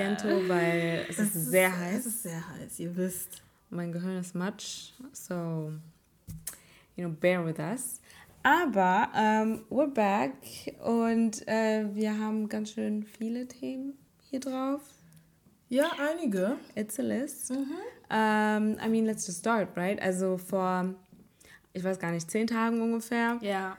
siento, weil es, es ist, ist sehr heiß. Es ist sehr heiß, ihr wisst. Mein Gehirn ist matsch, so, you know, bear with us. Aber um, we're back und äh, wir haben ganz schön viele Themen hier drauf. Ja, einige. It's a list. Mhm. Um, I mean, let's just start, right? Also vor, ich weiß gar nicht, zehn Tagen ungefähr. Ja.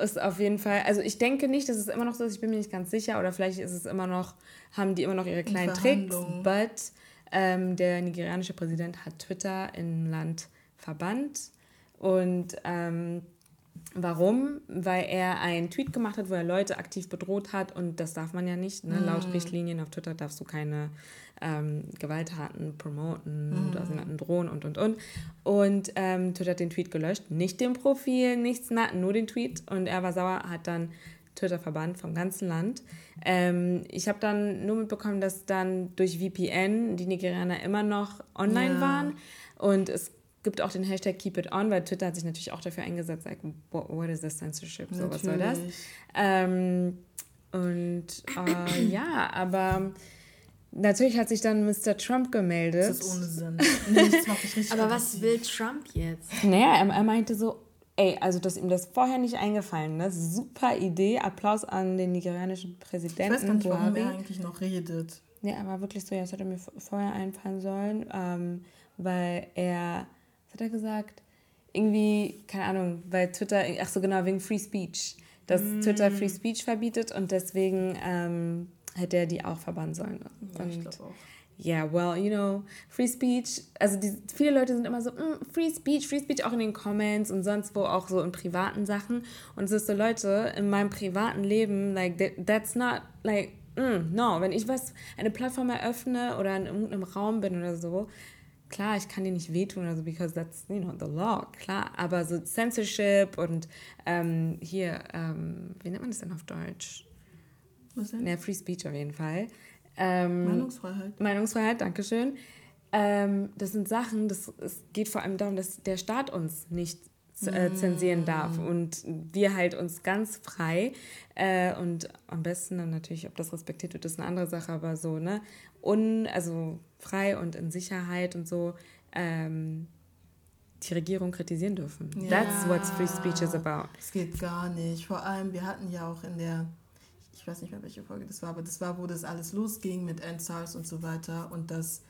Ist auf jeden Fall, also ich denke nicht, dass es immer noch so ist, ich bin mir nicht ganz sicher, oder vielleicht ist es immer noch, haben die immer noch ihre kleinen Tricks, but ähm, der nigerianische Präsident hat Twitter im Land verbannt. Und ähm, Warum? Weil er einen Tweet gemacht hat, wo er Leute aktiv bedroht hat und das darf man ja nicht. Ne? Mm. Laut Richtlinien auf Twitter darfst du keine ähm, Gewalttaten promoten, mm. du jemanden drohen und und und. Und ähm, Twitter hat den Tweet gelöscht, nicht dem Profil, nichts, nur den Tweet und er war sauer, hat dann Twitter verbannt vom ganzen Land. Ähm, ich habe dann nur mitbekommen, dass dann durch VPN die Nigerianer immer noch online ja. waren und es gibt auch den Hashtag Keep It On, weil Twitter hat sich natürlich auch dafür eingesetzt, like, what, is this censorship? So, was soll das? Ähm, und äh, ja, aber natürlich hat sich dann Mr. Trump gemeldet. Das ist ohne Sinn. Nichts Aber was will Trump jetzt? Naja, er, er meinte so, ey, also dass ihm das vorher nicht eingefallen ist. Super Idee. Applaus an den nigerianischen Präsidenten. Ich weiß gar nicht, warum er eigentlich noch redet. Ja, er war wirklich so, ja, das hätte mir vorher einfallen sollen, ähm, weil er hat er gesagt? Irgendwie, keine Ahnung, weil Twitter, ach so genau, wegen Free Speech. Dass mm. Twitter Free Speech verbietet und deswegen ähm, hätte er die auch verbannen sollen. Ja, und, ich glaube auch. Ja, yeah, well, you know, Free Speech, also die, viele Leute sind immer so, mm, Free Speech, Free Speech auch in den Comments und sonst wo, auch so in privaten Sachen. Und es ist so, Leute, in meinem privaten Leben, like, that, that's not, like, mm, no, wenn ich was, eine Plattform eröffne oder in irgendeinem Raum bin oder so, klar, ich kann dir nicht wehtun, also because that's, you know, the law, klar, aber so Censorship und ähm, hier, ähm, wie nennt man das denn auf Deutsch? Was denn? Ja, Free Speech auf jeden Fall. Ähm, Meinungsfreiheit. Meinungsfreiheit, Dankeschön. Ähm, das sind Sachen, das, es geht vor allem darum, dass der Staat uns nicht äh, zensieren darf mm. und wir halt uns ganz frei äh, und am besten dann natürlich, ob das respektiert wird, ist eine andere Sache, aber so, ne, un, also frei und in Sicherheit und so ähm, die Regierung kritisieren dürfen. Ja, That's what free speech is about. Es geht gar nicht. Vor allem, wir hatten ja auch in der, ich weiß nicht mehr, welche Folge das war, aber das war, wo das alles losging mit NSARS und so weiter und dass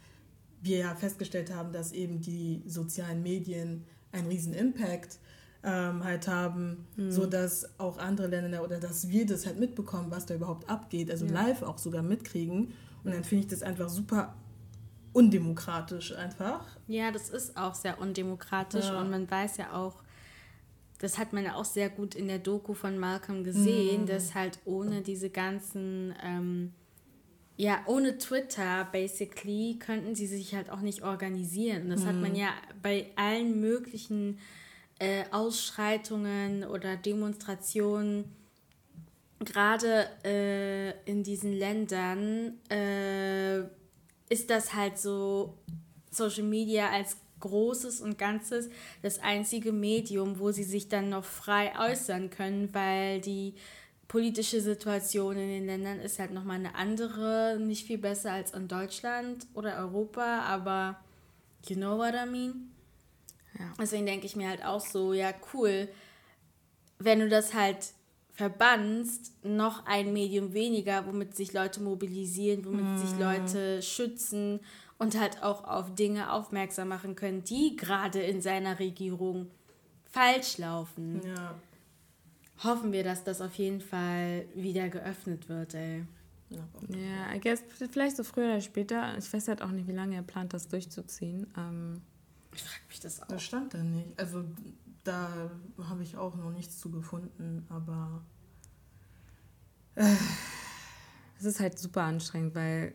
wir ja festgestellt haben, dass eben die sozialen Medien einen riesen Impact ähm, halt haben, mhm. so dass auch andere Länder oder dass wir das halt mitbekommen, was da überhaupt abgeht, also ja. live auch sogar mitkriegen. Und dann finde ich das einfach super undemokratisch einfach. Ja, das ist auch sehr undemokratisch ja. und man weiß ja auch, das hat man ja auch sehr gut in der Doku von Malcolm gesehen, mhm. dass halt ohne diese ganzen, ähm, ja, ohne Twitter basically könnten sie sich halt auch nicht organisieren. Und das mhm. hat man mhm. ja bei allen möglichen äh, Ausschreitungen oder Demonstrationen gerade äh, in diesen Ländern äh, ist das halt so Social Media als großes und ganzes das einzige Medium, wo sie sich dann noch frei äußern können, weil die politische Situation in den Ländern ist halt nochmal eine andere, nicht viel besser als in Deutschland oder Europa, aber you know what I mean? Ja. Deswegen denke ich mir halt auch so, ja cool, wenn du das halt verbannst, noch ein Medium weniger, womit sich Leute mobilisieren, womit mm. sich mhm. Leute schützen und halt auch auf Dinge aufmerksam machen können, die gerade in seiner Regierung falsch laufen. Ja. Hoffen wir, dass das auf jeden Fall wieder geöffnet wird, ey. Ja, I guess vielleicht so früher oder später. Ich weiß halt auch nicht, wie lange er plant, das durchzuziehen. Ähm, ich frage mich das auch. Das stand da nicht. Also da habe ich auch noch nichts zu gefunden, aber äh, es ist halt super anstrengend, weil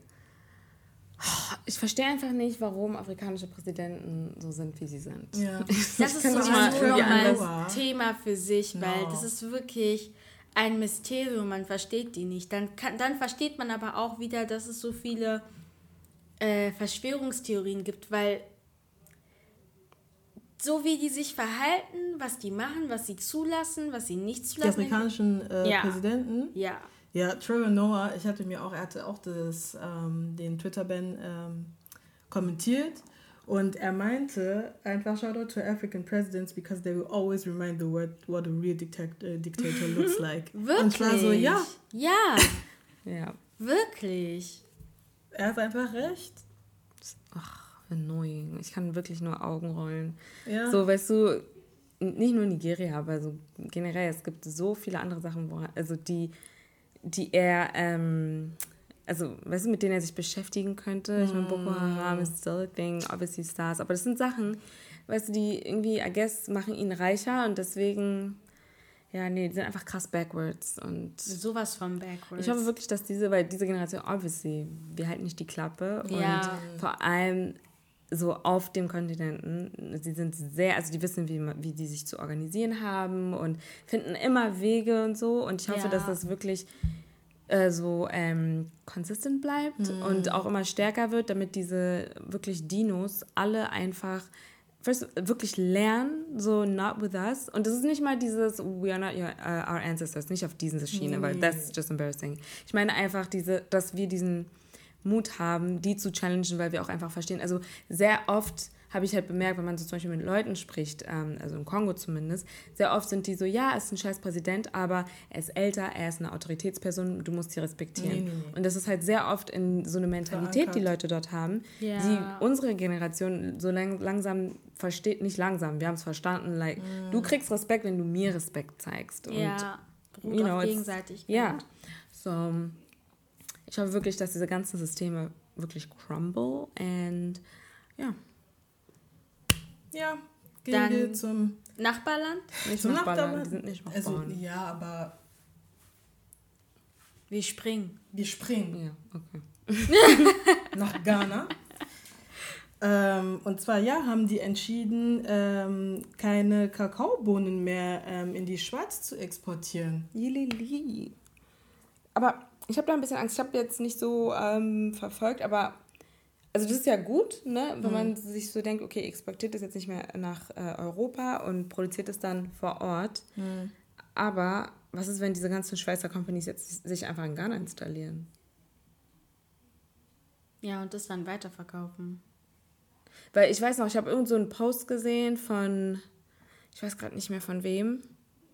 ich verstehe einfach nicht, warum afrikanische Präsidenten so sind, wie sie sind. Ja. Das ist so ein Thema für sich, no. weil das ist wirklich ein Mysterium, man versteht die nicht. Dann, kann, dann versteht man aber auch wieder, dass es so viele äh, Verschwörungstheorien gibt, weil so wie die sich verhalten, was die machen, was sie zulassen, was sie nicht zulassen. Die afrikanischen äh, ja. Präsidenten? Ja. Ja, Trevor Noah, ich hatte mir auch, er hatte auch das, ähm, den Twitter-Ban ähm, kommentiert und er meinte einfach Shout out to African presidents because they will always remind the world what a real dictator, uh, dictator looks like. Wirklich? Und ich war so, ja. Ja. ja. Wirklich. Er hat einfach recht. Ach, annoying. Ich kann wirklich nur Augen rollen. Ja. So, weißt du, nicht nur Nigeria, aber so generell, es gibt so viele andere Sachen, wo, also die, die er ähm, also, weißt du, mit denen er sich beschäftigen könnte. Ich meine, Boko Haram ist still a thing, obviously Stars. Aber das sind Sachen, weißt du, die irgendwie, I guess, machen ihn reicher und deswegen, ja, nee, die sind einfach krass backwards. Und Sowas von backwards. Ich hoffe wirklich, dass diese, weil diese Generation, obviously, wir halten nicht die Klappe. Ja. Und vor allem so auf dem Kontinenten, sie sind sehr, also die wissen, wie, wie die sich zu organisieren haben und finden immer Wege und so. Und ich hoffe, ja. dass das wirklich äh, so ähm, consistent bleibt mhm. und auch immer stärker wird, damit diese wirklich Dinos alle einfach first, wirklich lernen, so not with us. Und das ist nicht mal dieses we are not your, uh, our ancestors, nicht auf diesen Schiene, mhm. weil that's just embarrassing. Ich meine einfach diese, dass wir diesen Mut haben, die zu challengen, weil wir auch einfach verstehen. Also sehr oft habe ich halt bemerkt, wenn man so zum Beispiel mit Leuten spricht, ähm, also im Kongo zumindest, sehr oft sind die so, ja, er ist ein scheiß Präsident, aber er ist älter, er ist eine Autoritätsperson, du musst sie respektieren. Nee, nee. Und das ist halt sehr oft in so eine Mentalität, die Leute dort haben, ja. die unsere Generation so lang, langsam versteht, nicht langsam, wir haben es verstanden, like, mm. du kriegst Respekt, wenn du mir Respekt zeigst. Und, ja, beruht you know, auf Gegenseitigkeit. Ja, so, ich hoffe wirklich, dass diese ganzen Systeme wirklich crumble and ja. Ja, gehen Dann wir zum Nachbarland? Nicht zum Nachbarland, Nachbarland. die sind nicht also, Nachbarn. Also, ja, aber... Wir springen. Wir springen. Ja, okay. Nach Ghana. Ähm, und zwar, ja, haben die entschieden, ähm, keine Kakaobohnen mehr ähm, in die Schweiz zu exportieren. Lili. Aber ich habe da ein bisschen Angst. Ich habe jetzt nicht so ähm, verfolgt, aber also das ist ja gut, ne? wenn mhm. man sich so denkt, okay, exportiert das jetzt nicht mehr nach äh, Europa und produziert es dann vor Ort. Mhm. Aber was ist, wenn diese ganzen Schweizer Companies jetzt sich einfach in Ghana installieren? Ja, und das dann weiterverkaufen. Weil ich weiß noch, ich habe irgend so einen Post gesehen von, ich weiß gerade nicht mehr von wem.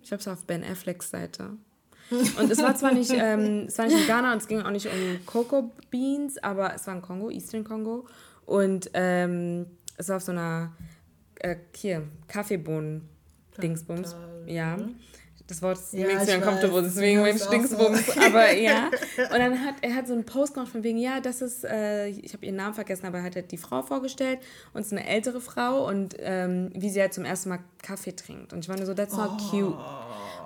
Ich habe es auf Ben Afflecks Seite. Und es war zwar nicht, ähm, es war nicht in Ghana und es ging auch nicht um Cocoa Beans, aber es war in Kongo, Eastern Kongo. Und ähm, es war auf so einer, äh, hier, Kaffeebohnen-Dingsbums. Ja. Das Wort ist ja, mir so deswegen mein Dingsbums. So. Aber ja. Und dann hat er hat so einen Post gemacht von wegen, ja, das ist, äh, ich habe ihren Namen vergessen, aber er hat halt die Frau vorgestellt und es ist eine ältere Frau und ähm, wie sie halt zum ersten Mal Kaffee trinkt. Und ich war nur so, that's not oh. cute.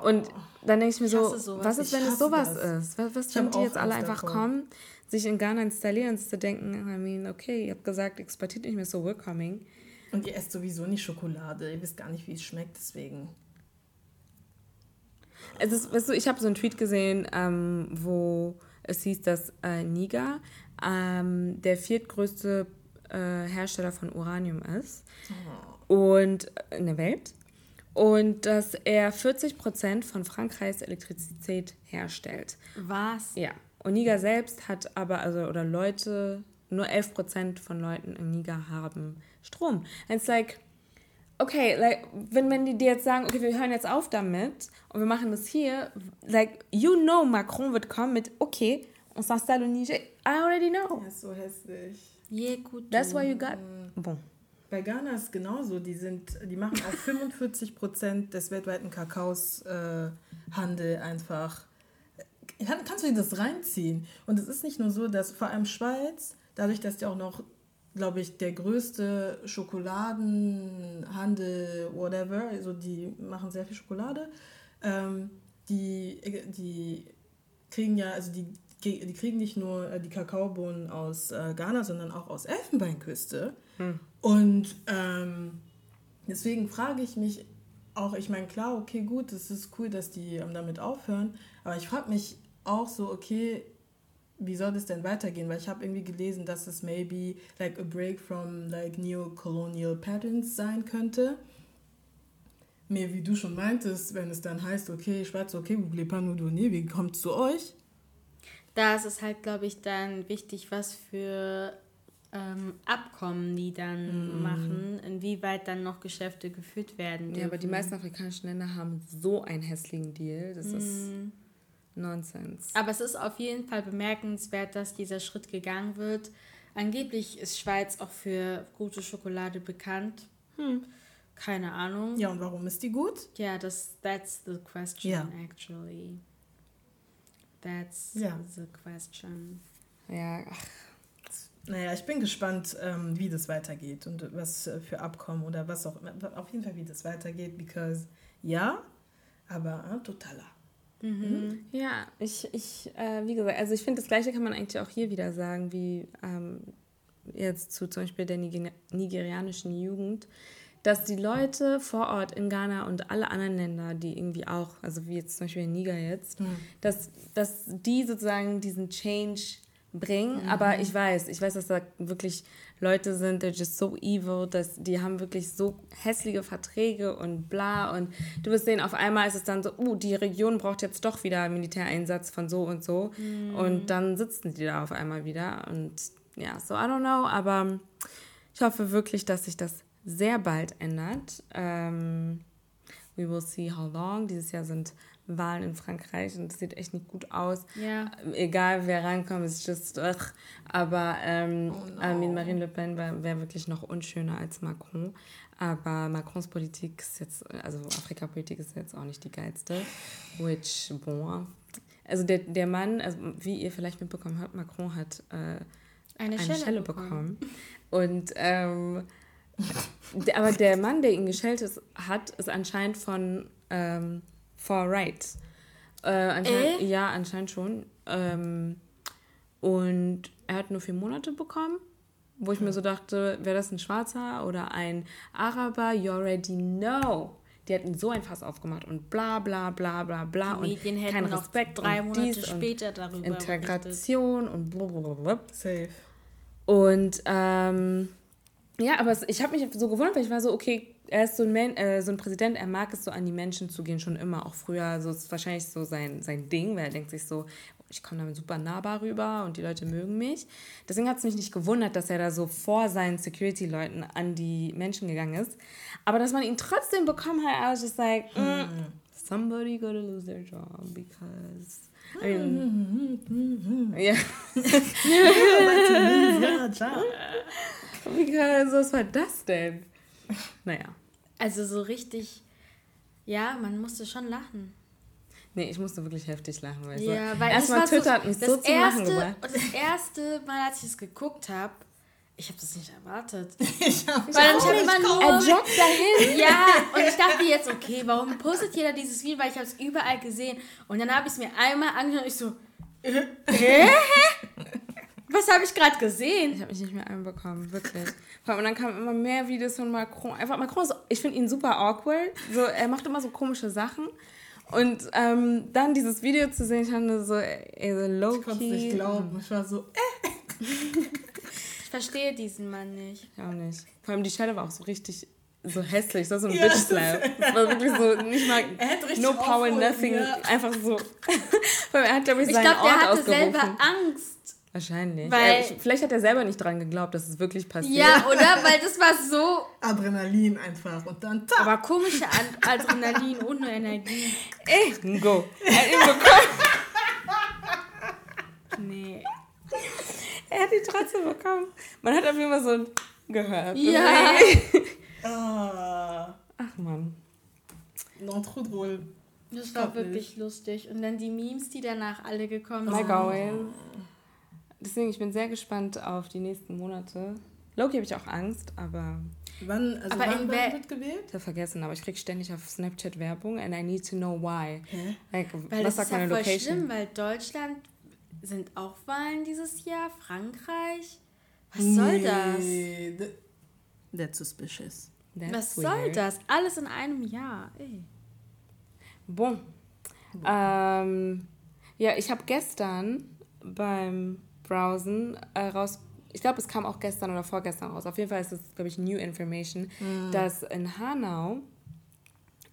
Und dann denke ich mir ich so, was ist, wenn es sowas das. ist? Was, was wenn die jetzt alle einfach davon. kommen, sich in Ghana installieren und zu denken, I mean, okay, ihr habt gesagt, exportiert nicht mehr so, we're coming. Und ihr esst sowieso nicht Schokolade, ihr wisst gar nicht, wie es schmeckt, deswegen. Es ist, weißt du, ich habe so einen Tweet gesehen, ähm, wo es hieß, dass äh, Niger ähm, der viertgrößte äh, Hersteller von Uranium ist oh. und äh, in der Welt und dass er 40 Prozent von Frankreichs Elektrizität herstellt. Was? Ja. Und Niger selbst hat aber, also, oder Leute, nur 11 Prozent von Leuten in Niger haben Strom. And it's like, okay, like, wenn, wenn die dir jetzt sagen, okay, wir hören jetzt auf damit und wir machen das hier, like, you know, Macron wird kommen mit, okay, on s'installe au Niger. I already know. Ja, so hässlich. Yeah, gut. That's why you got. Bon. Bei Ghana ist es genauso. Die, sind, die machen auch 45 Prozent des weltweiten Kakaos äh, Handel einfach. Kann, kannst du dir das reinziehen? Und es ist nicht nur so, dass vor allem Schweiz, dadurch, dass die auch noch, glaube ich, der größte Schokoladenhandel, whatever, also die machen sehr viel Schokolade, ähm, die, die kriegen ja, also die, die kriegen nicht nur äh, die Kakaobohnen aus äh, Ghana, sondern auch aus Elfenbeinküste. Hm. Und ähm, deswegen frage ich mich auch, ich meine, klar, okay, gut, es ist cool, dass die ähm, damit aufhören, aber ich frage mich auch so, okay, wie soll das denn weitergehen? Weil ich habe irgendwie gelesen, dass es maybe like a break from like neo-colonial patterns sein könnte. Mehr wie du schon meintest, wenn es dann heißt, okay, Schwarz, okay, wie kommt zu euch? Da ist es halt, glaube ich, dann wichtig, was für ähm, Abkommen die dann mm. machen, inwieweit dann noch Geschäfte geführt werden. Dürfen. Ja, aber die meisten afrikanischen Länder haben so einen hässlichen Deal. Das mm. ist Nonsens. Aber es ist auf jeden Fall bemerkenswert, dass dieser Schritt gegangen wird. Angeblich ist Schweiz auch für gute Schokolade bekannt. Hm. Keine Ahnung. Ja, und warum ist die gut? Ja, das that's the question ja. actually. That's ja. the question. Ja, ach. Naja, ich bin gespannt, ähm, wie das weitergeht und was für Abkommen oder was auch immer. Auf jeden Fall, wie das weitergeht, because ja, aber äh, totaler. Mhm. Ja, ich, ich äh, wie gesagt, also ich finde, das Gleiche kann man eigentlich auch hier wieder sagen, wie ähm, jetzt zu zum Beispiel der Niger nigerianischen Jugend, dass die Leute vor Ort in Ghana und alle anderen Länder, die irgendwie auch, also wie jetzt zum Beispiel in Niger jetzt, mhm. dass, dass die sozusagen diesen Change bringen. Mhm. Aber ich weiß, ich weiß, dass da wirklich Leute sind, they're just so evil, dass die haben wirklich so hässliche Verträge und bla. Und du wirst sehen, auf einmal ist es dann so, uh, die Region braucht jetzt doch wieder Militäreinsatz von so und so. Mhm. Und dann sitzen die da auf einmal wieder. Und ja, so I don't know, aber ich hoffe wirklich, dass sich das sehr bald ändert. Ähm, we will see how long. Dieses Jahr sind Wahlen in Frankreich und es sieht echt nicht gut aus. Ja. Egal wer reinkommt, ist just ugh. Aber ähm, oh no. ähm, Marine Le Pen wäre wär wirklich noch unschöner als Macron. Aber Macrons Politik ist jetzt, also Afrika-Politik ist jetzt auch nicht die geilste. Which, bon. Also der, der Mann, also wie ihr vielleicht mitbekommen habt, Macron hat äh, eine, eine Schelle, Schelle bekommen. bekommen. Und ähm, aber der Mann, der ihn geschellt hat, ist anscheinend von ähm, for right. Äh, anscheinend, äh? Ja, anscheinend schon. Ähm, und er hat nur vier Monate bekommen, wo ich mir so dachte, wäre das ein Schwarzer oder ein Araber? You already know. Die hätten so ein Fass aufgemacht und bla bla bla bla bla. Die Medien und hätten kein Respekt drei Monate später darüber Integration berichtet. und blablabla. Safe. Und ähm, ja, aber ich habe mich so gewundert, weil ich war so, okay, er ist so ein, Man, äh, so ein Präsident, er mag es so an die Menschen zu gehen, schon immer, auch früher. So ist wahrscheinlich so sein, sein Ding, weil er denkt sich so, ich komme damit super nahbar rüber und die Leute mögen mich. Deswegen hat es mich nicht gewundert, dass er da so vor seinen Security-Leuten an die Menschen gegangen ist. Aber dass man ihn trotzdem bekommen hat, I was just like, mm, somebody gotta lose their job because. I mean, ja. because, was war das denn? Naja. Also so richtig, ja, man musste schon lachen. Nee, ich musste wirklich heftig lachen. Weil ja, so, weil erstmal Twitter so, hat mich so zum Lachen gebracht. Das erste Mal, als ich es geguckt habe, ich habe das nicht erwartet. Ich hab Weil dann ich immer nur er joggt dahin. Ja, und ich dachte jetzt, okay, warum postet jeder dieses Video? Weil ich habe es überall gesehen. Und dann habe ich es mir einmal angeschaut und ich so, äh, hä? Was habe ich gerade gesehen? Ich habe mich nicht mehr einbekommen, wirklich. Und dann kamen immer mehr Videos von Macron. Einfach Macron, ist, ich finde ihn super awkward. So, er macht immer so komische Sachen. Und ähm, dann dieses Video zu sehen, ich hatte so, ey, so low Ich konnte es nicht glauben. Ich war so, äh. ich verstehe diesen Mann nicht. Ich auch nicht. Vor allem die Stelle war auch so richtig so hässlich, das war so ein ja, Bitch Slap. Das war wirklich so, nicht mal no power, nothing, ja. einfach so. Vor allem, er hat, glaube ich, seinen ich ausgerufen. Glaube, der hatte selber Angst Wahrscheinlich. Weil, ja, vielleicht hat er selber nicht dran geglaubt, dass es wirklich passiert. Ja, oder? Weil das war so. Adrenalin einfach und dann. Ta. Aber komische Ad Adrenalin ohne Energie. Ey, go. Er hat ihn bekommen. nee. Er hat ihn trotzdem bekommen. Man hat auf jeden Fall so ein gehört. Ja. ah. Ach man. Non, trop drôle. Das war wirklich nicht. lustig. Und dann die Memes, die danach alle gekommen sind. Oh deswegen, ich bin sehr gespannt auf die nächsten Monate. Loki habe ich auch Angst, aber. Wann, also aber wann wird gewählt? Ich habe vergessen, aber ich kriege ständig auf Snapchat Werbung and I need to know why. Hä? Like, weil was das sagt ist meine ja voll Location? schlimm, weil Deutschland sind auch Wahlen dieses Jahr, Frankreich. Was nee, soll das? That's suspicious. That's was weird. soll das? Alles in einem Jahr. Ey. Bon. Ähm, ja, ich habe gestern beim Browsen äh, raus. Ich glaube, es kam auch gestern oder vorgestern raus. Auf jeden Fall ist es, glaube ich, New Information, mhm. dass in Hanau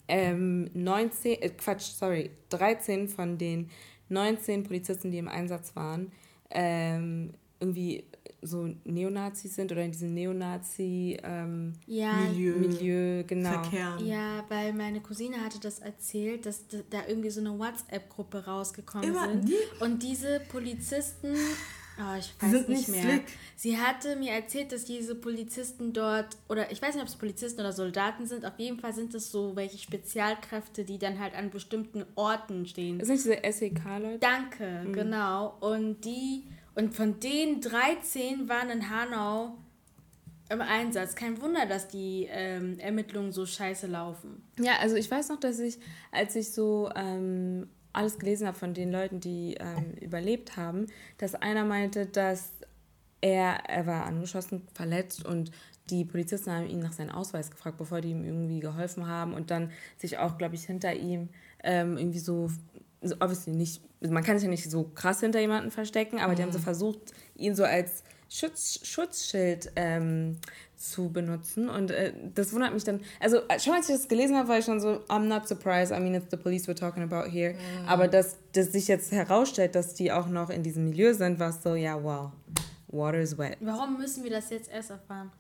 ähm, 19, äh, Quatsch, sorry, 13 von den 19 Polizisten, die im Einsatz waren, ähm, irgendwie so Neonazis sind oder in diesem Neonazi ähm, ja, Milieu, genau. Verkehren. Ja, weil meine Cousine hatte das erzählt, dass da irgendwie so eine WhatsApp-Gruppe rausgekommen Immer sind. Und diese Polizisten, oh, ich weiß sind nicht, mehr. Slick. Sie hatte mir erzählt, dass diese Polizisten dort, oder ich weiß nicht, ob es Polizisten oder Soldaten sind, auf jeden Fall sind es so welche Spezialkräfte, die dann halt an bestimmten Orten stehen. Das sind diese SEK-Leute? Danke, mhm. genau. Und die und von den 13 waren in Hanau im Einsatz. Kein Wunder, dass die ähm, Ermittlungen so scheiße laufen. Ja, also ich weiß noch, dass ich, als ich so ähm, alles gelesen habe von den Leuten, die ähm, überlebt haben, dass einer meinte, dass er, er war angeschossen, verletzt und die Polizisten haben ihn nach seinem Ausweis gefragt, bevor die ihm irgendwie geholfen haben und dann sich auch, glaube ich, hinter ihm ähm, irgendwie so obviously nicht, man kann sich ja nicht so krass hinter jemanden verstecken, aber mhm. die haben so mhm. versucht, ihn so als Schutz, Schutzschild ähm, zu benutzen. Und äh, das wundert mich dann. Also, äh, schon als ich das gelesen habe, war ich schon so, I'm not surprised. I mean, it's the police we're talking about here. Mhm. Aber dass, dass sich jetzt herausstellt, dass die auch noch in diesem Milieu sind, war so, ja, wow, water is wet. Warum müssen wir das jetzt erst erfahren?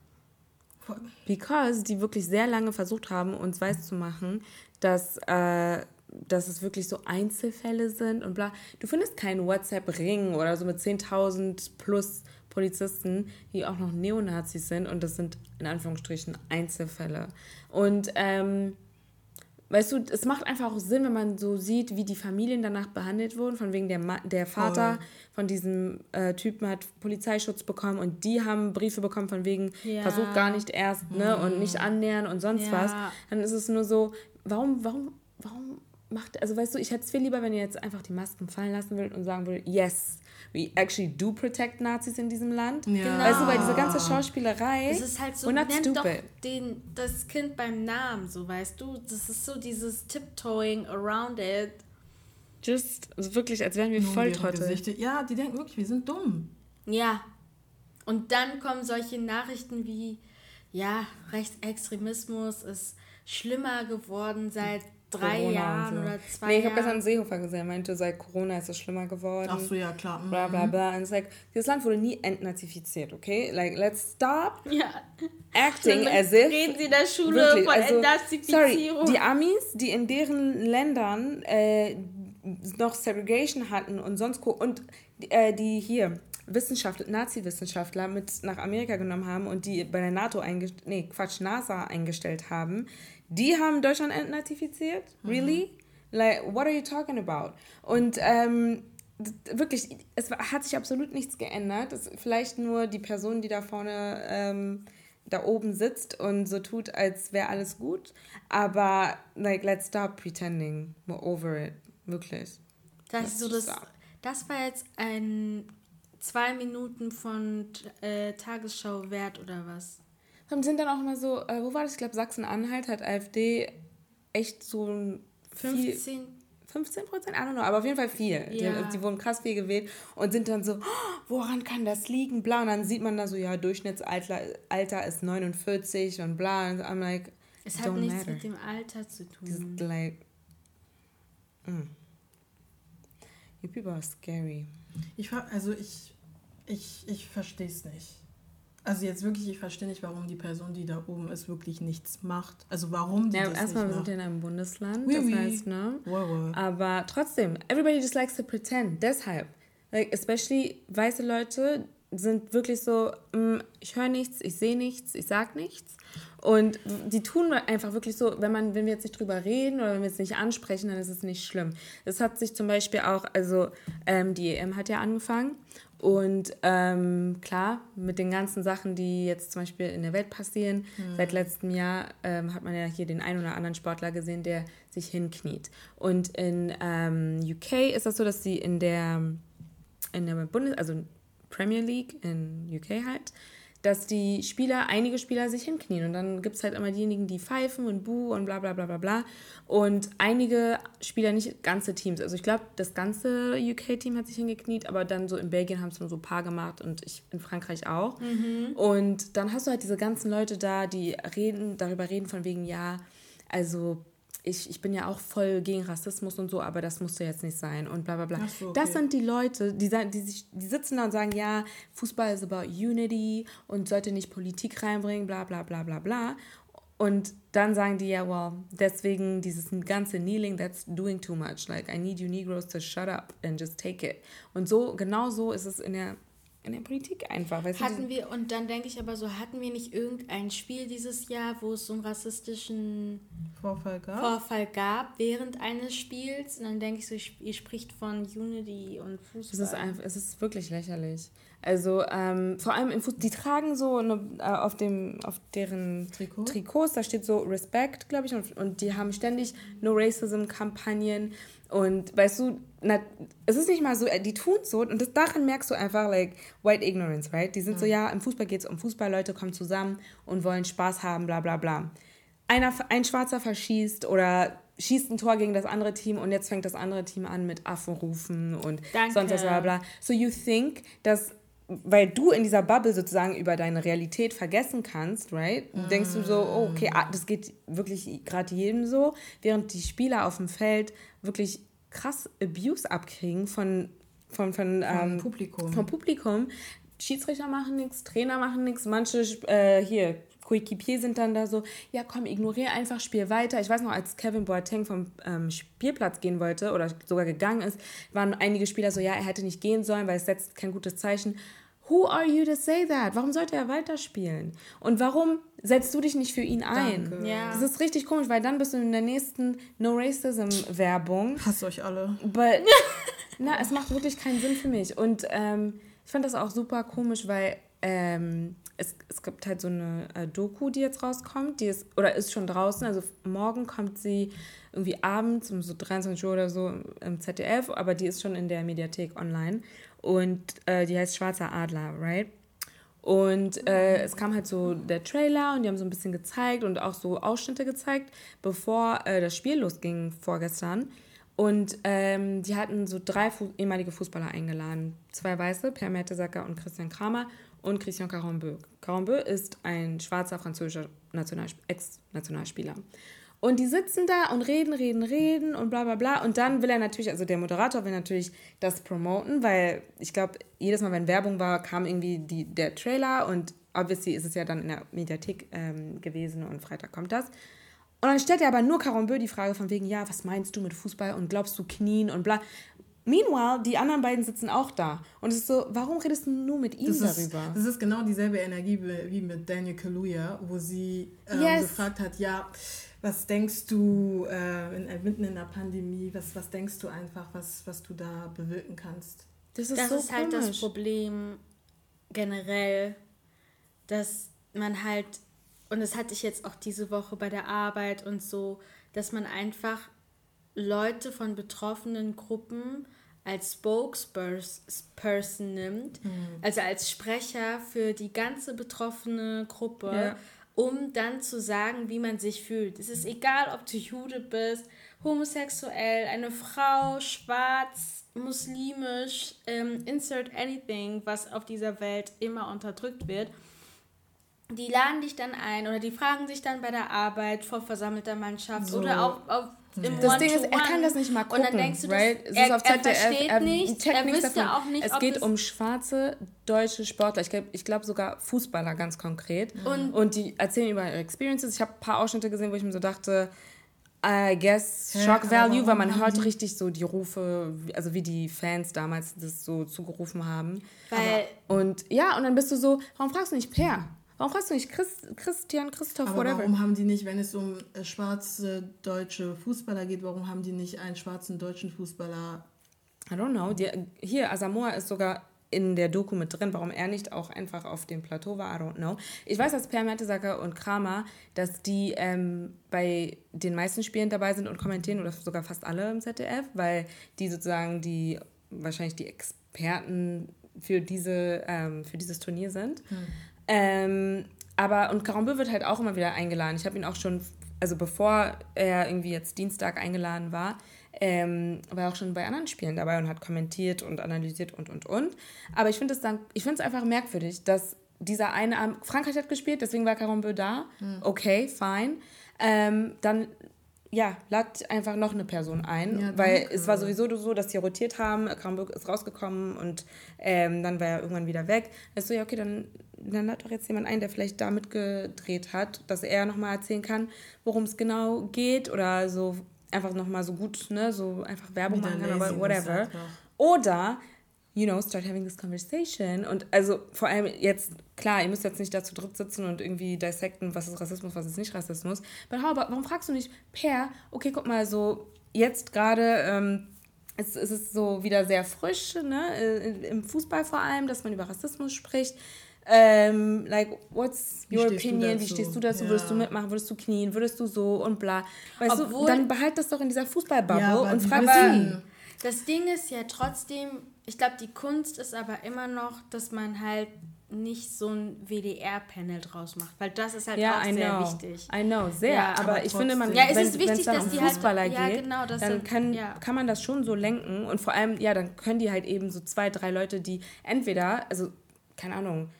Because die wirklich sehr lange versucht haben, uns weiszumachen, dass. Äh, dass es wirklich so Einzelfälle sind und bla. Du findest keinen WhatsApp-Ring oder so mit 10.000 plus Polizisten, die auch noch Neonazis sind und das sind in Anführungsstrichen Einzelfälle. Und ähm, weißt du, es macht einfach auch Sinn, wenn man so sieht, wie die Familien danach behandelt wurden. Von wegen der, Ma der Vater oh. von diesem äh, Typen hat Polizeischutz bekommen und die haben Briefe bekommen von wegen, ja. versuch gar nicht erst, ne, mhm. und nicht annähern und sonst ja. was. Dann ist es nur so, warum, warum, warum macht, also weißt du, ich hätte es viel lieber, wenn ihr jetzt einfach die Masken fallen lassen würdet und sagen würdet, yes, we actually do protect Nazis in diesem Land. Ja. Genau. Weißt du, weil diese ganze Schauspielerei. Das ist halt so, nennt stupid. doch den, das Kind beim Namen, so weißt du. Das ist so dieses Tiptoeing around it. Just, also wirklich, als wären wir voll Trottel. Ja, die denken wirklich, wir sind dumm. Ja. Und dann kommen solche Nachrichten wie, ja, Rechtsextremismus ist schlimmer geworden seit drei Corona Jahren so. oder zwei Nee, ich habe gestern Seehofer gesehen, er meinte, seit Corona ist es schlimmer geworden. Ach so, ja, klar. Mhm. Bla bla bla. Und es like, dieses Land wurde nie entnazifiziert, okay? Like, let's stop ja. acting as if... Reden Sie in der Schule wirklich, von also, Entnazifizierung. Sorry, die Amis, die in deren Ländern äh, noch Segregation hatten und sonst... Und äh, die hier... Wissenschaftler, Nazi-Wissenschaftler mit nach Amerika genommen haben und die bei der NATO eingestellt, nee, Quatsch, NASA eingestellt haben, die haben Deutschland entnatifiziert? Really? Mhm. Like, what are you talking about? Und ähm, wirklich, es hat sich absolut nichts geändert. Es vielleicht nur die Person, die da vorne, ähm, da oben sitzt und so tut, als wäre alles gut. Aber, like, let's stop pretending. We're over it. Wirklich. Das, ist so das, das war jetzt ein zwei Minuten von äh, Tagesschau wert oder was? Und sind dann auch immer so, äh, wo war das? Ich glaube, Sachsen-Anhalt hat AfD echt so 15. 15 Prozent? I don't know, aber auf jeden Fall viel. Ja. Die, die, wurden krass viel gewählt und sind dann so, oh, woran kann das liegen? Bla. Und dann sieht man da so, ja, Durchschnittsalter Alter ist 49 und bla. Und I'm like, es hat nichts matter. mit dem Alter zu tun. It's like, mm. You people are scary. Ich, also ich, ich, ich verstehe es nicht. Also jetzt wirklich, ich verstehe nicht, warum die Person, die da oben ist, wirklich nichts macht. Also warum die ja, das erstmal, wir sind ja in einem Bundesland, oui, das oui. heißt, ne? Oui, oui. Aber trotzdem, everybody just likes to pretend. Deshalb, like, especially weiße Leute sind wirklich so, mm, ich höre nichts, ich sehe nichts, ich sag nichts. Und die tun einfach wirklich so, wenn man, wenn wir jetzt nicht drüber reden oder wenn wir es nicht ansprechen, dann ist es nicht schlimm. Das hat sich zum Beispiel auch, also ähm, die EM hat ja angefangen und ähm, klar, mit den ganzen Sachen, die jetzt zum Beispiel in der Welt passieren, mhm. seit letztem Jahr ähm, hat man ja hier den einen oder anderen Sportler gesehen, der sich hinkniet. Und in ähm, UK ist das so, dass sie in der, in der Bundes-, also Premier League in UK halt, dass die Spieler, einige Spieler sich hinknien. Und dann gibt es halt immer diejenigen, die pfeifen und buh und bla bla bla bla bla. Und einige Spieler, nicht ganze Teams, also ich glaube, das ganze UK-Team hat sich hingekniet, aber dann so in Belgien haben es nur so ein paar gemacht und ich in Frankreich auch. Mhm. und dann hast du halt diese ganzen Leute da, die reden, darüber reden von wegen, ja, also ich, ich bin ja auch voll gegen Rassismus und so, aber das musste jetzt nicht sein und bla bla bla. So, okay. Das sind die Leute, die, die, sich, die sitzen da und sagen, ja, Fußball ist about unity und sollte nicht Politik reinbringen, bla bla bla bla bla. Und dann sagen die ja, well, deswegen dieses ganze Kneeling, that's doing too much. Like, I need you Negroes to shut up and just take it. Und so, genau so ist es in der in der Politik einfach. Weißt hatten du? wir, und dann denke ich aber so, hatten wir nicht irgendein Spiel dieses Jahr, wo es so einen rassistischen Vorfall gab, Vorfall gab während eines Spiels? Und dann denke ich so, ihr spricht von Unity und Fußball. Es ist, einfach, es ist wirklich lächerlich. Also ähm, vor allem im Fußball, die tragen so eine, äh, auf, dem, auf deren Trikot? Trikots, da steht so Respect, glaube ich, und, und die haben ständig No Racism-Kampagnen. Und weißt du, na, es ist nicht mal so, äh, die tun so und das, daran merkst du einfach, like, white ignorance, right? Die sind mhm. so, ja, im Fußball geht es um Fußball, Leute kommen zusammen und wollen Spaß haben, bla bla bla. Einer, ein Schwarzer verschießt oder schießt ein Tor gegen das andere Team und jetzt fängt das andere Team an mit Affenrufen und Danke. sonst was, bla bla. So you think, dass weil du in dieser Bubble sozusagen über deine Realität vergessen kannst, right? Mm. Denkst du so, oh, okay, ah, das geht wirklich gerade jedem so, während die Spieler auf dem Feld wirklich krass Abuse abkriegen von, von, von, ähm, Publikum. vom Publikum. Schiedsrichter machen nichts, Trainer machen nichts, manche äh, hier Coequipier sind dann da so, ja komm, ignoriere einfach, spiel weiter. Ich weiß noch, als Kevin Boateng vom ähm, Spielplatz gehen wollte oder sogar gegangen ist, waren einige Spieler so, ja, er hätte nicht gehen sollen, weil es setzt kein gutes Zeichen. Who are you to say that? Warum sollte er weiterspielen? Und warum setzt du dich nicht für ihn ein? Danke. Ja. Das ist richtig komisch, weil dann bist du in der nächsten No Racism Werbung. Hasst euch alle. But, na, es macht wirklich keinen Sinn für mich. Und ähm, ich fand das auch super komisch, weil ähm, es, es gibt halt so eine äh, Doku, die jetzt rauskommt, die ist, oder ist schon draußen, also morgen kommt sie irgendwie abends um so 23 Uhr oder so im ZDF, aber die ist schon in der Mediathek online und äh, die heißt Schwarzer Adler, right? Und äh, es kam halt so der Trailer und die haben so ein bisschen gezeigt und auch so Ausschnitte gezeigt, bevor äh, das Spiel losging vorgestern. Und ähm, die hatten so drei Fu ehemalige Fußballer eingeladen. Zwei Weiße, Per Mertesacker und Christian Kramer und Christian Carambeu. Carambeu ist ein schwarzer französischer Ex-Nationalspieler. Und die sitzen da und reden, reden, reden und bla bla bla. Und dann will er natürlich, also der Moderator will natürlich das promoten, weil ich glaube, jedes Mal, wenn Werbung war, kam irgendwie die, der Trailer und obviously ist es ja dann in der Mediathek ähm, gewesen und Freitag kommt das. Und dann stellt er aber nur Carambeu die Frage von wegen, ja, was meinst du mit Fußball und glaubst du Knien und bla. Meanwhile, die anderen beiden sitzen auch da. Und es ist so, warum redest du nur mit ihm das darüber? Ist, das ist genau dieselbe Energie wie mit Daniel Kaluuya, wo sie ähm, yes. gefragt hat, ja, was denkst du äh, in, äh, mitten in der Pandemie, was, was denkst du einfach, was, was du da bewirken kannst? Das ist, das so ist halt das Problem generell, dass man halt, und das hatte ich jetzt auch diese Woche bei der Arbeit und so, dass man einfach Leute von betroffenen Gruppen als Spokesperson nimmt, mhm. also als Sprecher für die ganze betroffene Gruppe, ja. Um dann zu sagen, wie man sich fühlt. Es ist egal, ob du Jude bist, homosexuell, eine Frau, schwarz, muslimisch, ähm, insert anything, was auf dieser Welt immer unterdrückt wird. Die laden dich dann ein oder die fragen sich dann bei der Arbeit vor versammelter Mannschaft so. oder auch auf das Ding ist, er kann das nicht mal gucken. Und dann denkst du, right? es er, ist auf ZDF, er versteht er, nichts, er wüsste auch nicht, Es geht um schwarze deutsche Sportler. Ich glaube ich glaub sogar Fußballer ganz konkret. Und, und die erzählen über ihre Experiences. Ich habe ein paar Ausschnitte gesehen, wo ich mir so dachte, I guess Shock Value, weil man hört richtig so die Rufe, also wie die Fans damals das so zugerufen haben. Weil und ja, und dann bist du so, warum fragst du nicht Per? Warum fragst du nicht Christ, Christian, Christoph, Aber whatever? Warum haben die nicht, wenn es um äh, schwarze deutsche Fußballer geht, warum haben die nicht einen schwarzen deutschen Fußballer? I don't know. Die, hier, Asamoah ist sogar in der Doku mit drin, warum er nicht auch einfach auf dem Plateau war, I don't know. Ich weiß, dass Per Mertesacker und Kramer, dass die ähm, bei den meisten Spielen dabei sind und kommentieren oder sogar fast alle im ZDF, weil die sozusagen die wahrscheinlich die Experten für diese ähm, für dieses Turnier sind. Hm. Ähm, aber, und Carambeu wird halt auch immer wieder eingeladen. Ich habe ihn auch schon, also bevor er irgendwie jetzt Dienstag eingeladen war, ähm, war er auch schon bei anderen Spielen dabei und hat kommentiert und analysiert und, und, und. Aber ich finde es dann, ich finde es einfach merkwürdig, dass dieser eine Abend, Frankreich hat gespielt, deswegen war Carambeu da. Mhm. Okay, fine. Ähm, dann ja, lad einfach noch eine Person ein, ja, weil es war sowieso so, dass die rotiert haben, Kramburg ist rausgekommen und ähm, dann war er irgendwann wieder weg. Also ja, okay, dann, dann lad doch jetzt jemand ein, der vielleicht da mitgedreht hat, dass er nochmal erzählen kann, worum es genau geht oder so einfach nochmal so gut, ne, so einfach Werbung machen kann, aber whatever. Oder you know, start having this conversation. Und also vor allem jetzt, klar, ihr müsst jetzt nicht dazu dritt sitzen und irgendwie dissecten, was ist Rassismus, was ist nicht Rassismus. Aber how warum fragst du nicht per, okay, guck mal, so jetzt gerade ähm, es, es ist so wieder sehr frisch, ne, äh, im Fußball vor allem, dass man über Rassismus spricht. Ähm, like, what's your wie opinion? Wie stehst du dazu? Ja. Würdest du mitmachen? Würdest du knien? Würdest du so und bla? Weißt Obwohl, du, dann behalt das doch in dieser Fußballbubble ja, und frag sie. Das Ding ist ja trotzdem, ich glaube, die Kunst ist aber immer noch, dass man halt nicht so ein WDR-Panel draus macht, weil das ist halt ja, auch I sehr know. wichtig. I know, sehr, ja, aber, aber ich finde, man, ja, wenn es wichtig, dann um halt Fußballer halt, geht, ja, genau, dann sind, kann, ja. kann man das schon so lenken und vor allem, ja, dann können die halt eben so zwei, drei Leute, die entweder, also, keine Ahnung,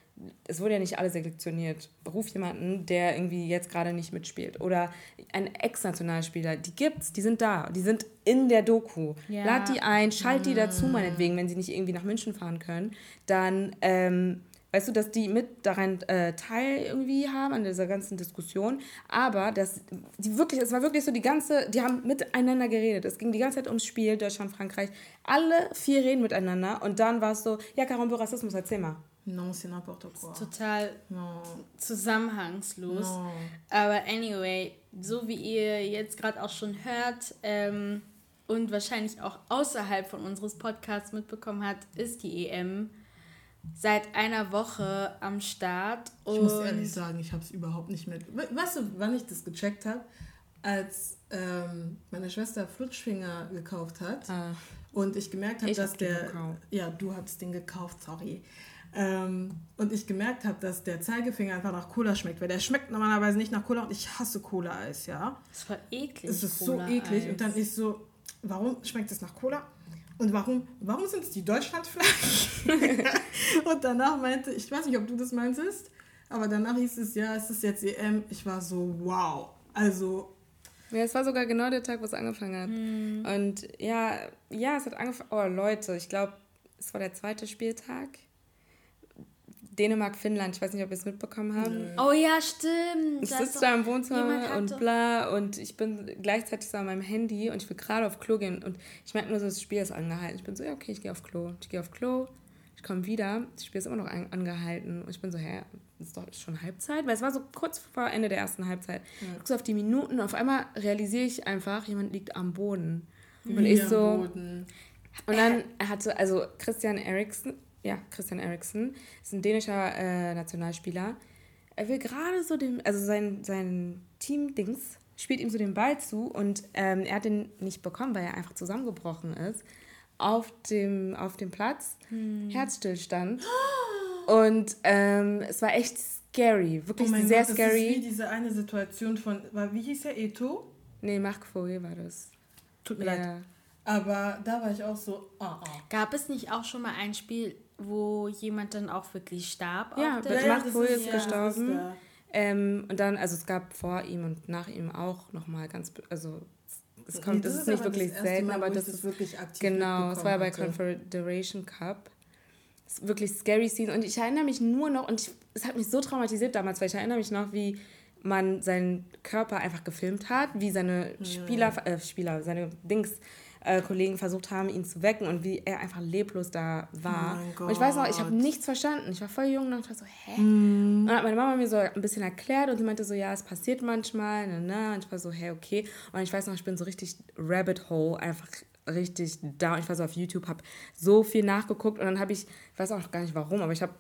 es wurde ja nicht alle selektioniert. Ruf jemanden, der irgendwie jetzt gerade nicht mitspielt. Oder ein Ex-Nationalspieler, die gibt's, die sind da, die sind in der Doku. Ja. Lad die ein, schalt die dazu, mm. meinetwegen, wenn sie nicht irgendwie nach München fahren können. Dann, ähm, weißt du, dass die mit daran äh, teil irgendwie haben an dieser ganzen Diskussion. Aber dass die wirklich, es war wirklich so die ganze, die haben miteinander geredet. Es ging die ganze Zeit ums Spiel, Deutschland, Frankreich. Alle vier reden miteinander. Und dann war es so, ja, Karambo Rassismus, erzähl mal. Non, c'est n'importe quoi. Total non. zusammenhangslos. Non. Aber anyway, so wie ihr jetzt gerade auch schon hört ähm, und wahrscheinlich auch außerhalb von unseres Podcasts mitbekommen habt, ist die EM seit einer Woche am Start. ich muss ehrlich sagen, ich habe es überhaupt nicht mehr. Weißt du, wann ich das gecheckt habe? Als ähm, meine Schwester Flutschfinger gekauft hat. Ah. Und ich gemerkt habe, dass hab der. Ja, du hast den gekauft, sorry. Ähm, und ich gemerkt habe, dass der Zeigefinger einfach nach Cola schmeckt, weil der schmeckt normalerweise nicht nach Cola und ich hasse Cola-Eis, ja. Das war eklig. Es ist so eklig und dann ist so, warum schmeckt es nach Cola? Und warum, warum sind es die Deutschlandflaggen? und danach meinte, ich weiß nicht, ob du das meintest, aber danach hieß es, ja, es ist jetzt EM. Ich war so, wow. Also. Ja, es war sogar genau der Tag, wo es angefangen hat. Mhm. Und ja, ja, es hat angefangen. Oh, Leute, ich glaube, es war der zweite Spieltag. Dänemark, Finnland, ich weiß nicht, ob ihr es mitbekommen habt. Oh ja, stimmt. Ich sitze da im Wohnzimmer und bla und ich bin gleichzeitig so an meinem Handy und ich will gerade auf Klo gehen und ich merke nur so, das Spiel ist angehalten. Ich bin so, ja, okay, ich gehe auf Klo. Ich gehe auf Klo, ich komme wieder, das Spiel ist immer noch angehalten und ich bin so, hä, das ist doch schon Halbzeit, weil es war so kurz vor Ende der ersten Halbzeit. Ja. Ich gucke so auf die Minuten und auf einmal realisiere ich einfach, jemand liegt am Boden. Und Wie ich so. Boden. Und dann hatte, also Christian Eriksen, ja, Christian Eriksen, ist ein dänischer äh, Nationalspieler. Er will gerade so dem, also sein, sein Team-Dings spielt ihm so den Ball zu und ähm, er hat den nicht bekommen, weil er einfach zusammengebrochen ist. Auf dem, auf dem Platz, hm. Herzstillstand. Und ähm, es war echt scary, wirklich oh sehr Gott, scary. Das ist wie diese eine Situation von, wie hieß er, Eto? Nee, Marc Fourier war das. Tut mir ja. leid. Aber da war ich auch so, oh, oh. Gab es nicht auch schon mal ein Spiel, wo jemand dann auch wirklich starb? Ja, der ja, Machtfolie ist, ist gestorben. Ähm, und dann, also es gab vor ihm und nach ihm auch nochmal ganz, also es kommt, das, das ist nicht wirklich selten, Mal, aber das ist wirklich aktiv Genau, es war ja bei hatte. Confederation Cup. Das ist wirklich scary Scene und ich erinnere mich nur noch und ich, es hat mich so traumatisiert damals, weil ich erinnere mich noch, wie man seinen Körper einfach gefilmt hat, wie seine Spieler, äh, Spieler, seine Dings äh, Kollegen versucht haben, ihn zu wecken und wie er einfach leblos da war. Oh und ich weiß noch, ich habe nichts verstanden. Ich war voll jung und dachte so, hä? Mm. Und dann hat meine Mama mir so ein bisschen erklärt und sie meinte so, ja, es passiert manchmal, ne, ne. Und ich war so, hä, okay. Und ich weiß noch, ich bin so richtig Rabbit Hole, einfach richtig da. Und ich war so auf YouTube, habe so viel nachgeguckt und dann habe ich, ich weiß auch gar nicht warum, aber ich habe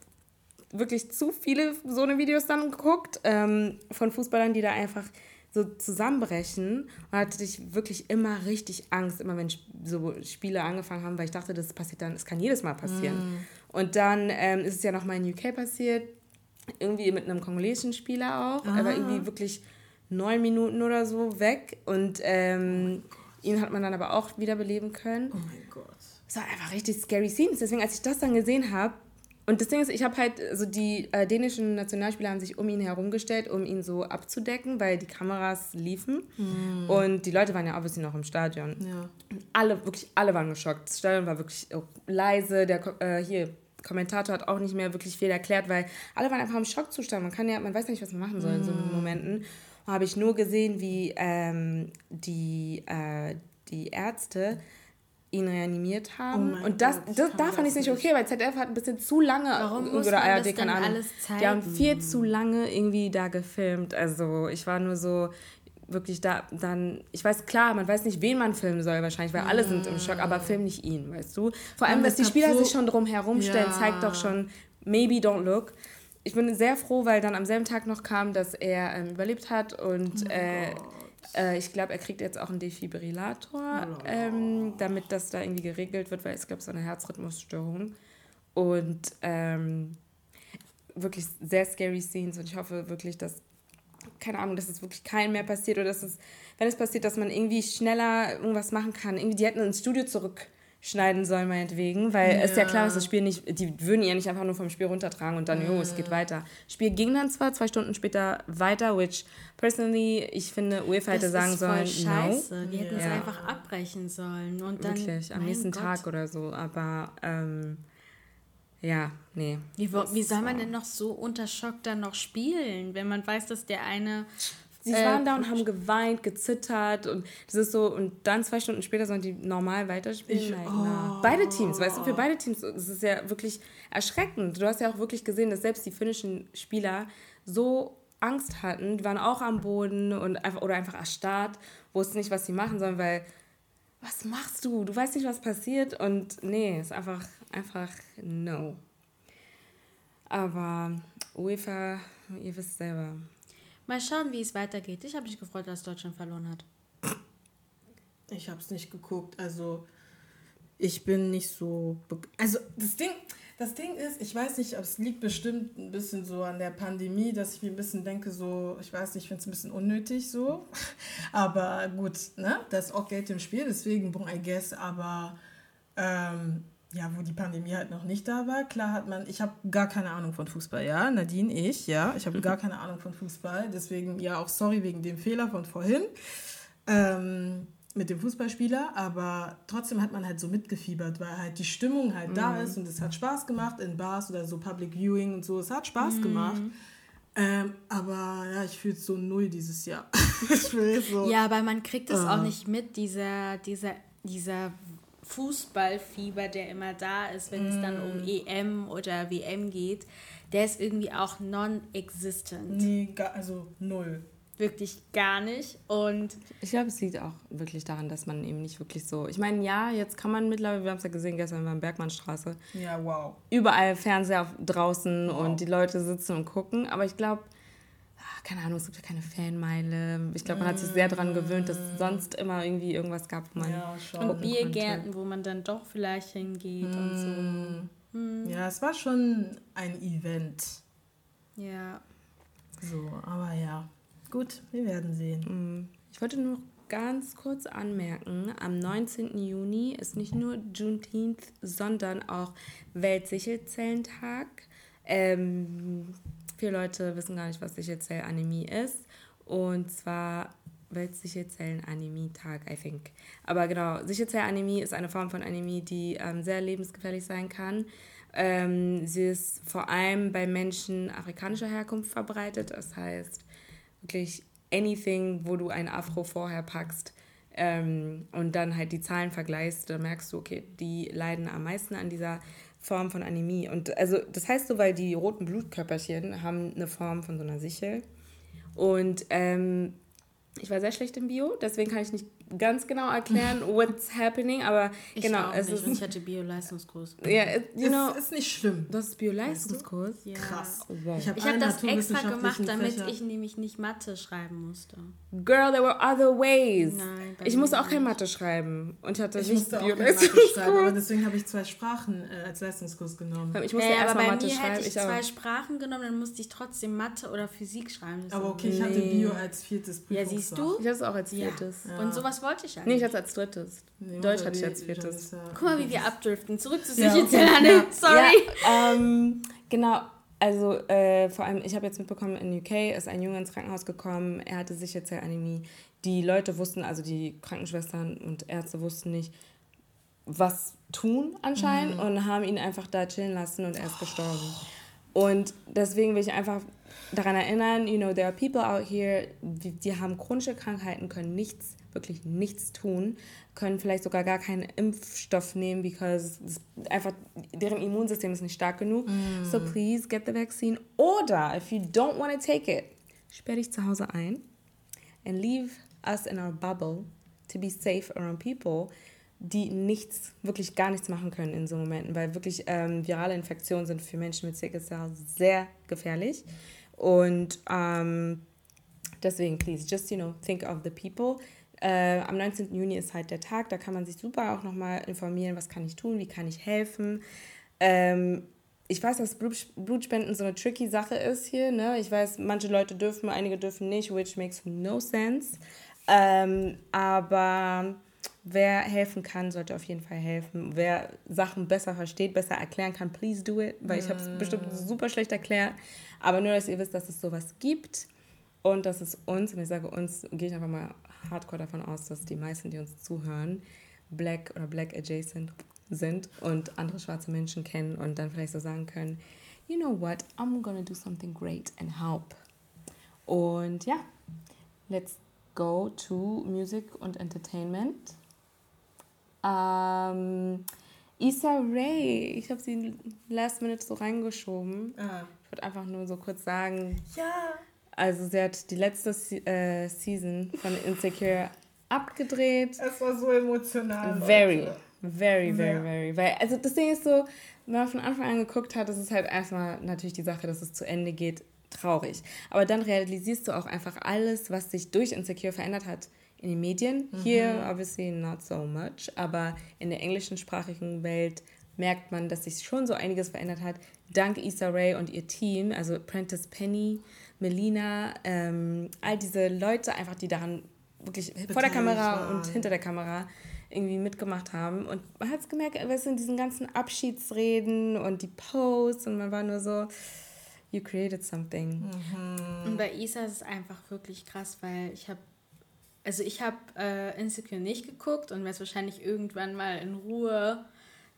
wirklich zu viele so eine Videos dann geguckt ähm, von Fußballern, die da einfach so zusammenbrechen und hatte ich wirklich immer richtig Angst, immer wenn so Spiele angefangen haben, weil ich dachte, das passiert dann, es kann jedes Mal passieren. Mm. Und dann ähm, ist es ja nochmal in UK passiert, irgendwie mit einem kongolesischen Spieler auch. Ah. Er war irgendwie wirklich neun Minuten oder so weg und ähm, oh ihn hat man dann aber auch wiederbeleben können. Oh mein Gott. Es war einfach richtig scary Scenes. Deswegen, als ich das dann gesehen habe, Und das Ding ist, ich habe halt, also die äh, dänischen Nationalspieler haben sich um ihn herumgestellt, um ihn so abzudecken, weil die Kameras liefen. Mm. Und die Leute waren ja obviously noch im Stadion. Ja. Und alle, wirklich alle waren geschockt. Das Stadion war wirklich leise. Der äh, hier, Kommentator hat auch nicht mehr wirklich viel erklärt, weil alle waren einfach im Schockzustand. Man kann ja, man weiß nicht, was man machen soll mm. in so mm. Momenten. Und habe ich nur gesehen, wie ähm, die, äh, die Ärzte ihn reanimiert haben. Oh und das, Gott, das, da fand ich es nicht okay, weil ZDF hat ein bisschen zu lange Warum muss oder ARD, keine Ahnung. Die haben viel zu lange irgendwie da gefilmt. Also ich war nur so wirklich da dann, ich weiß klar, man weiß nicht, wen man filmen soll wahrscheinlich, weil alle sind im Schock, aber film nicht ihn, weißt du? Vor allem, dass die Spieler so sich schon drum herumstellen, ja. zeigt doch schon, maybe don't look. Ich bin sehr froh, weil dann am selben Tag noch kam, dass er ähm, überlebt hat und oh äh, äh, ich glaube, er kriegt jetzt auch einen Defibrillator, oh. ähm, damit das da irgendwie geregelt wird, weil es glaube so eine Herzrhythmusstörung. Und ähm, wirklich sehr scary Scenes und ich hoffe wirklich, dass, keine Ahnung, dass es wirklich keinem mehr passiert oder dass es, wenn es passiert, dass man irgendwie schneller irgendwas machen kann. Irgendwie, die hätten ins Studio zurück schneiden soll, meinetwegen, weil ja. ist ja klar, dass das Spiel nicht, die würden ihr nicht einfach nur vom Spiel runtertragen und dann, jo, mhm. es geht weiter. Spiel ging dann zwar zwei Stunden später weiter, which personally, ich finde, UEFA hätte sagen sollen, scheiße. no. Die hätten ja. es einfach abbrechen sollen und dann. Wirklich, am nächsten Gott. Tag oder so, aber, ähm, ja, nee. Wie, wie soll man denn noch so unter Schock dann noch spielen, wenn man weiß, dass der eine Sie äh, waren da und haben geweint, gezittert und das ist so, und dann zwei Stunden später sollen die normal weiterspielen. Ich, oh. Beide Teams, weißt du, für beide Teams, das ist ja wirklich erschreckend. Du hast ja auch wirklich gesehen, dass selbst die finnischen Spieler so Angst hatten, die waren auch am Boden und einfach, oder einfach erstarrt, wussten nicht, was sie machen sollen, weil was machst du? Du weißt nicht, was passiert und nee, ist einfach, einfach no. Aber UEFA, ihr wisst selber, Mal schauen, wie es weitergeht. Ich habe mich gefreut, dass Deutschland verloren hat. Ich habe es nicht geguckt. Also ich bin nicht so. Also das Ding, das Ding ist, ich weiß nicht, ob es liegt bestimmt ein bisschen so an der Pandemie, dass ich mir ein bisschen denke, so, ich weiß nicht, ich finde es ein bisschen unnötig so. Aber gut, ne? Da ist auch Geld im Spiel, deswegen, I guess, aber ähm, ja, wo die Pandemie halt noch nicht da war. Klar hat man, ich habe gar keine Ahnung von Fußball, ja, Nadine, ich, ja, ich habe gar keine Ahnung von Fußball, deswegen ja auch sorry wegen dem Fehler von vorhin ähm, mit dem Fußballspieler, aber trotzdem hat man halt so mitgefiebert, weil halt die Stimmung halt mhm. da ist und es hat Spaß gemacht in Bars oder so Public Viewing und so, es hat Spaß mhm. gemacht. Ähm, aber ja, ich fühle es so null dieses Jahr. so, ja, aber man kriegt es uh. auch nicht mit, dieser, dieser, dieser Fußballfieber, der immer da ist, wenn mm. es dann um mm. EM oder WM geht, der ist irgendwie auch non-existent. Nee, gar, also null. Wirklich gar nicht. Und ich glaube, es liegt auch wirklich daran, dass man eben nicht wirklich so. Ich meine, ja, jetzt kann man mittlerweile, wir haben es ja gesehen gestern beim Bergmannstraße. Ja, wow. Überall Fernseher draußen wow. und die Leute sitzen und gucken. Aber ich glaube, keine Ahnung, es gibt ja keine Fanmeile. Ich glaube, man hat sich sehr daran gewöhnt, dass es sonst immer irgendwie irgendwas gab, wo man. Ja, und Biergärten, wo man dann doch vielleicht hingeht mm. und so. Mm. Ja, es war schon ein Event. Ja. So, aber ja. Gut, wir werden sehen. Mm. Ich wollte nur ganz kurz anmerken, am 19. Juni ist nicht nur Juneteenth, sondern auch Weltsicherheitszellentag. Ähm, Viele Leute wissen gar nicht, was Sichelzellanämie ist. Und zwar Weltsicherzellenanämie-Tag, I think. Aber genau, Sichelzellanämie ist eine Form von Anämie, die ähm, sehr lebensgefährlich sein kann. Ähm, sie ist vor allem bei Menschen afrikanischer Herkunft verbreitet. Das heißt, wirklich anything, wo du ein Afro vorher packst ähm, und dann halt die Zahlen vergleichst, da merkst du, okay, die leiden am meisten an dieser Form von Anämie. Und also das heißt so, weil die roten Blutkörperchen haben eine Form von so einer Sichel. Und ähm, ich war sehr schlecht im Bio, deswegen kann ich nicht ganz genau erklären, what's happening, aber ich genau. es nicht, ist, ich hatte Bio-Leistungskurs. Ja, yeah, you know, ist nicht schlimm. Das ist Bio-Leistungskurs? Ja. Krass. Wow. Ich habe hab das extra gemacht, damit Fächer. ich nämlich nicht Mathe schreiben musste. Girl, there were other ways. Nein, ich musste auch kein Mathe schreiben und ich hatte ich nicht Bio-Leistungskurs. Aber deswegen habe ich zwei Sprachen äh, als Leistungskurs genommen. Ich musste ja, erstmal Mathe schreiben. Hätte ich, ich zwei Sprachen genommen, dann musste ich trotzdem Mathe oder Physik schreiben. aber okay, ich hatte Bio als viertes Prüfungsfach. Ja, siehst du? Ich hatte es auch als viertes. Ja. Und sowas was wollte ich eigentlich? Nee, ich hatte als drittes. Nee, Deutsch hatte ich als viertes. Guck mal, wie wir abdriften. Zurück zu ja. Ja. Sorry. Ja, ähm, genau. Also äh, vor allem, ich habe jetzt mitbekommen, in UK ist ein Junge ins Krankenhaus gekommen. Er hatte Sicherheitsanämie. Die Leute wussten, also die Krankenschwestern und Ärzte wussten nicht, was tun anscheinend mhm. und haben ihn einfach da chillen lassen und er ist gestorben. Und deswegen will ich einfach daran erinnern, you know, there are people out here, die, die haben chronische Krankheiten, können nichts, wirklich nichts tun, können vielleicht sogar gar keinen Impfstoff nehmen, because einfach deren Immunsystem ist nicht stark genug. Mm. So please get the vaccine. Oder if you don't want to take it, sperr dich zu Hause ein and leave us in our bubble to be safe around people die nichts, wirklich gar nichts machen können in so Momenten, weil wirklich ähm, virale Infektionen sind für Menschen mit Sickle Cell sehr gefährlich. Und ähm, deswegen, please, just, you know, think of the people. Äh, am 19. Juni ist halt der Tag, da kann man sich super auch nochmal informieren, was kann ich tun, wie kann ich helfen. Ähm, ich weiß, dass Blutspenden so eine tricky Sache ist hier. Ne? Ich weiß, manche Leute dürfen, einige dürfen nicht, which makes no sense. Ähm, aber wer helfen kann, sollte auf jeden Fall helfen. Wer Sachen besser versteht, besser erklären kann, please do it, weil ich habe es mm. bestimmt super schlecht erklärt. Aber nur, dass ihr wisst, dass es sowas gibt und dass es uns, und ich sage uns, gehe ich einfach mal hardcore davon aus, dass die meisten, die uns zuhören, black oder black adjacent sind und andere schwarze Menschen kennen und dann vielleicht so sagen können, you know what, I'm gonna do something great and help. Und ja, let's go to Music und Entertainment. Ähm, Issa Rae, ich habe sie last minute so reingeschoben. Ah. Ich wollte einfach nur so kurz sagen. Ja. Also sie hat die letzte äh, Season von Insecure abgedreht. Es war so emotional. Very, Leute. very, very, ja. very. Weil, also das Ding ist so, wenn man von Anfang an geguckt hat, ist halt erstmal natürlich die Sache, dass es zu Ende geht, traurig. Aber dann realisierst du auch einfach alles, was sich durch Insecure verändert hat in den Medien. Mhm. Hier obviously not so much, aber in der englischsprachigen Welt merkt man, dass sich schon so einiges verändert hat. Dank Issa Rae und ihr Team, also Prentice Penny, Melina, ähm, all diese Leute einfach, die daran wirklich Beteiligt vor der Kamera waren. und hinter der Kamera irgendwie mitgemacht haben. Und man hat es gemerkt, weißt du, in diesen ganzen Abschiedsreden und die Posts und man war nur so, you created something. Mhm. Und bei Isa ist es einfach wirklich krass, weil ich habe also ich habe äh, Insecure nicht geguckt und werde es wahrscheinlich irgendwann mal in Ruhe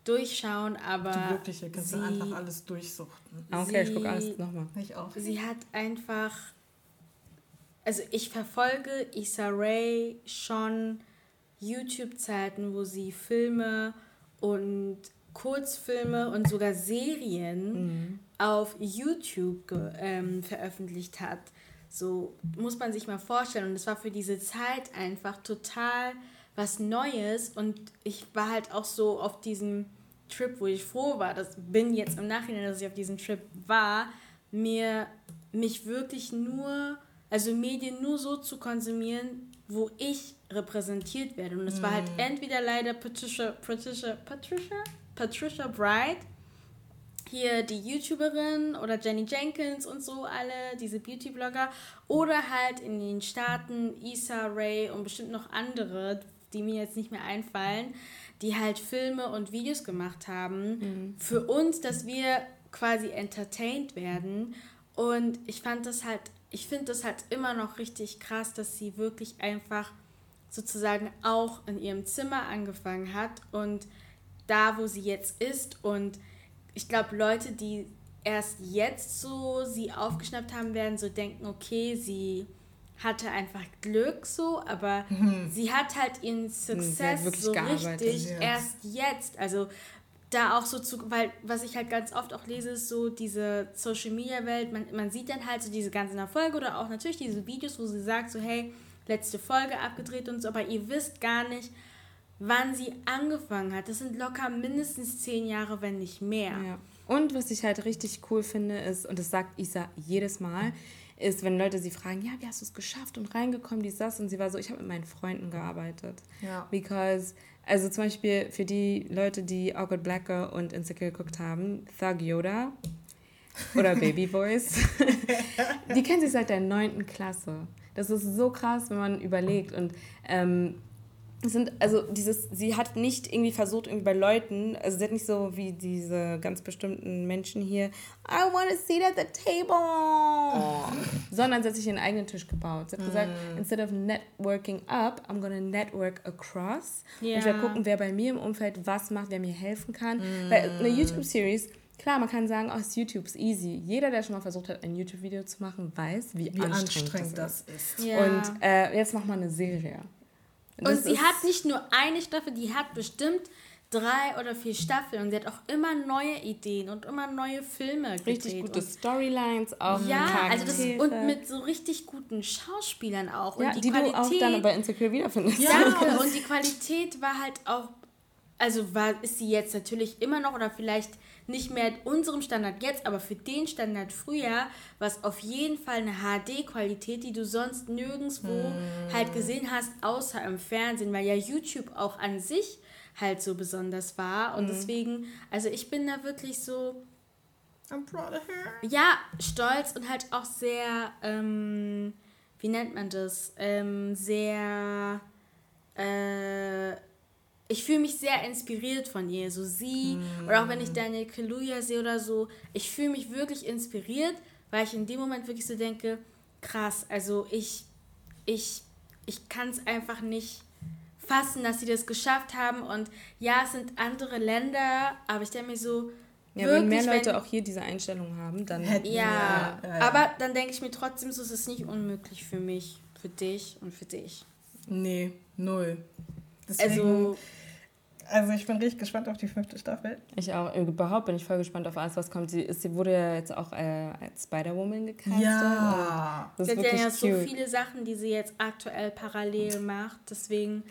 durchschauen, aber. Die Glückliche kannst sie, du einfach alles durchsuchten. Okay, sie, ich gucke alles nochmal. Ich auch. Sie hat einfach. Also ich verfolge Issa Rae schon YouTube-Zeiten, wo sie Filme und Kurzfilme und sogar Serien mhm. auf YouTube ähm, veröffentlicht hat. So muss man sich mal vorstellen. Und es war für diese Zeit einfach total was Neues. Und ich war halt auch so auf diesem Trip, wo ich froh war, das bin jetzt im Nachhinein, dass ich auf diesem Trip war, mir mich wirklich nur, also Medien nur so zu konsumieren, wo ich repräsentiert werde. Und es war halt mhm. entweder leider Patricia, Patricia, Patricia, Patricia Bright hier die YouTuberin oder Jenny Jenkins und so alle, diese Beauty-Blogger. Oder halt in den Staaten Issa Rae und bestimmt noch andere, die mir jetzt nicht mehr einfallen, die halt Filme und Videos gemacht haben. Mhm. Für uns, dass wir quasi entertained werden. Und ich fand das halt, ich finde das halt immer noch richtig krass, dass sie wirklich einfach sozusagen auch in ihrem Zimmer angefangen hat und da, wo sie jetzt ist und ich glaube, Leute, die erst jetzt so sie aufgeschnappt haben, werden so denken, okay, sie hatte einfach Glück so, aber mhm. sie hat halt ihren Success so richtig ja. erst jetzt. Also da auch so zu, weil was ich halt ganz oft auch lese, ist so diese Social Media Welt, man, man sieht dann halt so diese ganzen Erfolge oder auch natürlich diese Videos, wo sie sagt so, hey, letzte Folge abgedreht und so, aber ihr wisst gar nicht, wann sie angefangen hat. Das sind locker mindestens zehn Jahre, wenn nicht mehr. Ja. Und was ich halt richtig cool finde, ist, und das sagt Isa jedes Mal, ist, wenn Leute sie fragen, ja, wie hast du es geschafft und reingekommen, dies, das, und sie war so, ich habe mit meinen Freunden gearbeitet. Ja. Because, also zum Beispiel für die Leute, die Awkward Blacker und Insecure geguckt haben, Thug Yoda oder Baby Voice, die kennen sich seit der neunten Klasse. Das ist so krass, wenn man überlegt. Und ähm, sind, also dieses, sie hat nicht irgendwie versucht, irgendwie bei Leuten, also sie hat nicht so wie diese ganz bestimmten Menschen hier, I want a seat at the table, oh. sondern sie hat sich ihren eigenen Tisch gebaut. Sie hat mm. gesagt, instead of networking up, I'm gonna network across. Yeah. Und ich werde gucken, wer bei mir im Umfeld was macht, wer mir helfen kann. Mm. Weil eine YouTube-Series, Klar, man kann sagen, oh, YouTube ist easy. Jeder, der schon mal versucht hat, ein YouTube-Video zu machen, weiß, wie, wie anstrengend, anstrengend, das ist. Ist. Ja. Und äh, jetzt mach mal eine Serie. Und sie hat nicht nur eine Staffel, die hat bestimmt drei oder vier Staffeln und sie hat auch immer neue Ideen und immer neue Filme gedreht. Richtig gute Storylines auch. Ja, also das und mit so richtig guten Schauspielern auch. Und ja, die, die Qualität, du auch dann bei Insecure wiederfindest. Ja, und die Qualität war halt auch, also war, ist sie jetzt natürlich immer noch oder vielleicht nicht mehr unserem Standard jetzt, aber für den Standard früher war es auf jeden Fall eine HD-Qualität, die du sonst nirgendwo mm. halt gesehen hast, außer im Fernsehen, weil ja YouTube auch an sich halt so besonders war. Und mm. deswegen, also ich bin da wirklich so. I'm proud of her. Ja, stolz und halt auch sehr, ähm, wie nennt man das? Ähm, sehr. Äh, ich fühle mich sehr inspiriert von ihr. So sie, mm. oder auch wenn ich Daniel Kaluuya sehe oder so, ich fühle mich wirklich inspiriert, weil ich in dem Moment wirklich so denke, krass, also ich, ich, ich kann es einfach nicht fassen, dass sie das geschafft haben. Und ja, es sind andere Länder, aber ich denke mir so, ja, wirklich, wenn mehr Leute wenn, auch hier diese Einstellung haben, dann hätten ja, ja, ja. aber dann denke ich mir trotzdem, so ist es nicht unmöglich für mich, für dich und für dich. Nee, null. Deswegen, also also ich bin richtig gespannt auf die fünfte Staffel. Ich auch. Überhaupt bin ich voll gespannt auf alles, was kommt. Sie, ist, sie wurde ja jetzt auch äh, als Spider-Woman gecastet. Ja. Das sie hat ja so viele Sachen, die sie jetzt aktuell parallel macht. Deswegen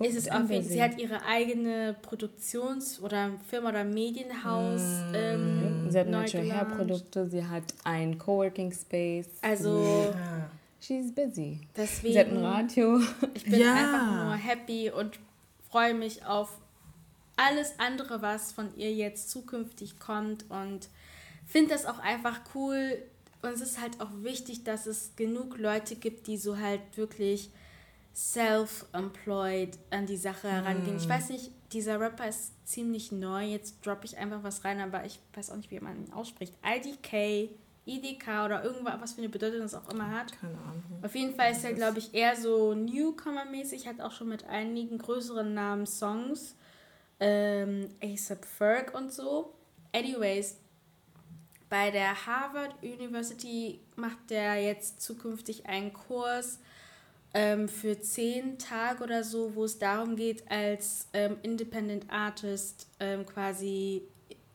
ist es auf jeden Sie hat ihre eigene Produktions- oder Firma- oder Medienhaus mm. ähm, Sie hat Natural Hair Produkte. Sie hat ein Coworking Space. Also... Yeah. She's busy. Deswegen, sie hat ein Radio. Ich bin ja. einfach nur happy und freue mich auf alles andere, was von ihr jetzt zukünftig kommt und finde das auch einfach cool. Und es ist halt auch wichtig, dass es genug Leute gibt, die so halt wirklich self-employed an die Sache herangehen. Mm. Ich weiß nicht, dieser Rapper ist ziemlich neu. Jetzt droppe ich einfach was rein, aber ich weiß auch nicht, wie man ihn ausspricht. IDK, IDK oder irgendwas, was für eine Bedeutung das auch immer hat. Keine Ahnung. Auf jeden Fall ist er, glaube ich, eher so Newcomer-mäßig, hat auch schon mit einigen größeren Namen Songs ähm, ASAP Ferg und so. Anyways, bei der Harvard University macht der jetzt zukünftig einen Kurs ähm, für zehn Tage oder so, wo es darum geht, als ähm, Independent Artist ähm, quasi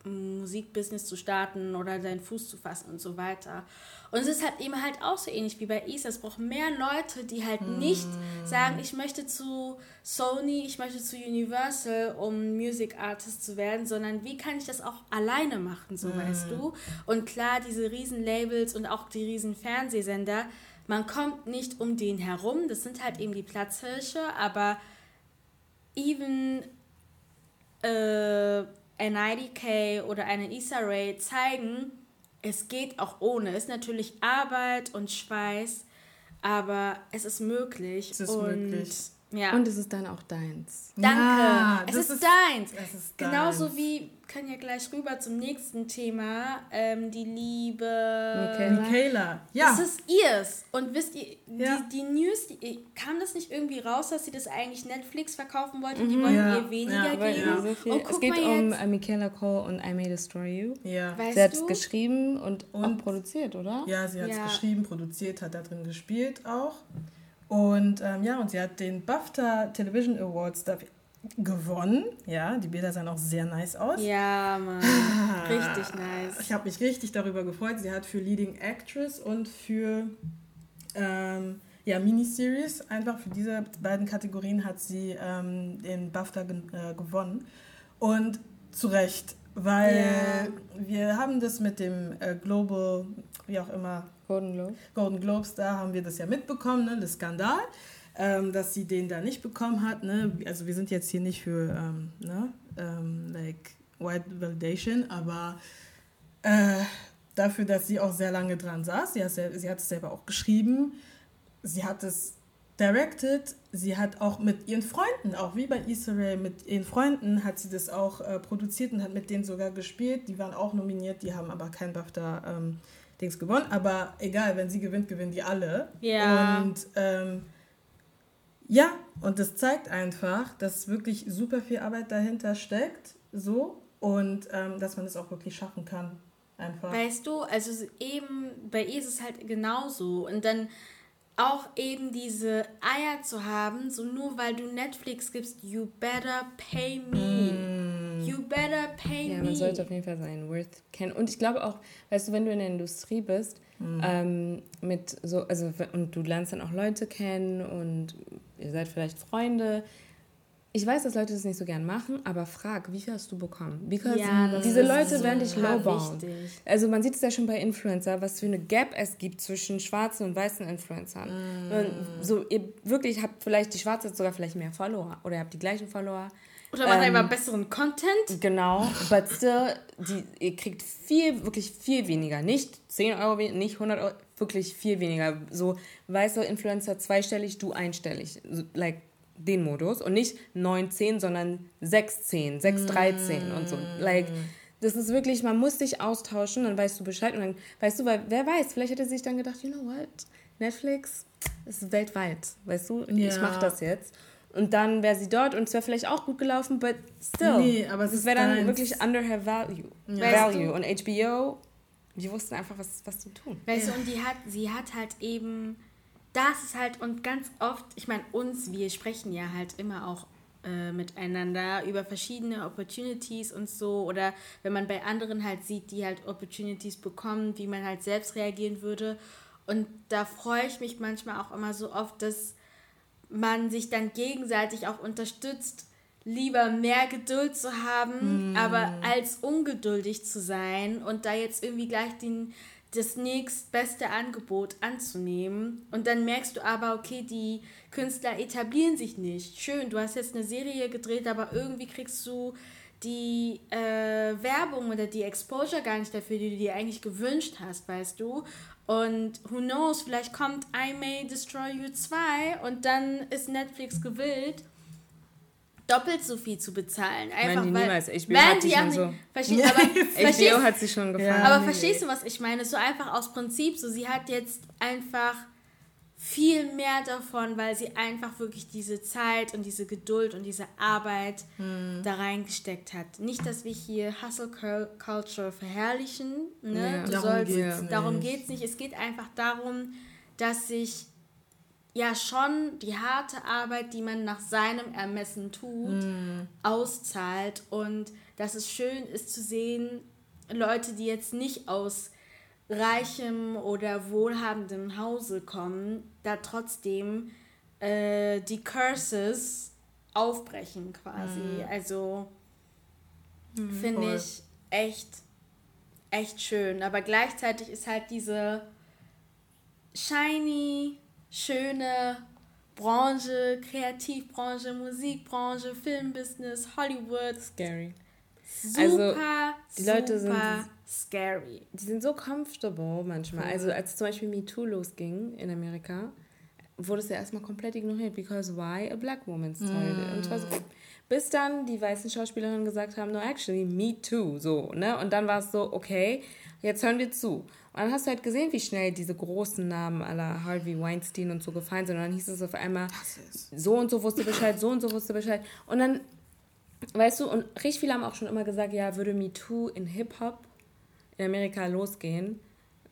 Musikbusiness zu starten oder deinen Fuß zu fassen und so weiter. Und es ist halt eben halt auch so ähnlich wie bei Isa. Es braucht mehr Leute, die halt mm. nicht sagen, ich möchte zu Sony, ich möchte zu Universal, um Music Artist zu werden, sondern wie kann ich das auch alleine machen, so mm. weißt du? Und klar, diese riesen Labels und auch die riesen Fernsehsender, man kommt nicht um den herum. Das sind halt eben die Platzhirsche, aber even äh, ein IDK oder eine Issa Rae zeigen, es geht auch ohne. Es ist natürlich Arbeit und Schweiß, aber es ist möglich. Es ist und möglich. Ja. Und es ist dann auch deins. Danke. Ja, es, ist, ist deins. es ist deins. Genauso wie, können ja gleich rüber zum nächsten Thema, ähm, die liebe Michaela. Michaela. Ja. Das ist ihrs. Und wisst ihr, ja. die, die News, die, kam das nicht irgendwie raus, dass sie das eigentlich Netflix verkaufen wollte? Mhm. Die wollten ja. ihr weniger geben. So viel. es geht um uh, Michaela Cole und I May Destroy You. Ja. Weißt sie hat es geschrieben und, und, auch produziert, oder? Ja, sie hat es geschrieben, produziert, hat da drin gespielt auch. Und ähm, ja, und sie hat den BAFTA Television Awards dafür gewonnen. Ja, die Bilder sahen auch sehr nice aus. Ja, Mann. Ah, richtig nice. Ich habe mich richtig darüber gefreut. Sie hat für Leading Actress und für ähm, ja, Miniseries, einfach für diese beiden Kategorien hat sie ähm, den BAFTA ge äh, gewonnen. Und zu Recht, weil yeah. wir haben das mit dem äh, Global, wie auch immer, Golden Globes. Golden Globes, da haben wir das ja mitbekommen, ne, das Skandal, ähm, dass sie den da nicht bekommen hat. Ne? Also wir sind jetzt hier nicht für ähm, ne, ähm, like White Validation, aber äh, dafür, dass sie auch sehr lange dran saß. Sie hat, sie hat es selber auch geschrieben. Sie hat es directed sie hat auch mit ihren Freunden, auch wie bei Issa mit ihren Freunden hat sie das auch äh, produziert und hat mit denen sogar gespielt. Die waren auch nominiert, die haben aber kein BAFTA ähm, Dings gewonnen. Aber egal, wenn sie gewinnt, gewinnen die alle. Ja. Und ähm, ja, und das zeigt einfach, dass wirklich super viel Arbeit dahinter steckt, so und ähm, dass man es auch wirklich schaffen kann. Einfach. Weißt du, also eben bei ihr ist es halt genauso. Und dann auch eben diese Eier zu haben, so nur weil du Netflix gibst, you better pay me. Mm. You better pay ja, me. Ja, man sollte auf jeden Fall seinen Worth kennen. Und ich glaube auch, weißt du, wenn du in der Industrie bist, mm. ähm, mit so, also und du lernst dann auch Leute kennen und ihr seid vielleicht Freunde, ich weiß, dass Leute das nicht so gern machen, aber frag, wie viel hast du bekommen? Because ja, diese Leute werden dich lowbauen. Also man sieht es ja schon bei Influencer, was für eine Gap es gibt zwischen schwarzen und weißen Influencern. Mm. So, ihr wirklich habt vielleicht, die Schwarze sogar vielleicht mehr Follower oder ihr habt die gleichen Follower. Oder macht ähm, einfach besseren Content. Genau, but still, die, ihr kriegt viel, wirklich viel weniger. Nicht 10 Euro, nicht 100 Euro, wirklich viel weniger. So weiße Influencer zweistellig, du einstellig. Like, den Modus und nicht 9, 10, sondern 6, 10, 6, 13 mm. und so. Like, das ist wirklich, man muss sich austauschen, dann weißt du Bescheid und dann weißt du, weil wer weiß, vielleicht hätte sich dann gedacht, you know what, Netflix ist weltweit, weißt du, ja. ich mache das jetzt. Und dann wäre sie dort und es wäre vielleicht auch gut gelaufen, but still. Nee, aber es wäre dann wirklich under her value. Ja. Value. Und HBO, die wussten einfach, was, was zu tun. Weißt ja. du, und die hat, sie hat halt eben das ist halt, und ganz oft, ich meine, uns, wir sprechen ja halt immer auch äh, miteinander über verschiedene Opportunities und so. Oder wenn man bei anderen halt sieht, die halt Opportunities bekommen, wie man halt selbst reagieren würde. Und da freue ich mich manchmal auch immer so oft, dass man sich dann gegenseitig auch unterstützt, lieber mehr Geduld zu haben, mm. aber als ungeduldig zu sein und da jetzt irgendwie gleich den das nächstbeste Angebot anzunehmen. Und dann merkst du aber, okay, die Künstler etablieren sich nicht. Schön, du hast jetzt eine Serie gedreht, aber irgendwie kriegst du die äh, Werbung oder die Exposure gar nicht dafür, die du dir eigentlich gewünscht hast, weißt du. Und who knows, vielleicht kommt I May Destroy You 2 und dann ist Netflix gewillt doppelt so viel zu bezahlen. Einfach Nein, die niemals. HBO hat die schon so. Verstehst, aber, HBO hat sich schon gefallen. aber verstehst du, was ich meine? So einfach aus Prinzip, so sie hat jetzt einfach viel mehr davon, weil sie einfach wirklich diese Zeit und diese Geduld und diese Arbeit hm. da reingesteckt hat. Nicht, dass wir hier Hustle Culture verherrlichen. Ne? Ja, darum geht es darum geht's nicht. Es geht einfach darum, dass sich ja schon die harte Arbeit, die man nach seinem Ermessen tut, mm. auszahlt. Und dass es schön ist zu sehen, Leute, die jetzt nicht aus reichem oder wohlhabendem Hause kommen, da trotzdem äh, die Curses aufbrechen quasi. Mm. Also mm, finde ich echt, echt schön. Aber gleichzeitig ist halt diese shiny schöne Branche, Kreativbranche, Musikbranche, Filmbusiness, Hollywood. Scary. Super, also, die Leute sind scary. Die sind so comfortable manchmal. Mhm. Also als zum Beispiel MeToo losging in Amerika, wurde es ja erstmal komplett ignoriert, because why a black woman started mm. Und so, bis dann die weißen Schauspielerinnen gesagt haben, no, actually, me too, so, ne? Und dann war es so, okay, jetzt hören wir zu. Und dann hast du halt gesehen, wie schnell diese großen Namen aller Harvey Weinstein und so gefallen sind. Und dann hieß es auf einmal, so und so wusste Bescheid, so und so wusste Bescheid. Und dann, weißt du, und richtig viele haben auch schon immer gesagt, ja, würde MeToo in Hip-Hop in Amerika losgehen,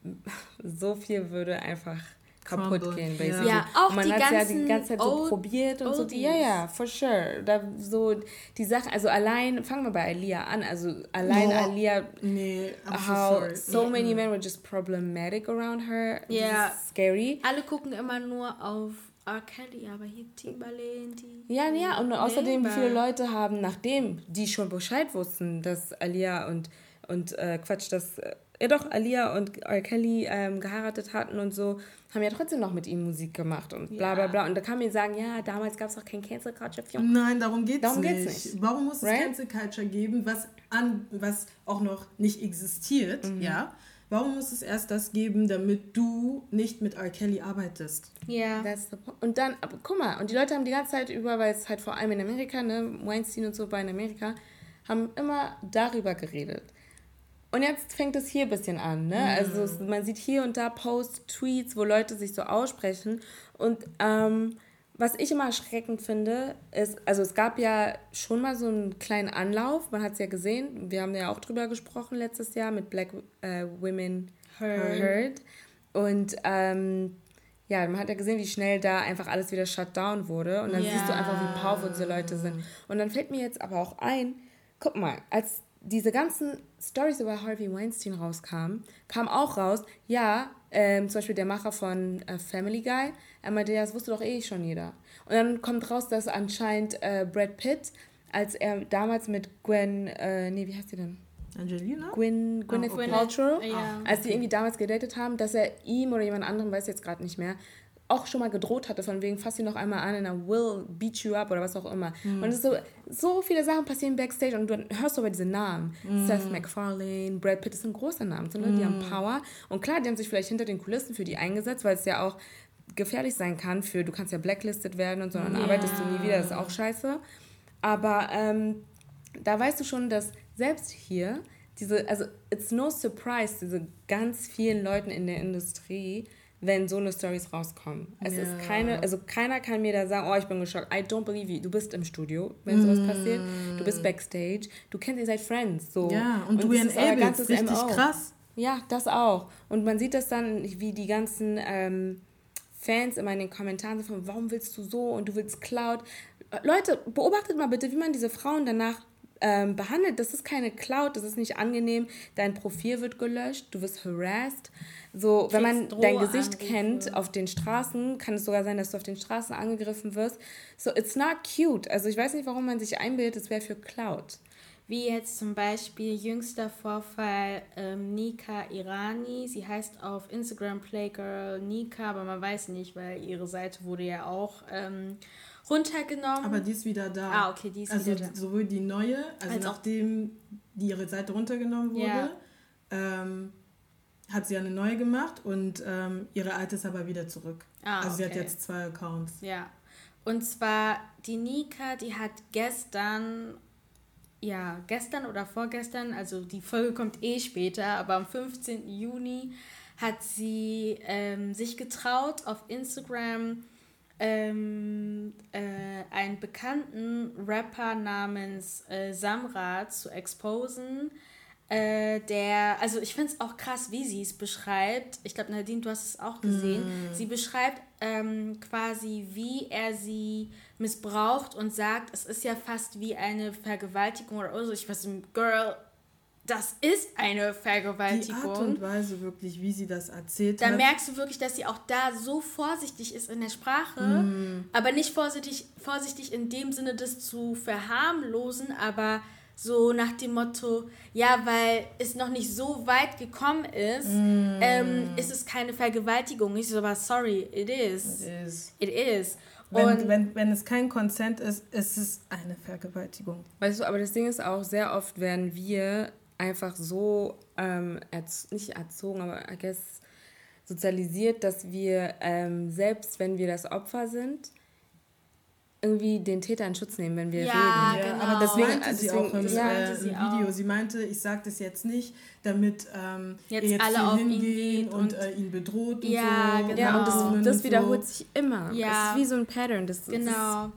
so viel würde einfach kaputt Crumble. gehen, basically. Ja, auch und man hat ja die ganze Zeit so probiert und so. Ja, ja, for sure. Da so die Sache, also allein, fangen wir bei Alia an, also allein oh, Alia, nee, how so, so many men were just problematic around her. Ja. Yeah. Scary. Alle gucken immer nur auf R. Kelly, aber hier Timbaland, die. Ja, ja, und außerdem, wie viele Leute haben, nachdem die schon Bescheid wussten, dass Alia und, und äh, Quatsch, dass. Ja doch, Alia und R. Kelly ähm, geheiratet hatten und so, haben ja trotzdem noch mit ihm Musik gemacht und bla bla bla. Und da kann mir sagen, ja, damals gab es auch kein Cancel Culture. Film. Nein, darum geht es nicht. nicht. Warum muss es right? Cancel Culture geben, was, an, was auch noch nicht existiert, mhm. ja? Warum muss es erst das geben, damit du nicht mit R. Kelly arbeitest? Ja. Yeah. Und dann, aber guck mal, und die Leute haben die ganze Zeit über, weil es halt vor allem in Amerika, ne, Weinstein und so war in Amerika, haben immer darüber geredet. Und jetzt fängt es hier ein bisschen an, ne? Mhm. Also man sieht hier und da Posts, Tweets, wo Leute sich so aussprechen. Und ähm, was ich immer erschreckend finde, ist, also es gab ja schon mal so einen kleinen Anlauf, man hat es ja gesehen, wir haben ja auch drüber gesprochen letztes Jahr mit Black äh, Women Heard. Heard. Und ähm, ja, man hat ja gesehen, wie schnell da einfach alles wieder shut down wurde. Und dann ja. siehst du einfach, wie powerful diese Leute sind. Und dann fällt mir jetzt aber auch ein, guck mal, als diese ganzen Stories über Harvey Weinstein rauskamen, kam auch raus, ja, ähm, zum Beispiel der Macher von äh, Family Guy, er meinte, ja, das wusste doch eh schon jeder. Und dann kommt raus, dass anscheinend äh, Brad Pitt, als er damals mit Gwen, äh, nee, wie heißt die denn? Angelina? Gwyn, Gwyneth oh, okay. Paltrow, ja. als die irgendwie damals gedatet haben, dass er ihm oder jemand anderem, weiß jetzt gerade nicht mehr, auch schon mal gedroht hatte, von wegen, fass ihn noch einmal an und er will beat you up oder was auch immer. Mhm. Und es ist so, so viele Sachen passieren backstage und du hörst aber diese Namen. Mhm. Seth MacFarlane, Brad Pitt, das sind große Namen, so, ne? die haben mhm. Power. Und klar, die haben sich vielleicht hinter den Kulissen für die eingesetzt, weil es ja auch gefährlich sein kann für, du kannst ja blacklisted werden und so, dann yeah. arbeitest du nie wieder, das ist auch scheiße. Aber ähm, da weißt du schon, dass selbst hier diese, also it's no surprise, diese ganz vielen Leuten in der Industrie, wenn so eine Stories rauskommen. Es ja. ist keine, also keiner kann mir da sagen, oh, ich bin geschockt. I don't believe you. Du bist im Studio, wenn sowas mm. passiert. Du bist backstage. Du kennst ihr seid Friends. So. Ja, und, und du enablest, richtig MO. krass. Ja, das auch. Und man sieht das dann, wie die ganzen ähm, Fans immer in den Kommentaren sagen, warum willst du so und du willst Cloud. Leute, beobachtet mal bitte, wie man diese Frauen danach ähm, behandelt. Das ist keine Cloud, das ist nicht angenehm. Dein Profil wird gelöscht, du wirst harassed. So, wenn man dein Gesicht kennt auf den Straßen, kann es sogar sein, dass du auf den Straßen angegriffen wirst. So, it's not cute. Also ich weiß nicht, warum man sich einbildet, es wäre für Cloud. Wie jetzt zum Beispiel jüngster Vorfall ähm, Nika Irani. Sie heißt auf Instagram Playgirl Nika, aber man weiß nicht, weil ihre Seite wurde ja auch ähm, runtergenommen. Aber die ist wieder da. Ah, okay, die ist also wieder da. Sowohl die neue, also Als nachdem die ihre Seite runtergenommen wurde, ja. ähm, hat sie eine neue gemacht und ähm, ihre alte ist aber wieder zurück. Ah, also okay. sie hat jetzt zwei Accounts. Ja. Und zwar die Nika, die hat gestern, ja, gestern oder vorgestern, also die Folge kommt eh später, aber am 15. Juni hat sie ähm, sich getraut, auf Instagram ähm, äh, einen bekannten Rapper namens äh, Samra zu exposen äh, der, also ich finde es auch krass, wie sie es beschreibt. Ich glaube, Nadine, du hast es auch gesehen. Mm. Sie beschreibt ähm, quasi, wie er sie missbraucht und sagt, es ist ja fast wie eine Vergewaltigung oder so. Ich weiß, Girl, das ist eine Vergewaltigung. Die Art und Weise wirklich, wie sie das erzählt da hat. Da merkst du wirklich, dass sie auch da so vorsichtig ist in der Sprache, mm. aber nicht vorsichtig, vorsichtig in dem Sinne, das zu verharmlosen, aber so nach dem Motto, ja, weil es noch nicht so weit gekommen ist, mm. ähm, ist es keine Vergewaltigung. Ich so, aber sorry, it is. It is. It is. Wenn, wenn, wenn es kein Consent ist, ist es eine Vergewaltigung. Weißt du, aber das Ding ist auch, sehr oft werden wir einfach so, ähm, erz nicht erzogen, aber I guess sozialisiert, dass wir, ähm, selbst wenn wir das Opfer sind, irgendwie den Täter in Schutz nehmen, wenn wir ja, reden. Ja, genau. aber deswegen, meinte sie deswegen, auch im, ja, äh, im Video. Auch. Sie meinte, ich sage das jetzt nicht, damit ähm, jetzt, jetzt alle auf ihn gehen und, und äh, ihn bedroht und ja, so. Genau. Ja, und das, das wiederholt so. sich immer. Ja. Es ist wie so ein Pattern. Das, genau.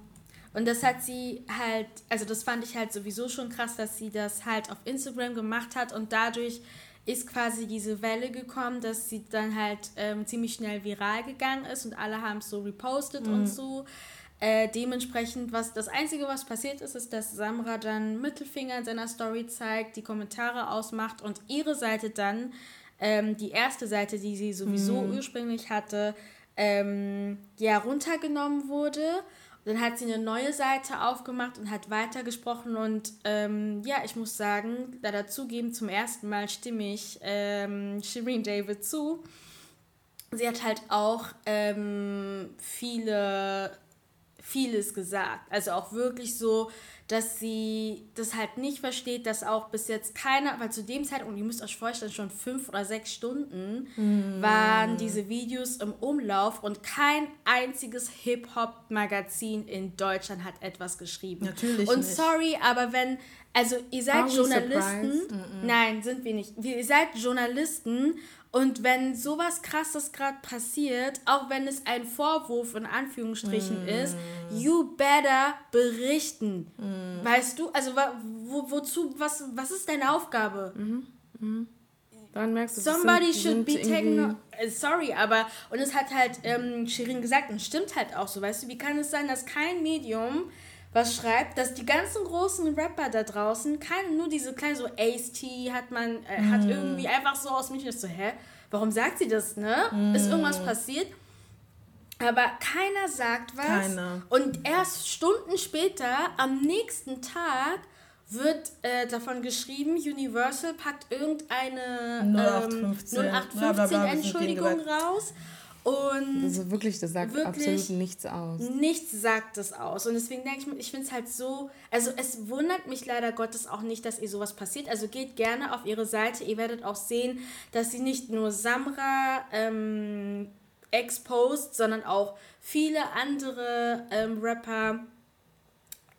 Und das hat sie halt, also das fand ich halt sowieso schon krass, dass sie das halt auf Instagram gemacht hat und dadurch ist quasi diese Welle gekommen, dass sie dann halt ähm, ziemlich schnell viral gegangen ist und alle haben es so repostet mhm. und so. Äh, dementsprechend, was das Einzige, was passiert ist, ist, dass Samra dann Mittelfinger in seiner Story zeigt, die Kommentare ausmacht und ihre Seite dann, ähm, die erste Seite, die sie sowieso mhm. ursprünglich hatte, ähm, ja, runtergenommen wurde. Dann hat sie eine neue Seite aufgemacht und hat weitergesprochen und ähm, ja, ich muss sagen, da dazugeben, zum ersten Mal stimme ich ähm, Shireen David zu. Sie hat halt auch ähm, viele vieles gesagt. Also auch wirklich so, dass sie das halt nicht versteht, dass auch bis jetzt keiner, weil zu dem Zeitpunkt, ihr müsst euch vorstellen, schon fünf oder sechs Stunden mm. waren diese Videos im Umlauf und kein einziges Hip-Hop-Magazin in Deutschland hat etwas geschrieben. Natürlich. Und nicht. sorry, aber wenn, also ihr seid Journalisten, mm -mm. nein, sind wir nicht. Ihr seid Journalisten und wenn sowas krasses gerade passiert, auch wenn es ein Vorwurf in Anführungsstrichen mm. ist, you better berichten. Mm. Weißt du, also wo, wozu, was, was ist deine Aufgabe? Mhm. Mhm. Dann merkst du, Somebody sind, should be taken. Äh, sorry, aber und es hat halt ähm, Shirin gesagt und stimmt halt auch so, weißt du, wie kann es sein, dass kein Medium was schreibt, dass die ganzen großen Rapper da draußen, keine, nur diese kleinen, so Ace-T hat man, äh, mm. hat irgendwie einfach so aus München, so, hä, warum sagt sie das, ne? Mm. Ist irgendwas passiert? Aber keiner sagt was. Keiner. Und erst Stunden später, am nächsten Tag, wird äh, davon geschrieben, Universal packt irgendeine 0815, ähm, 0815 Entschuldigung raus. Und also wirklich, das sagt wirklich absolut nichts aus. Nichts sagt es aus. Und deswegen denke ich mir, ich finde es halt so, also es wundert mich leider Gottes auch nicht, dass ihr sowas passiert. Also geht gerne auf ihre Seite. Ihr werdet auch sehen, dass sie nicht nur Samra ähm, exposed, sondern auch viele andere ähm, Rapper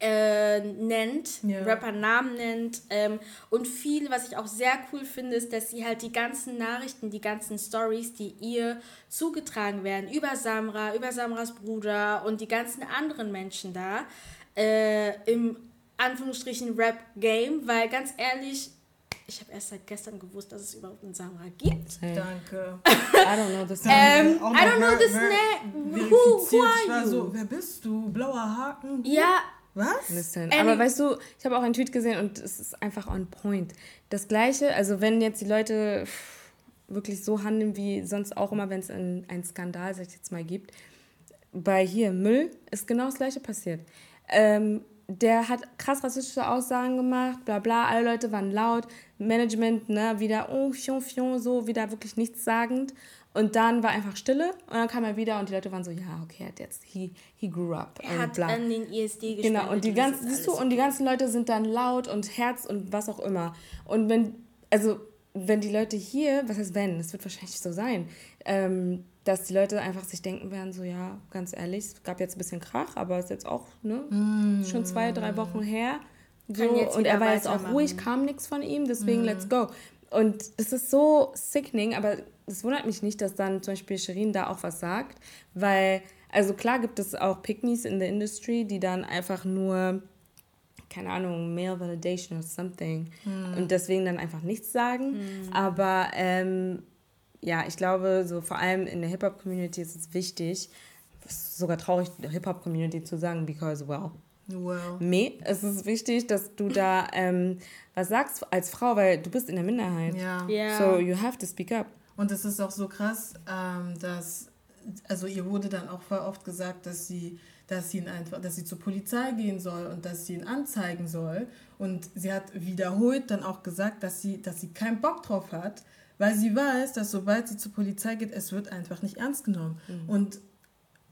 äh, nennt, ja. Rapper-Namen nennt. Ähm, und viel, was ich auch sehr cool finde, ist, dass sie halt die ganzen Nachrichten, die ganzen Stories, die ihr zugetragen werden, über Samra, über Samras Bruder und die ganzen anderen Menschen da, äh, im Anführungsstrichen Rap-Game, weil ganz ehrlich, ich habe erst seit gestern gewusst, dass es überhaupt einen Samra gibt. Danke. I don't know this name. Um, I don't know this name. Who, who are you? So, wer bist du? Blauer Haken? Ja, was? Listen. Aber weißt du, ich habe auch einen Tweet gesehen und es ist einfach on point. Das Gleiche, also wenn jetzt die Leute wirklich so handeln wie sonst auch immer, wenn es einen, einen Skandal, sag ich jetzt mal, gibt, bei hier Müll ist genau das Gleiche passiert. Ähm, der hat krass rassistische Aussagen gemacht, bla bla, alle Leute waren laut, Management, ne, wieder oh, fion, fion, so, wieder wirklich nichts sagend. Und dann war einfach Stille und dann kam er wieder und die Leute waren so, ja, okay, er hat jetzt, he, he grew up. Er hat bla. an den ISD gespielt. Genau, und die ganzen, siehst du, und die ganzen Leute sind dann laut und Herz und was auch immer. Und wenn, also, wenn die Leute hier, was heißt wenn, es wird wahrscheinlich so sein, ähm, dass die Leute einfach sich denken werden, so, ja, ganz ehrlich, es gab jetzt ein bisschen Krach, aber es ist jetzt auch, ne, mm. schon zwei, drei Wochen her. So, und er war jetzt auch ruhig, kam nichts von ihm, deswegen mm. let's go. Und das ist so sickening, aber es wundert mich nicht, dass dann zum Beispiel Shirin da auch was sagt, weil, also klar gibt es auch Picnics in der Industry, die dann einfach nur, keine Ahnung, Male Validation or something hm. und deswegen dann einfach nichts sagen. Hm. Aber ähm, ja, ich glaube, so vor allem in der Hip-Hop-Community ist es wichtig, sogar traurig, der Hip-Hop-Community zu sagen, because, well, Well. Me, es ist wichtig, dass du da ähm, was sagst als Frau, weil du bist in der Minderheit. Ja. Yeah. So you have to speak up. Und es ist auch so krass, ähm, dass, also ihr wurde dann auch voll oft gesagt, dass sie, dass sie ihn einfach, dass sie zur Polizei gehen soll und dass sie ihn anzeigen soll. Und sie hat wiederholt dann auch gesagt, dass sie, dass sie keinen Bock drauf hat, weil sie weiß, dass sobald sie zur Polizei geht, es wird einfach nicht ernst genommen. Mhm. Und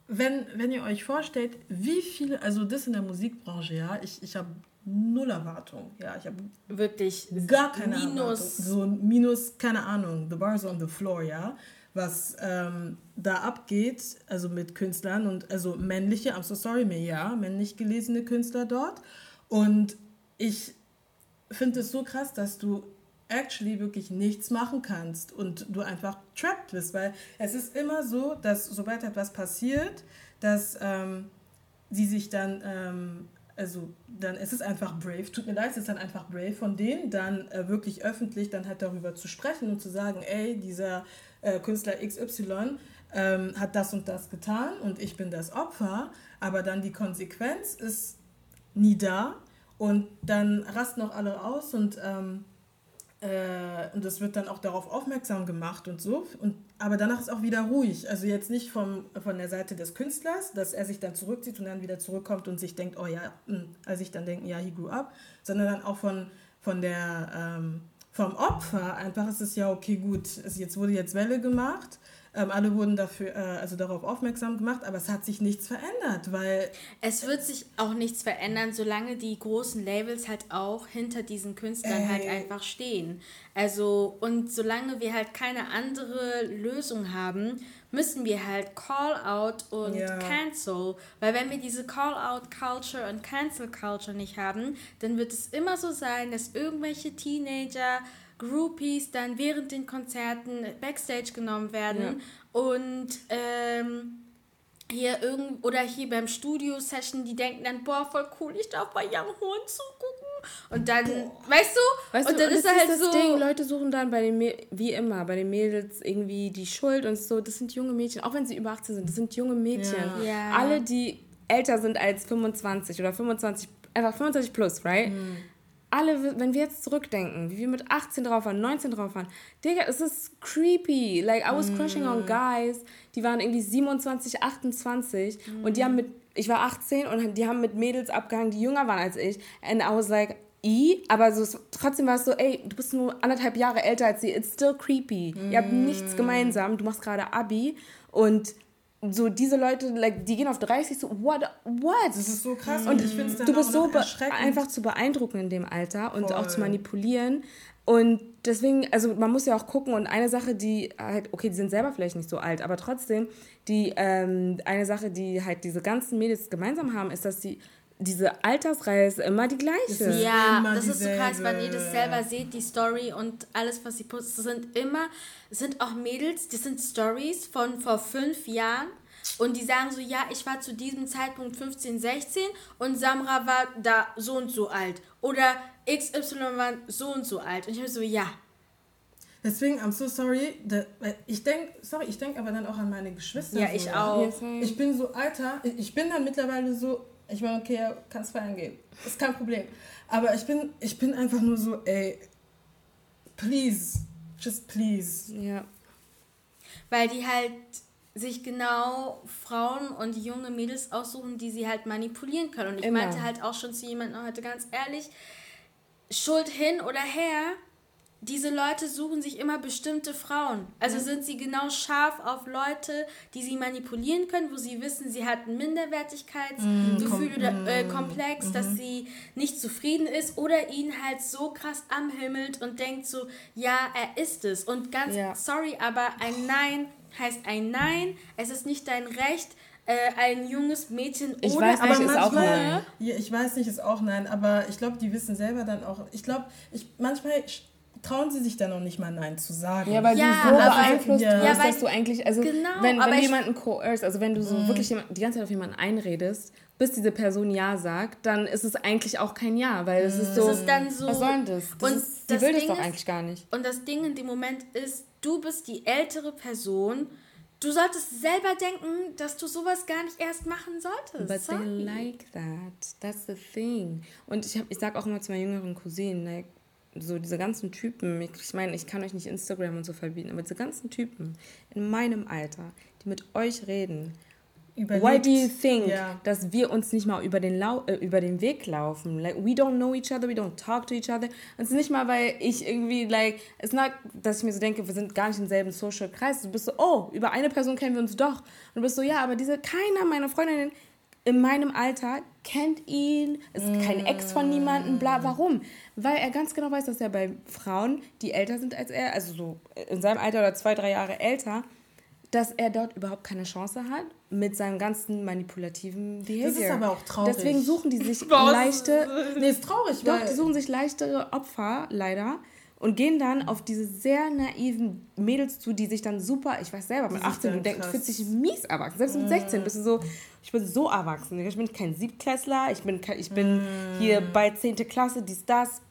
wenn, wenn ihr euch vorstellt, wie viele, also das in der Musikbranche, ja, ich, ich habe null Erwartung. Ja, ich habe wirklich gar keine minus. Erwartung. So minus, keine Ahnung, the bars on the floor, ja. Was ähm, da abgeht, also mit Künstlern und also männliche, I'm so sorry, mir ja, männlich gelesene Künstler dort. Und ich finde es so krass, dass du actually wirklich nichts machen kannst und du einfach trapped bist, weil es ist immer so, dass sobald etwas passiert, dass ähm, sie sich dann, ähm, also dann ist es einfach brave, tut mir leid, es ist dann einfach brave von denen, dann äh, wirklich öffentlich dann halt darüber zu sprechen und zu sagen, ey, dieser äh, Künstler XY ähm, hat das und das getan und ich bin das Opfer, aber dann die Konsequenz ist nie da und dann rasten auch alle aus und ähm, äh, und es wird dann auch darauf aufmerksam gemacht und so. Und, aber danach ist auch wieder ruhig. Also jetzt nicht vom, von der Seite des Künstlers, dass er sich dann zurückzieht und dann wieder zurückkommt und sich denkt, oh ja, also ich dann denken, ja, he grew up, sondern dann auch von, von der, ähm, vom Opfer einfach ist es ja, okay, gut, es, jetzt wurde jetzt Welle gemacht, Ähm, alle wurden dafür, äh, also darauf aufmerksam gemacht, aber es hat sich nichts verändert, weil. Es wird sich auch nichts verändern, solange die großen Labels halt auch hinter diesen Künstlern halt Ey. halt einfach stehen. Also, und solange wir halt keine andere Lösung haben, müssen wir halt Call Out und ja. Cancel. Weil wenn wir diese Call Out Culture und Cancel Culture nicht haben, dann wird es immer so sein, dass irgendwelche Teenager Groupies dann während den Konzerten backstage genommen werden ja. und ähm, hier irgend oder hier beim Studio Session, die denken dann, boah, voll cool, ich darf bei Young Horn zugucken. Und dann, boah. weißt du? Weißt und dann ist, ist halt das so. Ding, Leute suchen dann bei den, wie immer, bei den Mädels irgendwie die Schuld und so, das sind junge Mädchen, auch wenn sie über 18 sind, das sind junge Mädchen. Ja. Ja. Alle, die älter sind als 25 oder 25, einfach 25 plus, right? Mhm alle, wenn wir jetzt zurückdenken, wie wir mit 18 drauf waren, 19 drauf waren, Digga, es ist creepy. Like, I was mm. crushing on guys, die waren irgendwie 27, 28 mm. und die haben mit, ich war 18 und die haben mit Mädels abgehangen, die jünger waren als ich. And I was like, I, aber so, trotzdem war es so, ey, du bist nur anderthalb Jahre älter als sie, it's still creepy. Mm. Ihr habt nichts mm. gemeinsam, du machst gerade Abi und so diese Leute, like, die gehen auf 30, so, what, what? Das ist so krass. Und ich finde Du bist so einfach zu beeindrucken in dem Alter und Voll. auch zu manipulieren. Und deswegen, also man muss ja auch gucken und eine Sache, die halt, okay, die sind selber vielleicht nicht so alt, aber trotzdem, die, ähm, eine Sache, die halt diese ganzen Mädels gemeinsam haben, ist, dass sie diese Altersreihe ist immer die gleiche. Ja, das ist so krass, wenn ihr das selber seht, die Story und alles, was sie postet, sind immer, sind auch Mädels, das sind Stories von vor fünf Jahren. Und die sagen so, ja, ich war zu diesem Zeitpunkt 15, 16 und Samra war da so und so alt. Oder XY war so und so alt. Und ich habe so, ja. Deswegen, I'm so sorry. Ich denke, sorry, ich denke aber dann auch an meine Geschwister. Ja, so. ich auch. Ich bin so, Alter, ich bin dann mittlerweile so, ich meine, okay, kannst feiern gehen. Ist kein Problem. Aber ich bin, ich bin einfach nur so, ey, please, just please. Ja. Weil die halt sich genau Frauen und junge Mädels aussuchen, die sie halt manipulieren können. Und ich Immer. meinte halt auch schon zu jemandem heute ganz ehrlich, Schuld hin oder her, diese Leute suchen sich immer bestimmte Frauen. Also ja. sind sie genau scharf auf Leute, die sie manipulieren können, wo sie wissen, sie hat ein Minderwertigkeitsgefühl mm, oder äh, mm, Komplex, mm, dass sie nicht zufrieden ist oder ihn halt so krass anhimmelt und denkt so, ja, er ist es. Und ganz ja. sorry, aber ein Nein heißt ein Nein. Es ist nicht dein Recht, äh, ein junges Mädchen ich oder weiß nicht, aber ist manchmal, auch nein. Ja, ich weiß nicht, ist auch nein, aber ich glaube, die wissen selber dann auch. Ich glaube, ich manchmal trauen sie sich dann noch nicht mal Nein zu sagen. Ja, weil ja, du so beeinflusst ja. wirst, dass du eigentlich, also genau, wenn, wenn du jemanden coerce, also wenn du so mm. wirklich die ganze Zeit auf jemanden einredest, bis diese Person Ja sagt, dann ist es eigentlich auch kein Ja, weil es ist so, ist dann so was soll denn das? das und ist, die das will Ding das doch eigentlich gar nicht. Und das Ding in dem Moment ist, du bist die ältere Person, Du solltest selber denken, dass du sowas gar nicht erst machen solltest. But Sorry. they like that. That's the thing. Und ich, hab, ich sag auch immer zu meinen jüngeren Cousinen, like, so diese ganzen Typen, ich meine, ich kann euch nicht Instagram und so verbieten, aber diese ganzen Typen in meinem Alter, die mit euch reden, Überlegt. why do you think, ja. dass wir uns nicht mal über den, Lau äh, über den Weg laufen? Like, we don't know each other, we don't talk to each other. Und es ist nicht mal, weil ich irgendwie, like, es ist not, dass ich mir so denke, wir sind gar nicht im selben Social Kreis. Du bist so, oh, über eine Person kennen wir uns doch. Und du bist so, ja, aber diese, keiner meiner Freundinnen in meinem Alter kennt ihn, ist kein Ex von niemandem, bla. Warum? Weil er ganz genau weiß, dass er bei Frauen, die älter sind als er, also so in seinem Alter oder zwei, drei Jahre älter, dass er dort überhaupt keine Chance hat mit seinem ganzen manipulativen Behavior. Das ist aber auch traurig. Deswegen suchen die sich leichte. Nee, ist traurig, Doch, die suchen sich leichtere Opfer, leider und gehen dann auf diese sehr naiven Mädels zu, die sich dann super, ich weiß selber, mit 18, du denkst, fühlt sich mies erwachsen. Selbst mit 16 bist du so, ich bin so erwachsen. Ich bin kein Siebtklässler, ich bin, ich bin mm. hier bei 10. Klasse, dies, das.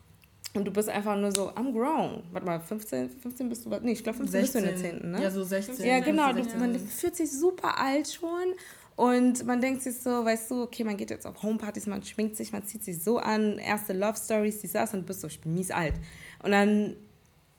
Und du bist einfach nur so, I'm grown. Warte mal, 15, 15 bist du, nee, ich glaube 15 16. bist du in der 10. Ne? Ja, so 16. Ja, genau. 16. Man fühlt sich super alt schon. Und man denkt sich so, weißt du, okay, man geht jetzt auf Homepartys, man schminkt sich, man zieht sich so an, erste Love Stories, dies, das und du bist so, ich bin mies alt. Und dann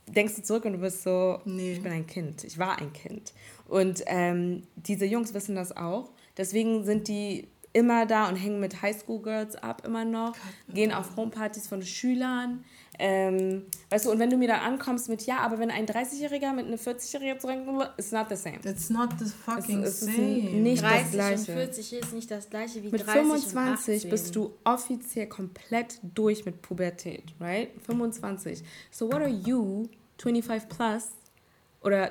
denkst du zurück und du bist so, nee. ich bin ein Kind, ich war ein Kind. Und ähm, diese Jungs wissen das auch. Deswegen sind die immer da und hängen mit Highschool-Girls ab immer noch, gehen auf Homepartys von Schülern. Ähm, weißt du, und wenn du mir da ankommst mit, ja, aber wenn ein 30-Jähriger mit einem 40-Jährigen zurückkommt, it's not the same. It's not the fucking es, es same. Nicht 30 das Gleiche. und 40 ist nicht das Gleiche wie mit 30 25 und bist du offiziell komplett durch mit Pubertät, right? 25. So what are you, 25 plus, oder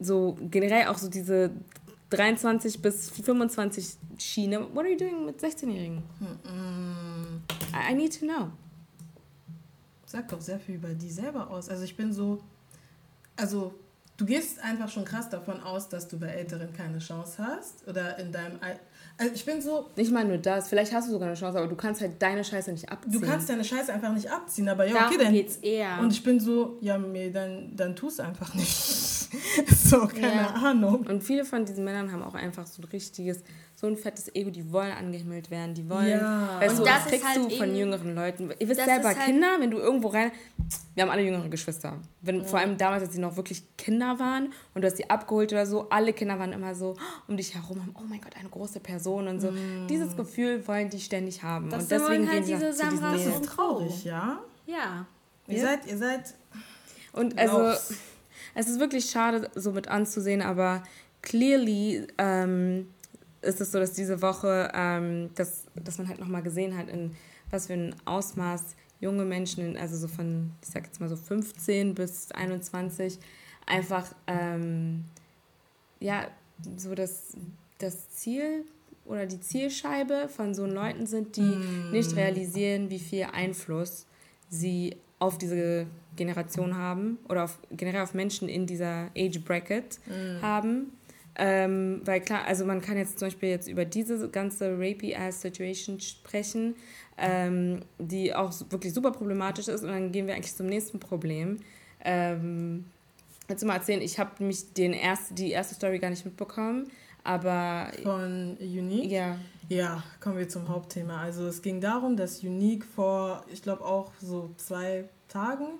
so generell auch so diese 23 bis 25 Schiene. What are you doing mit 16-Jährigen? I, I need to know. Sagt doch sehr viel über die selber aus. Also ich bin so, also du gehst einfach schon krass davon aus, dass du bei Älteren keine Chance hast oder in deinem also ich bin so. Nicht mal nur das, vielleicht hast du sogar eine Chance, aber du kannst halt deine Scheiße nicht abziehen. Du kannst deine Scheiße einfach nicht abziehen, aber ja, okay, dann. geht's eher. Und ich bin so, ja, nee, dann, dann tu es einfach nicht. so, keine ja. Ahnung. Und viele von diesen Männern haben auch einfach so ein richtiges, so ein fettes Ego, die wollen angehimmelt werden, die wollen. Ja. Weißt und du, das, das kriegst halt du von jüngeren Leuten. Ihr wisst selber, halt Kinder, wenn du irgendwo rein. Wir haben alle jüngere Geschwister. Wenn, ja. Vor allem damals, als sie noch wirklich Kinder waren und du hast sie abgeholt oder so, alle Kinder waren immer so um dich herum, haben, oh mein Gott, eine große Person und so. Mm. Dieses Gefühl wollen die ständig haben. Das und deswegen halt gehen diese sie diese Das ist traurig, ja? Ja. Ihr ja. seid, ihr seid. Und also, es ist wirklich schade, so mit anzusehen, aber clearly ähm, ist es so, dass diese Woche, ähm, dass, dass man halt nochmal gesehen hat, in was für ein Ausmaß junge Menschen, also so von, ich sag jetzt mal so 15 bis 21, einfach, ähm, ja, so das, das Ziel oder die Zielscheibe von so Leuten sind, die mm. nicht realisieren, wie viel Einfluss sie auf diese Generation haben oder auf, generell auf Menschen in dieser Age Bracket mm. haben. Ähm, weil klar, also man kann jetzt zum Beispiel jetzt über diese ganze Rapey-Ass-Situation sprechen, ähm, die auch wirklich super problematisch ist und dann gehen wir eigentlich zum nächsten Problem. Ähm, jetzt mal erzählen, ich habe mich den erst, die erste Story gar nicht mitbekommen, aber... Von Unique? Ja. Ja, kommen wir zum Hauptthema. Also es ging darum, dass Unique vor, ich glaube auch so zwei Tagen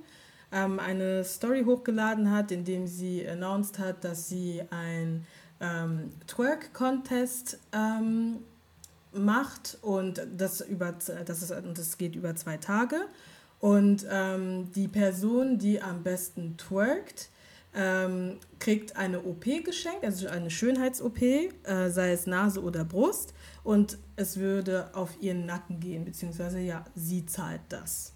ähm, eine Story hochgeladen hat, in dem sie announced hat, dass sie ein ähm, Twerk-Contest ähm, macht und das, über, das, ist, das geht über zwei Tage. Und ähm, die Person, die am besten twerkt, ähm, kriegt eine OP geschenkt, also eine Schönheits-OP, äh, sei es Nase oder Brust. Und es würde auf ihren Nacken gehen, beziehungsweise ja, sie zahlt das.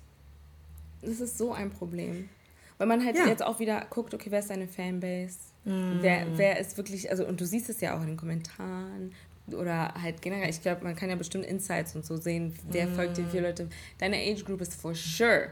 Das ist so ein Problem. Weil man halt ja. jetzt auch wieder guckt, okay, wer ist deine Fanbase? Mm. Wer, wer ist wirklich, also und du siehst es ja auch in den Kommentaren oder halt generell, ich glaube, man kann ja bestimmt Insights und so sehen, wer mm. folgt dir, viele Leute. Deine Age Group ist for sure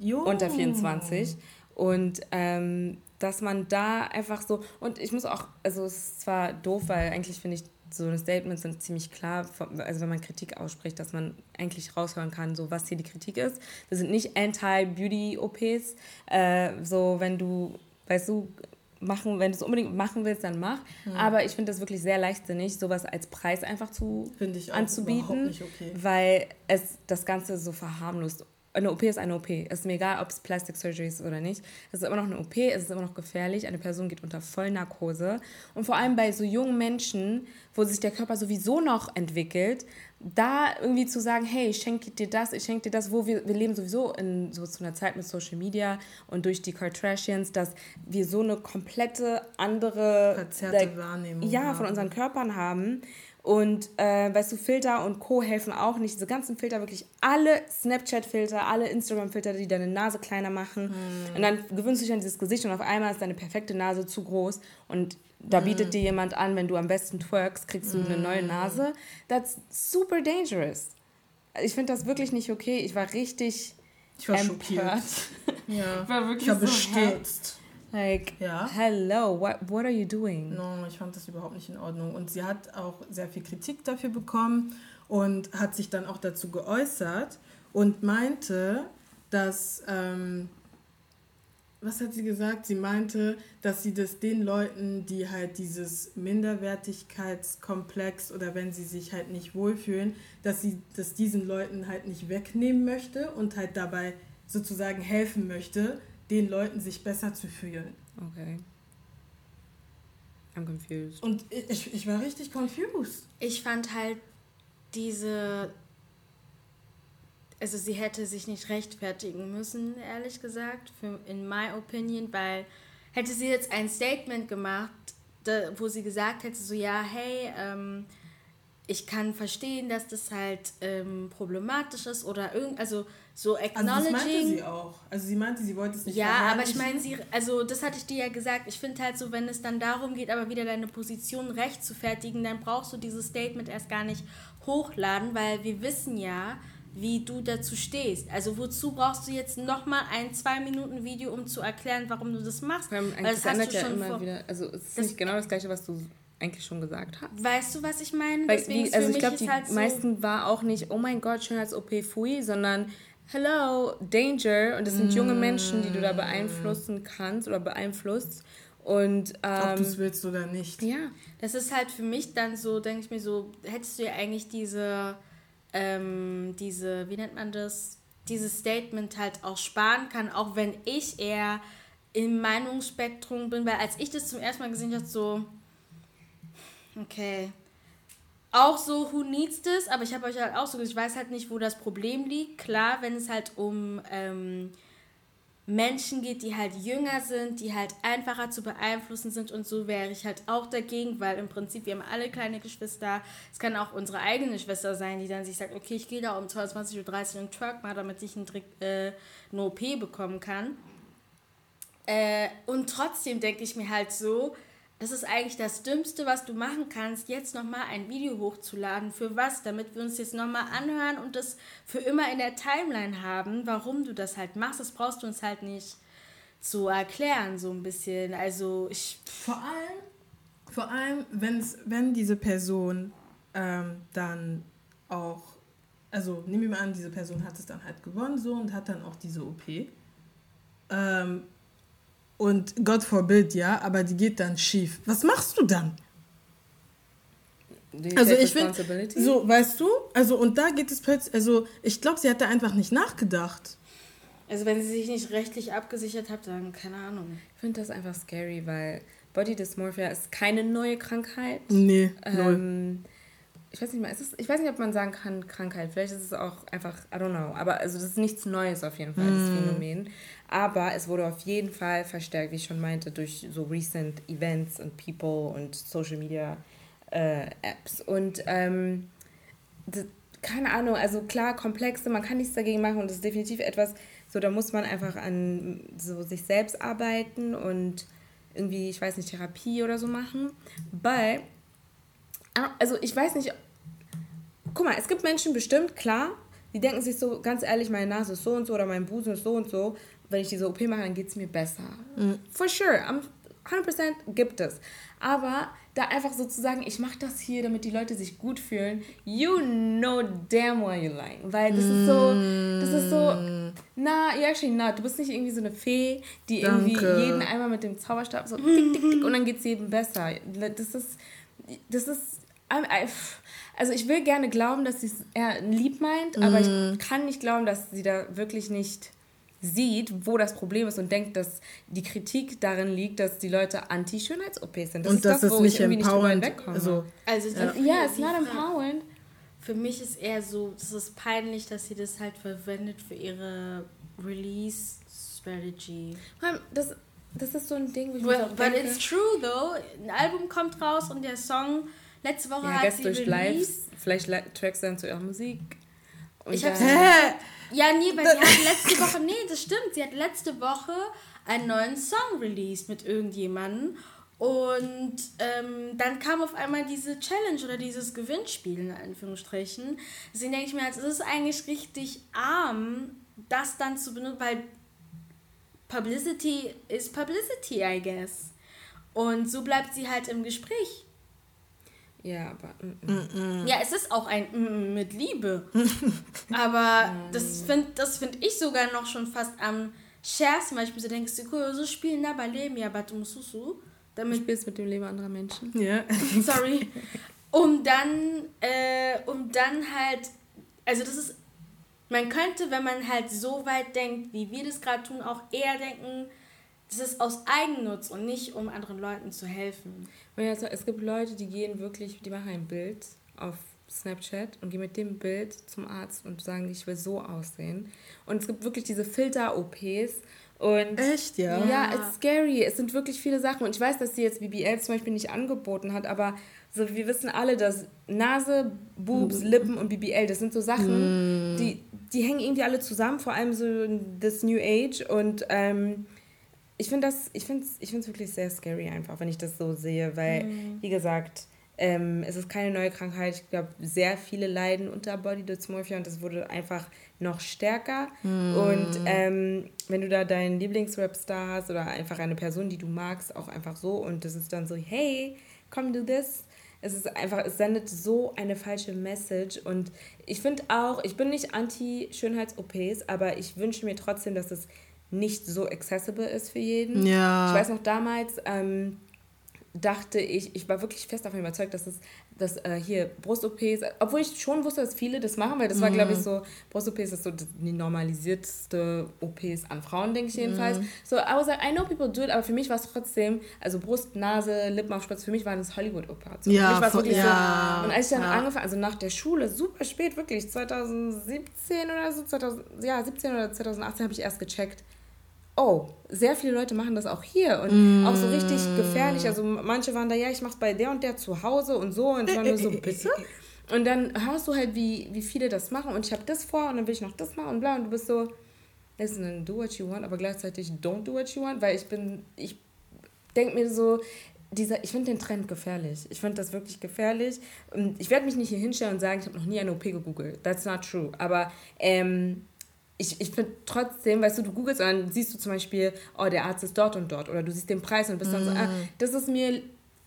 jo. unter 24 und ähm, dass man da einfach so, und ich muss auch, also es ist zwar doof, weil eigentlich finde ich, so eine Statements sind ziemlich klar, also wenn man Kritik ausspricht, dass man eigentlich raushören kann, so was hier die Kritik ist. Das sind nicht Anti-Beauty-OPs, äh, so wenn du, weißt du, machen, wenn du es unbedingt machen willst, dann mach. Mhm. Aber ich finde das wirklich sehr leichtsinnig, sowas als Preis einfach zu anzubieten, okay. weil es das Ganze so verharmlost. Eine OP ist eine OP. Es ist mir egal, ob es Plastic Surgery ist oder nicht. Es ist immer noch eine OP, es ist immer noch gefährlich. Eine Person geht unter Vollnarkose. Und vor allem bei so jungen Menschen, wo sich der Körper sowieso noch entwickelt, da irgendwie zu sagen, hey, ich schenke dir das, ich schenke dir das, wo wir, wir leben sowieso in so zu einer Zeit mit Social Media und durch die Kardashians, dass wir so eine komplette andere Verzerrte like, Wahrnehmung ja, haben. von unseren Körpern haben. Und äh, weißt du, Filter und Co. helfen auch nicht. Diese ganzen Filter, wirklich alle Snapchat-Filter, alle Instagram-Filter, die deine Nase kleiner machen. Hm. Und dann gewöhnst du dich an dieses Gesicht und auf einmal ist deine perfekte Nase zu groß. Und da mm. bietet dir jemand an, wenn du am besten twerkst, kriegst du mm. eine neue Nase. That's super dangerous. Ich finde das wirklich nicht okay. Ich war richtig ich war empört. schockiert. Ja. Ich war wirklich ich war so bestürzt. Like, ja. hello, what, what are you doing? No, ich fand das überhaupt nicht in Ordnung. Und sie hat auch sehr viel Kritik dafür bekommen und hat sich dann auch dazu geäußert und meinte, dass ähm, was hat sie gesagt? Sie meinte, dass sie das den Leuten, die halt dieses Minderwertigkeitskomplex oder wenn sie sich halt nicht wohlfühlen, dass sie das diesen Leuten halt nicht wegnehmen möchte und halt dabei sozusagen helfen möchte, den Leuten sich besser zu fühlen. Okay. I'm confused. Und ich, ich war richtig confused. Ich fand halt diese, also sie hätte sich nicht rechtfertigen müssen, ehrlich gesagt, für, in my opinion, weil hätte sie jetzt ein Statement gemacht, da, wo sie gesagt hätte, so ja, hey, ähm, ich kann verstehen, dass das halt ähm, problematisch ist oder irgend, also so acknowledging. Also das meinte sie auch. Also sie meinte, sie wollte es nicht Ja, aber ich meine, sie, also das hatte ich dir ja gesagt. Ich finde halt so, wenn es dann darum geht, aber wieder deine Position recht zu fertigen, dann brauchst du dieses Statement erst gar nicht hochladen, weil wir wissen ja, wie du dazu stehst. Also wozu brauchst du jetzt nochmal ein zwei Minuten Video, um zu erklären, warum du das machst? Weil das, du ja immer wieder. Also es ist nicht genau das gleiche, was du eigentlich schon gesagt hast. Weißt du, was ich meine? Weil, die, also ich glaube, die halt so meisten war auch nicht, oh mein Gott, schön als OP Fui, sondern hello, danger. Und das sind mm. junge Menschen, die du da beeinflussen kannst oder beeinflusst. Und, ähm, Ob du es willst oder nicht. Ja. Das ist halt für mich dann so, denke ich mir so, hättest du ja eigentlich diese, ähm, diese, wie nennt man das, dieses Statement halt auch sparen kann, auch wenn ich eher im Meinungsspektrum bin, weil als ich das zum ersten Mal gesehen habe, so, Okay. Auch so, who needs this? Aber ich habe euch halt auch so ich weiß halt nicht, wo das Problem liegt. Klar, wenn es halt um ähm, Menschen geht, die halt jünger sind, die halt einfacher zu beeinflussen sind und so wäre ich halt auch dagegen, weil im Prinzip wir haben alle kleine Geschwister. Es kann auch unsere eigene Schwester sein, die dann sich sagt, okay, ich gehe da um 22.30 Uhr in Truck mal, damit ich einen äh, eine OP bekommen kann. Äh, und trotzdem denke ich mir halt so, das ist eigentlich das Dümmste, was du machen kannst, jetzt nochmal ein Video hochzuladen. Für was? Damit wir uns jetzt nochmal anhören und das für immer in der Timeline haben, warum du das halt machst. Das brauchst du uns halt nicht zu erklären, so ein bisschen. Also ich. Vor allem, vor allem, wenn's, wenn diese Person ähm, dann auch, also nehmen wir mal an, diese Person hat es dann halt gewonnen so und hat dann auch diese OP. Ähm, und Gott forbid, ja, aber die geht dann schief. Was machst du dann? Die also ich finde, so, weißt du, also und da geht es plötzlich, also ich glaube, sie hat da einfach nicht nachgedacht. Also wenn sie sich nicht rechtlich abgesichert hat, dann keine Ahnung. Ich finde das einfach scary, weil Body Dysmorphia ist keine neue Krankheit. Nee, ähm, ich weiß nicht mal, ist ich weiß nicht, ob man sagen kann Krankheit. Vielleicht ist es auch einfach, I don't know. Aber also das ist nichts Neues auf jeden Fall, mm. das Phänomen. Aber es wurde auf jeden Fall verstärkt, wie ich schon meinte, durch so recent Events und People und Social Media äh, Apps. Und ähm, das, keine Ahnung, also klar, komplexe, man kann nichts dagegen machen und das ist definitiv etwas, so da muss man einfach an so sich selbst arbeiten und irgendwie, ich weiß nicht, Therapie oder so machen. But also ich weiß nicht, guck mal, es gibt Menschen bestimmt, klar, die denken sich so, ganz ehrlich, meine Nase ist so und so oder mein Busen ist so und so. Wenn ich diese OP mache, dann geht es mir besser. Mhm. For sure, 100% gibt es. Aber da einfach sozusagen, ich mache das hier, damit die Leute sich gut fühlen, you know damn well you're lying. Weil das ist so, das ist so, na, you're actually not. Du bist nicht irgendwie so eine Fee, die Danke. irgendwie jeden einmal mit dem Zauberstab so tick, tick, tick und dann geht es jedem besser. Das ist, das ist also ich will gerne glauben, dass sie es lieb meint, aber ich mhm. kann nicht glauben, dass sie da wirklich nicht sieht, wo das Problem ist und denkt, dass die Kritik darin liegt, dass die Leute Anti-Schönheits-OPs sind. Das und ist das, das wo nicht ich irgendwie nicht wegkomme. Also, also ja, ja it's not empowering. Für mich ist eher so, es ist peinlich, dass sie das halt verwendet für ihre Release-Strategy. Das, das ist so ein Ding, wo ich well, But denke, it's true, though. Ein Album kommt raus und der Song Letzte Woche ja, hat sie durch Lives, vielleicht Tracks dann zu ihrer Musik. Und ich hab's Ja, nee, weil sie hat letzte Woche, nee, das stimmt, sie hat letzte Woche einen neuen Song released mit irgendjemandem und ähm, dann kam auf einmal diese Challenge oder dieses Gewinnspiel in Anführungsstrichen. Deswegen denke ich mir, also, es ist eigentlich richtig arm, das dann zu benutzen, weil Publicity is Publicity, I guess. Und so bleibt sie halt im Gespräch. Ja, aber. Mm, mm. Ja, es ist auch ein mm, mit Liebe. aber das finde das find ich sogar noch schon fast am schärfsten, weil ich mir so denke, so spielen da bei Leben, ja, aber du musst so. Damit spielst mit dem Leben anderer Menschen. Ja. Sorry. Um dann, äh, um dann halt, also das ist, man könnte, wenn man halt so weit denkt, wie wir das gerade tun, auch eher denken, das ist aus Eigennutz und nicht, um anderen Leuten zu helfen. Also, es gibt Leute, die gehen wirklich, die machen ein Bild auf Snapchat und gehe mit dem Bild zum Arzt und sagen, ich will so aussehen. Und es gibt wirklich diese Filter-OPs. Und Echt, ja? Ja, es ist scary. Es sind wirklich viele Sachen. Und ich weiß, dass sie jetzt BBL zum Beispiel nicht angeboten hat, aber so, wir wissen alle, dass Nase, Boobs, mhm. Lippen und BBL, das sind so Sachen, mm. die, die hängen irgendwie alle zusammen, vor allem so das New Age. Und ähm, ich finde das, ich finde es ich wirklich sehr scary einfach, wenn ich das so sehe, weil, mm. wie gesagt, ähm, es ist keine neue Krankheit. Ich glaube, sehr viele leiden unter Body Dysmorphia und das wurde einfach noch stärker. Mm. Und ähm, wenn du da deinen Lieblingsrapstar hast oder einfach eine Person, die du magst, auch einfach so und das ist dann so, hey, come do this. Es ist einfach, es sendet so eine falsche Message und ich finde auch, ich bin nicht anti-Schönheits-OPs, aber ich wünsche mir trotzdem, dass es nicht so accessible ist für jeden. Ja. Ich weiß noch damals, ähm, dachte ich, ich war wirklich fest davon überzeugt, dass es dass, äh, hier Brust-OPs, obwohl ich schon wusste, dass viele das machen, weil das war, glaube ich, mhm. so, Brust-OPs ist so die normalisierteste OPs an Frauen, denke ich jedenfalls. Mhm. So, I was like, I know people do it, aber für mich war es trotzdem, also Brust, Nase, Lippenaufspritz, für mich waren das Hollywood-Operationen. Ja, für mich ja, so. Und als ich dann ja. angefangen, also nach der Schule, super spät, wirklich, 2017 oder so, 2000, ja, 17 oder 2018 habe ich erst gecheckt, oh, sehr viele Leute machen das auch hier und mm. auch so richtig gefährlich. Also manche waren da, ja, ich mach's bei der und der zu Hause und so und ich war nur so, bitte? Und dann hörst du halt, wie, wie viele das machen und ich habe das vor und dann will ich noch das machen und bla und du bist so, listen, do what you want, aber gleichzeitig don't do what you want, weil ich bin, ich denke mir so, dieser, ich finde den Trend gefährlich. Ich finde das wirklich gefährlich. Und ich werde mich nicht hier hinstellen und sagen, ich habe noch nie eine OP gegoogelt. That's not true. Aber ähm, ich, ich finde trotzdem, weißt du, du googelst und dann siehst du zum Beispiel, oh, der Arzt ist dort und dort oder du siehst den Preis und bist mm. dann so, ah, mm. das ist mir,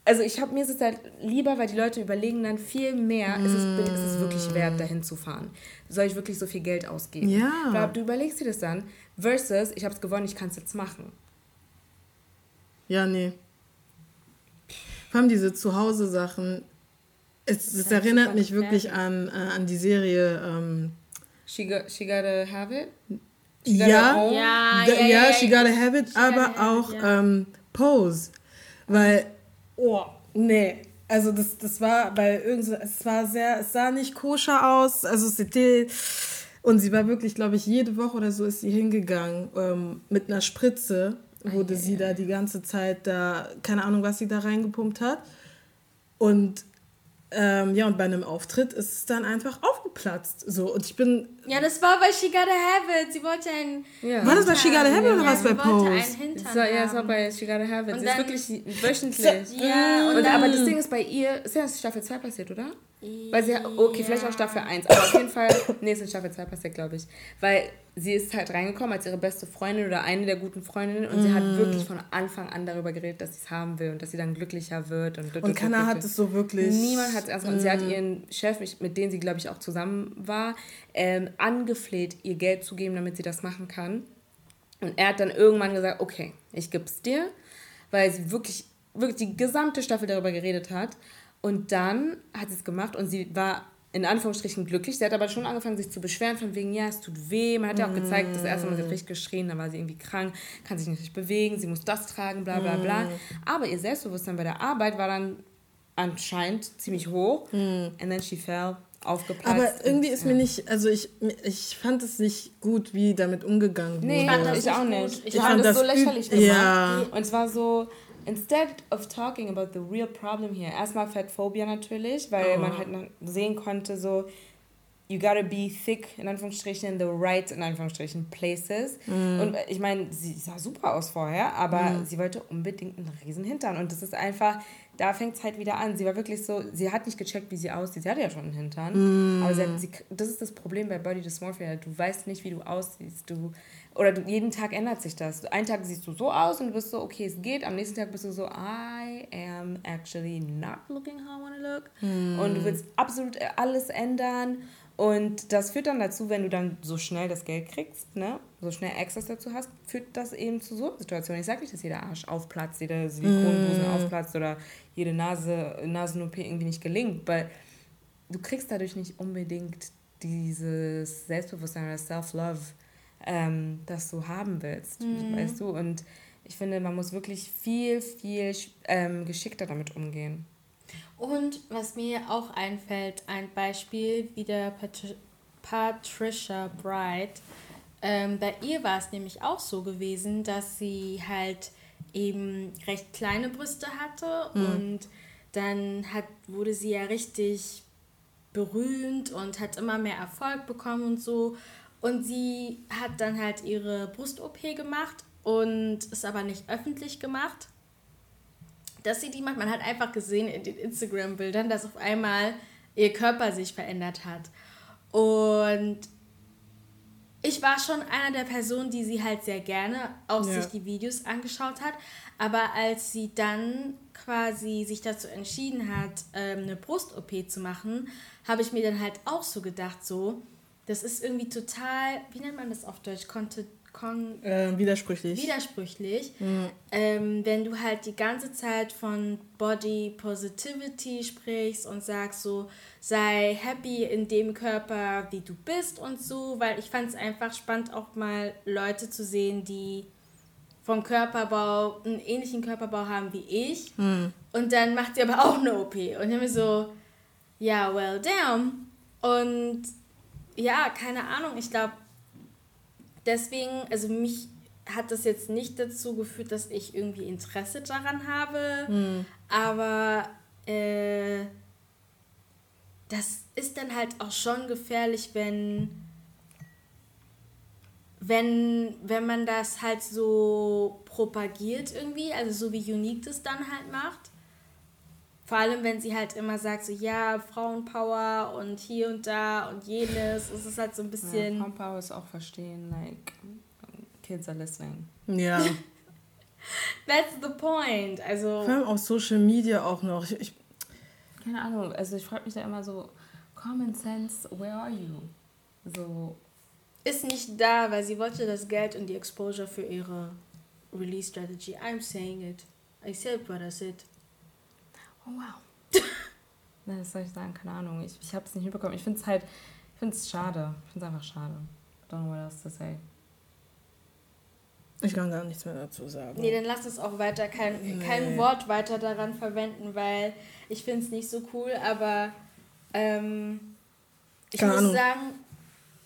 also ich habe mir ist es halt lieber, weil die Leute überlegen dann viel mehr, mm. ist, es, ist es wirklich wert, dahin zu fahren? Soll ich wirklich so viel Geld ausgeben? Ja. Aber du überlegst dir das dann versus, ich habe es gewonnen, ich kann es jetzt machen. Ja, nee. Vor allem diese Zuhause-Sachen, es, es erinnert mich wirklich an, äh, an die Serie ähm, She, got, she gotta have it? She ja, ja, ja, ja, ja, she gotta have it, aber auch it, ähm, Pose. Weil, oh, nee. Also das, das war bei irgend es war sehr, es sah nicht koscher aus. Also c'était, und sie war wirklich, glaube ich, jede Woche oder so ist sie hingegangen ähm, mit einer Spritze, wurde okay. sie da die ganze Zeit da, keine Ahnung, was sie da reingepumpt hat. Und ähm, ja, und bei einem Auftritt ist es dann einfach aufgeplatzt. So, und ich bin. Ja, das war bei She Gotta Have It. Sie wollte ein. Ja. War das bei She Gotta Have It oder ja, was bei Pose? ja, es war bei She Gotta Have It. Und sie ist wirklich wöchentlich. So, ja, und, und aber das Ding ist bei ihr, ist ja Staffel 2 passiert, oder? Weil sie, okay, vielleicht auch Staffel 1, aber auf jeden Fall, nee, es ist in Staffel 2 passiert, glaube ich. Weil sie ist halt reingekommen als ihre beste Freundin oder eine der guten Freundinnen und mm. sie hat mm. wirklich von Anfang an darüber geredet, dass sie es haben will und dass sie dann glücklicher wird. Und, und keiner hat es so wirklich. Niemand hat es erst. Mm. Und sie hat mm. ihren Chef, mit dem sie, glaube ich, auch zusammen war, ähm, angefleht, ihr Geld zu geben, damit sie das machen kann. Und er hat dann irgendwann gesagt, okay, ich gebe es dir, weil sie wirklich, wirklich die gesamte Staffel darüber geredet hat. Und dann hat sie es gemacht und sie war in Anführungsstrichen glücklich. Sie hat aber schon angefangen, sich zu beschweren, von wegen, ja, es tut weh. Man hat ja auch gezeigt, das erste Mal sie hat richtig geschrien, dann war sie irgendwie krank, kann sich nicht richtig bewegen, sie muss das tragen, bla bla bla. Mm. Aber ihr Selbstbewusstsein bei der Arbeit war dann anscheinend ziemlich hoch. Mm. And then she fell aufgeplatzt. Aber irgendwie ist ja. mir nicht, also ich, ich fand es nicht gut, wie damit umgegangen wurde. Nee, ich auch nicht. Ich, ich fand, fand das so lächerlich gemacht. Ja. Und es war so, instead of talking about the real problem here, erstmal Fatphobia natürlich, weil oh. man halt sehen konnte, so, you gotta be thick, in Anführungsstrichen, in the right, in Anführungsstrichen, places. Mm. Und ich meine, sie sah super aus vorher, aber mm. sie wollte unbedingt einen riesen Hintern. Und das ist einfach, da fängt es halt wieder an. Sie war wirklich so, sie hat nicht gecheckt, wie sie aussieht. Sie hatte ja schon einen Hintern. Mm. Aber sie hat, sie, das ist das Problem bei Body Dysmorphia. Du weißt nicht, wie du aussiehst. Du oder du, jeden Tag ändert sich das. Einen Tag siehst du so aus und du bist so, okay, es geht. Am nächsten Tag bist du so, I am actually not looking how I want to look. Hm. Und du willst absolut alles ändern. Und das führt dann dazu, wenn du dann so schnell das Geld kriegst, ne, so schnell Access dazu hast, führt das eben zu so Situationen. Ich sage nicht, dass jeder Arsch aufplatzt, jeder Silikonbusen mm. aufplatzt oder jede Nase, Nasen-OP irgendwie nicht gelingt, weil du kriegst dadurch nicht unbedingt dieses Selbstbewusstsein oder Self-Love, ähm, das du haben willst, mhm. weißt du? Und ich finde, man muss wirklich viel, viel ähm, geschickter damit umgehen. Und was mir auch einfällt, ein Beispiel wie der Patri Patricia Bright. Ähm, bei ihr war es nämlich auch so gewesen, dass sie halt eben recht kleine Brüste hatte mhm. und dann hat, wurde sie ja richtig berühmt und hat immer mehr Erfolg bekommen und so. Und sie hat dann halt ihre Brust-OP gemacht und ist aber nicht öffentlich gemacht, dass sie die macht. Man hat einfach gesehen in den Instagram-Bildern, dass auf einmal ihr Körper sich verändert hat. Und ich war schon einer der Personen, die sie halt sehr gerne auch ja. sich die Videos angeschaut hat. Aber als sie dann quasi sich dazu entschieden hat, ähm, eine Brust-OP zu machen, habe ich mir dann halt auch so gedacht, so, das ist irgendwie total, wie nennt man das auf Deutsch? Konnte, kon äh, widersprüchlich. Widersprüchlich. Mhm. Ähm, wenn du halt die ganze Zeit von Body Positivity sprichst und sagst so, sei happy in dem Körper, wie du bist und so, weil ich fand es einfach spannend, auch mal Leute zu sehen, die vom Körperbau einen ähnlichen Körperbau haben wie ich. Mhm. Und dann macht sie aber auch eine OP. Und ich habe mir so, ja, well, damn. Und ja, keine Ahnung, ich glaube, deswegen, also mich hat das jetzt nicht dazu geführt, dass ich irgendwie Interesse daran habe, mhm. aber äh, das ist dann halt auch schon gefährlich, wenn, wenn, wenn man das halt so propagiert irgendwie, also so wie Unique das dann halt macht. Vor allem, wenn sie halt immer sagt, so ja, Frauenpower und hier und da und jenes. Es ist halt so ein bisschen. Ja, Frauenpower ist auch verstehen, like, kids are listening. Ja. That's the point. Also. Vor allem auf Social Media auch noch. Ich, ich keine Ahnung, also ich frage mich da immer so, Common Sense, where are you? So. Ist nicht da, weil sie wollte das Geld und die Exposure für ihre Release Strategy. I'm saying it. I said what I said. Oh wow. Nein, was soll ich sagen? Keine Ahnung. Ich, ich habe es nicht mitbekommen. Ich finde es halt, ich finde es schade. Ich finde es einfach schade. I don't know what else to say. Ich kann gar nichts mehr dazu sagen. Nee, dann lass es auch weiter, kein, nee. kein Wort weiter daran verwenden, weil ich finde es nicht so cool, aber ähm, ich Keine muss Ahnung. sagen,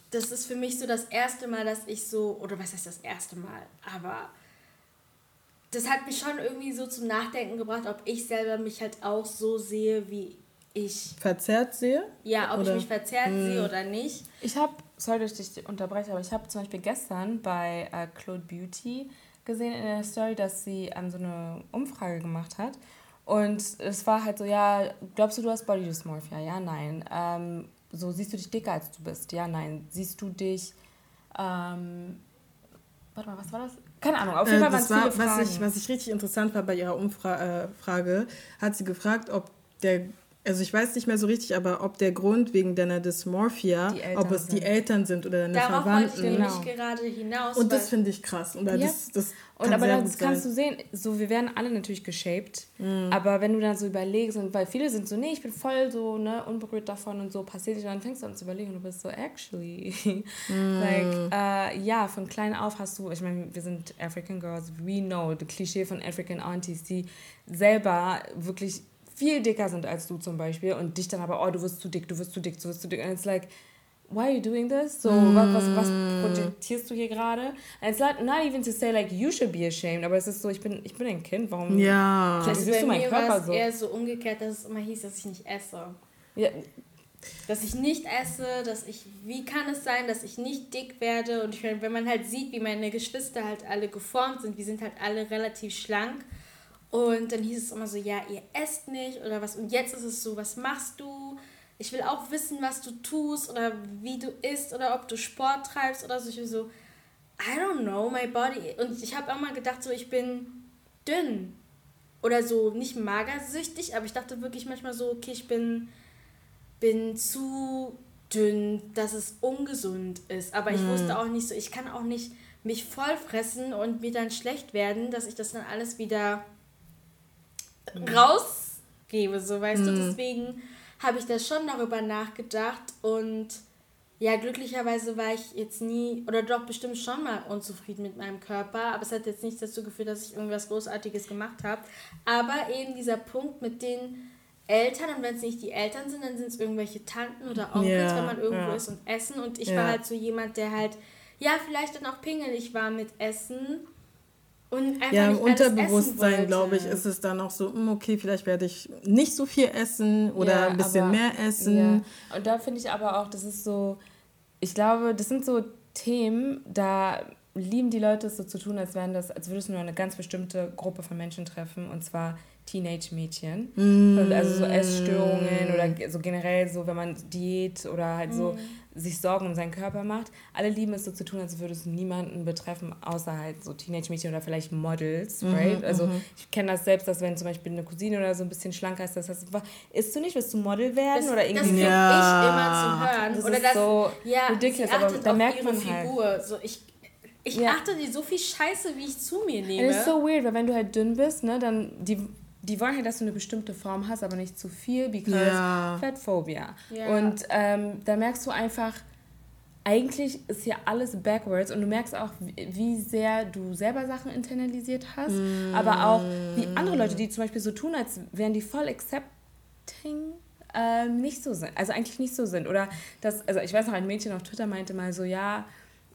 das ist für mich so das erste Mal, dass ich so, oder was heißt das erste Mal, aber das hat mich schon irgendwie so zum Nachdenken gebracht, ob ich selber mich halt auch so sehe, wie ich. Verzerrt sehe? Ja, ob oder? ich mich verzerrt hm. sehe oder nicht. Ich habe, sorry, dass ich dich unterbreche, aber ich habe zum Beispiel gestern bei äh, Claude Beauty gesehen in der Story, dass sie ähm, so eine Umfrage gemacht hat. Und es war halt so, ja, glaubst du, du hast Body Dysmorphia? Ja, nein. Ähm, so, siehst du dich dicker, als du bist? Ja, nein. Siehst du dich, ähm, warte mal, was war das? Keine Ahnung, auf jeden Fall äh, waren es viele Fragen. Was ich, was ich richtig interessant war bei ihrer Umfrage, äh, hat sie gefragt, ob der also ich weiß nicht mehr so richtig, aber ob der Grund wegen deiner Dysmorphia, ob es sind. die Eltern sind oder deine Darauf Verwandten. Wollte ich genau. gerade hinaus. Und das finde ich krass. Und, ja. das, das und aber das kannst du sehen, so wir werden alle natürlich geshaped, mhm. aber wenn du dann so überlegst, und weil viele sind so, nee, ich bin voll so ne, unberührt davon und so passiert nicht, dann fängst du an zu überlegen und du bist so, actually, mhm. like, äh, ja, von klein auf hast du, ich meine, wir sind African Girls, we know, the Klischee von African Aunties, die selber wirklich viel dicker sind als du zum Beispiel und dich dann aber, oh, du wirst zu dick, du wirst zu dick, du wirst zu dick. Und it's like, why are you doing this? So, mm. was, was, was projektierst du hier gerade? And it's not, not even to say, like, you should be ashamed, aber es ist so, ich bin, ich bin ein Kind, warum ja. also du mein Körper so? eher so umgekehrt, dass es immer hieß, dass ich nicht esse. Ja. Dass ich nicht esse, dass ich, wie kann es sein, dass ich nicht dick werde? Und ich meine, wenn man halt sieht, wie meine Geschwister halt alle geformt sind, wir sind halt alle relativ schlank und dann hieß es immer so, ja, ihr esst nicht oder was. Und jetzt ist es so, was machst du? Ich will auch wissen, was du tust oder wie du isst oder ob du Sport treibst oder so. Ich so, I don't know, my body. Und ich habe auch mal gedacht, so, ich bin dünn. Oder so, nicht magersüchtig, aber ich dachte wirklich manchmal so, okay, ich bin, bin zu dünn, dass es ungesund ist. Aber ich mhm. wusste auch nicht so, ich kann auch nicht mich voll fressen und mir dann schlecht werden, dass ich das dann alles wieder rausgebe, so weißt mhm. du. Deswegen habe ich da schon darüber nachgedacht und ja, glücklicherweise war ich jetzt nie, oder doch bestimmt schon mal unzufrieden mit meinem Körper, aber es hat jetzt nicht dazu geführt, dass ich irgendwas Großartiges gemacht habe. Aber eben dieser Punkt mit den Eltern und wenn es nicht die Eltern sind, dann sind es irgendwelche Tanten oder Onkels, ja, wenn man irgendwo ja. ist und essen. Und ich ja. war halt so jemand, der halt, ja, vielleicht dann auch pingelig war mit Essen. Und einfach ja, im Unterbewusstsein, glaube ich, ist es dann auch so, hm, okay, vielleicht werde ich nicht so viel essen oder ja, ein bisschen aber, mehr essen. Ja. Und da finde ich aber auch, das ist so, ich glaube, das sind so Themen, da lieben die Leute es so zu tun, als wären das, als würdest du nur eine ganz bestimmte Gruppe von Menschen treffen und zwar Teenage-Mädchen. Mm. Also so Essstörungen oder so generell so, wenn man Diät oder halt so mm. Sich Sorgen um seinen Körper macht. Alle lieben es so zu tun, als würde es niemanden betreffen, außer halt so Teenage-Mädchen oder vielleicht Models, mhm, right? Also mhm. ich kenne das selbst, dass wenn zum Beispiel eine Cousine oder so ein bisschen schlanker ist, das heißt, isst du nicht, willst du Model werden das, oder irgendwie? Das ja. ich immer zu hören. Das oder ist das, so ja, ridiculous, aber da merkt man halt. Figur. So, ich ich ja. achte dir so viel Scheiße, wie ich zu mir nehme. Das ist so weird, weil wenn du halt dünn bist, ne, dann die die wollen halt, dass du eine bestimmte Form hast, aber nicht zu viel, because ja. Fettphobia. Ja. Und ähm, da merkst du einfach, eigentlich ist hier alles backwards und du merkst auch, wie sehr du selber Sachen internalisiert hast, mm. aber auch wie andere Leute, die zum Beispiel so tun, als wären die voll accepting, ähm, nicht so sind. Also eigentlich nicht so sind. Oder das, also ich weiß noch, ein Mädchen auf Twitter meinte mal so, ja,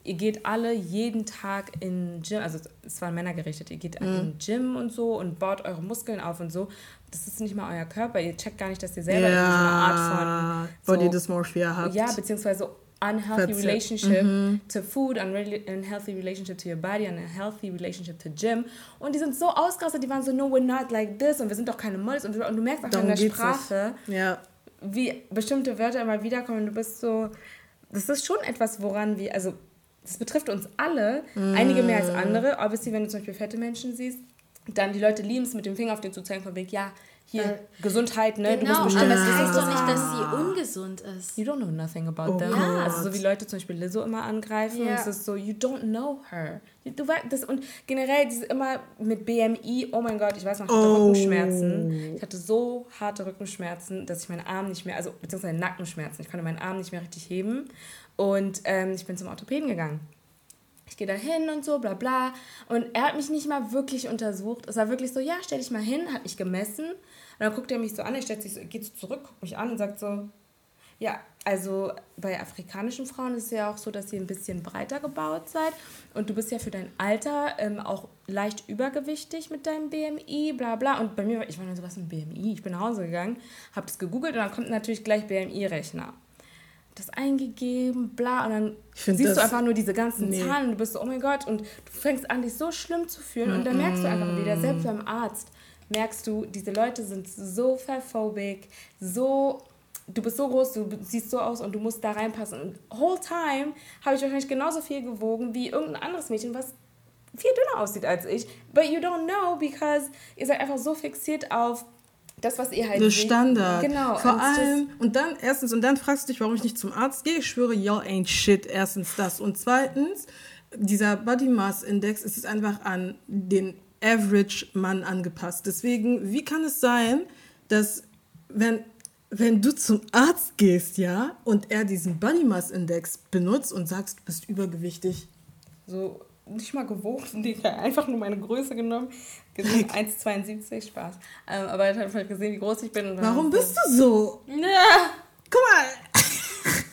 ihr geht alle jeden Tag in Gym, also es war männergerichtet, ihr geht mhm. in Gym und so und baut eure Muskeln auf und so. Das ist nicht mal euer Körper. Ihr checkt gar nicht, dass ihr selber ja, so eine Art von Body Dysmorphia habt. Ja, beziehungsweise unhealthy Fetze. relationship mhm. to food, unhealthy relationship to your body, unhealthy relationship to gym. Und die sind so ausgerastet, die waren so, no, we're not like this und wir sind doch keine Models. Und, du merkst auch in der Sprache, ja. wie bestimmte Wörter immer wiederkommen. Und du bist so, das ist schon etwas, woran wir, also das betrifft uns alle, mm. einige mehr als andere. Obviously, wenn du zum Beispiel fette Menschen siehst, dann die Leute lieben es, mit dem Finger auf den zu zeigen, von wegen, ja, hier, äh, Gesundheit, ne? Genau, du bist bestimmt. Aber es heißt doch nicht, dass sie ungesund ist. You don't know nothing about oh them. Ja. Also so wie Leute zum Beispiel Lizzo immer angreifen, yeah. es ist so, you don't know her. Du, das, und generell diese immer mit BMI, oh mein Gott, ich weiß noch, ich hatte oh. Rückenschmerzen. Ich hatte so harte Rückenschmerzen, dass ich meinen Arm nicht mehr, also beziehungsweise Nackenschmerzen, ich konnte meinen Arm nicht mehr richtig heben. Und ähm, ich bin zum Orthopäden gegangen. Ich gehe da hin und so, bla bla. Und er hat mich nicht mal wirklich untersucht. Es war wirklich so, ja, stell dich mal hin, hat mich gemessen. Und dann guckt er mich so an, er stellt sich so, geht so zurück, guckt mich an und sagt so, ja, also bei afrikanischen Frauen ist es ja auch so, dass ihr ein bisschen breiter gebaut seid. Und du bist ja für dein Alter ähm, auch leicht übergewichtig mit deinem BMI, bla bla. Und bei mir, ich war dann so, was ist ein BMI? Ich bin nach Hause gegangen, habe das gegoogelt und dann kommt natürlich gleich BMI-Rechner das eingegeben, bla, und dann siehst du einfach nur diese ganzen nee. Zahlen und du bist so, oh mein Gott, und du fängst an, dich so schlimm zu fühlen. Mm -mm. Und dann merkst du einfach wieder, selbst beim Arzt, merkst du, diese Leute sind so verphobic, so, du bist so groß, du siehst so aus und du musst da reinpassen. Und whole time habe ich wahrscheinlich genauso viel gewogen wie irgendein anderes Mädchen, was viel dünner aussieht als ich. But you don't know, because ihr seid einfach so fixiert auf das, was ihr halt. Das Standard. Genau. Vor allem, und dann, erstens, und dann fragst du dich, warum ich nicht zum Arzt gehe. Ich schwöre, y'all ain't shit. Erstens das. Und zweitens, dieser Body Mass Index ist einfach an den Average Mann angepasst. Deswegen, wie kann es sein, dass, wenn, wenn du zum Arzt gehst, ja, und er diesen Body Mass Index benutzt und sagst, du bist übergewichtig, so nicht mal gewogen. Einfach nur meine Größe genommen. Gesehen 1,72, Spaß. Ähm, aber er hat halt gesehen, wie groß ich bin. Warum bist du so? Ja. Guck mal.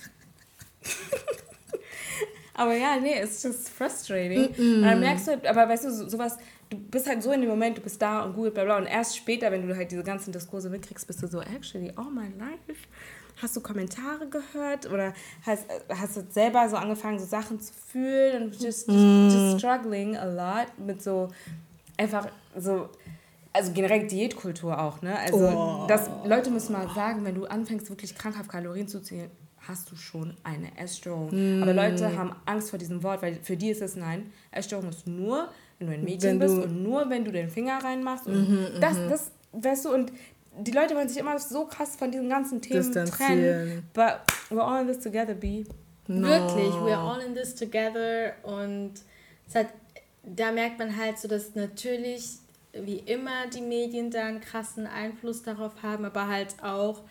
aber ja, nee, it's just frustrating. Mm -mm. Und dann merkst du halt, aber weißt du, sowas, du bist halt so in dem Moment, du bist da und gut, bla bla. Und erst später, wenn du halt diese ganzen Diskurse mitkriegst, bist du so, actually, all my life hast du Kommentare gehört oder hast, hast du selber so angefangen, so Sachen zu fühlen und just, just, mm. just struggling a lot mit so einfach so also generell Diätkultur auch, ne? Also oh. das, Leute müssen mal sagen, wenn du anfängst wirklich krankhaft Kalorien zu zählen, hast du schon eine Essstörung. Mm. Aber Leute haben Angst vor diesem Wort, weil für die ist es nein, Essstörung ist nur, wenn du ein Mädchen bist und nur, wenn du den Finger reinmachst. Und mm -hmm, das, mhm. das, weißt du, und die Leute wollen sich immer so krass von diesen ganzen Themen trennen. But we're all in this together, B. No. Wirklich, we're all in this together. Und es hat, da merkt man halt so, dass natürlich wie immer die Medien da einen krassen Einfluss darauf haben, aber halt auch,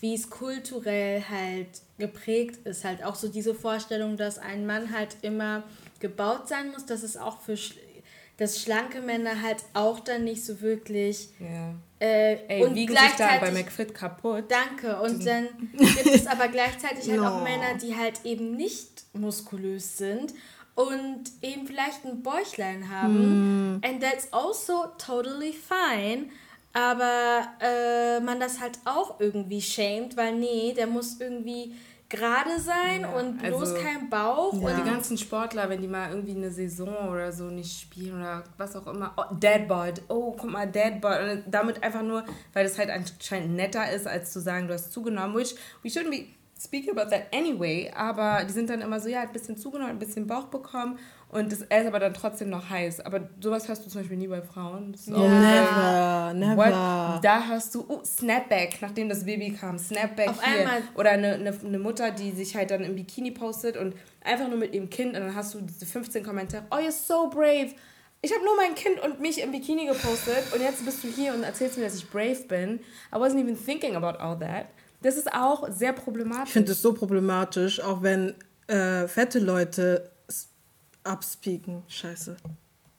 wie es kulturell halt geprägt ist. Halt auch so diese Vorstellung, dass ein Mann halt immer gebaut sein muss, dass es auch für dass schlanke Männer halt auch dann nicht so wirklich. Ja. Äh, Ey, und wiegen sich da bei McFit kaputt. Danke. Und dann gibt es aber gleichzeitig halt no. auch Männer, die halt eben nicht muskulös sind und eben vielleicht ein Bäuchlein haben. Mm. And that's also totally fine. Aber äh, man das halt auch irgendwie schämt, weil nee, der muss irgendwie gerade sein ja, und bloß also, kein Bauch. Ja. Und die ganzen Sportler, wenn die mal irgendwie eine Saison oder so nicht spielen oder was auch immer. Oh, Deadboard. Oh, guck mal, Deadboard. Und damit einfach nur, weil das halt anscheinend netter ist, als zu sagen, du hast zugenommen. Which we shouldn't be speaking about that anyway. Aber die sind dann immer so, ja, ein bisschen zugenommen, ein bisschen Bauch bekommen. Und das, er ist aber dann trotzdem noch heiß. Aber sowas hörst du zum Beispiel nie bei Frauen. Das yeah, never, never. What? Da hörst du, oh, Snapback, nachdem das Baby kam. Snapback Auf hier. Einmal. Oder eine, eine, eine Mutter, die sich halt dann im Bikini postet und einfach nur mit ihrem Kind. Und dann hast du diese 15 Kommentare. Oh, you're so brave. Ich habe nur mein Kind und mich im Bikini gepostet. Und jetzt bist du hier und erzählst mir, dass ich brave bin. I wasn't even thinking about all that. Das ist auch sehr problematisch. Ich finde es so problematisch, auch wenn äh, fette Leute Upspeaken, scheiße.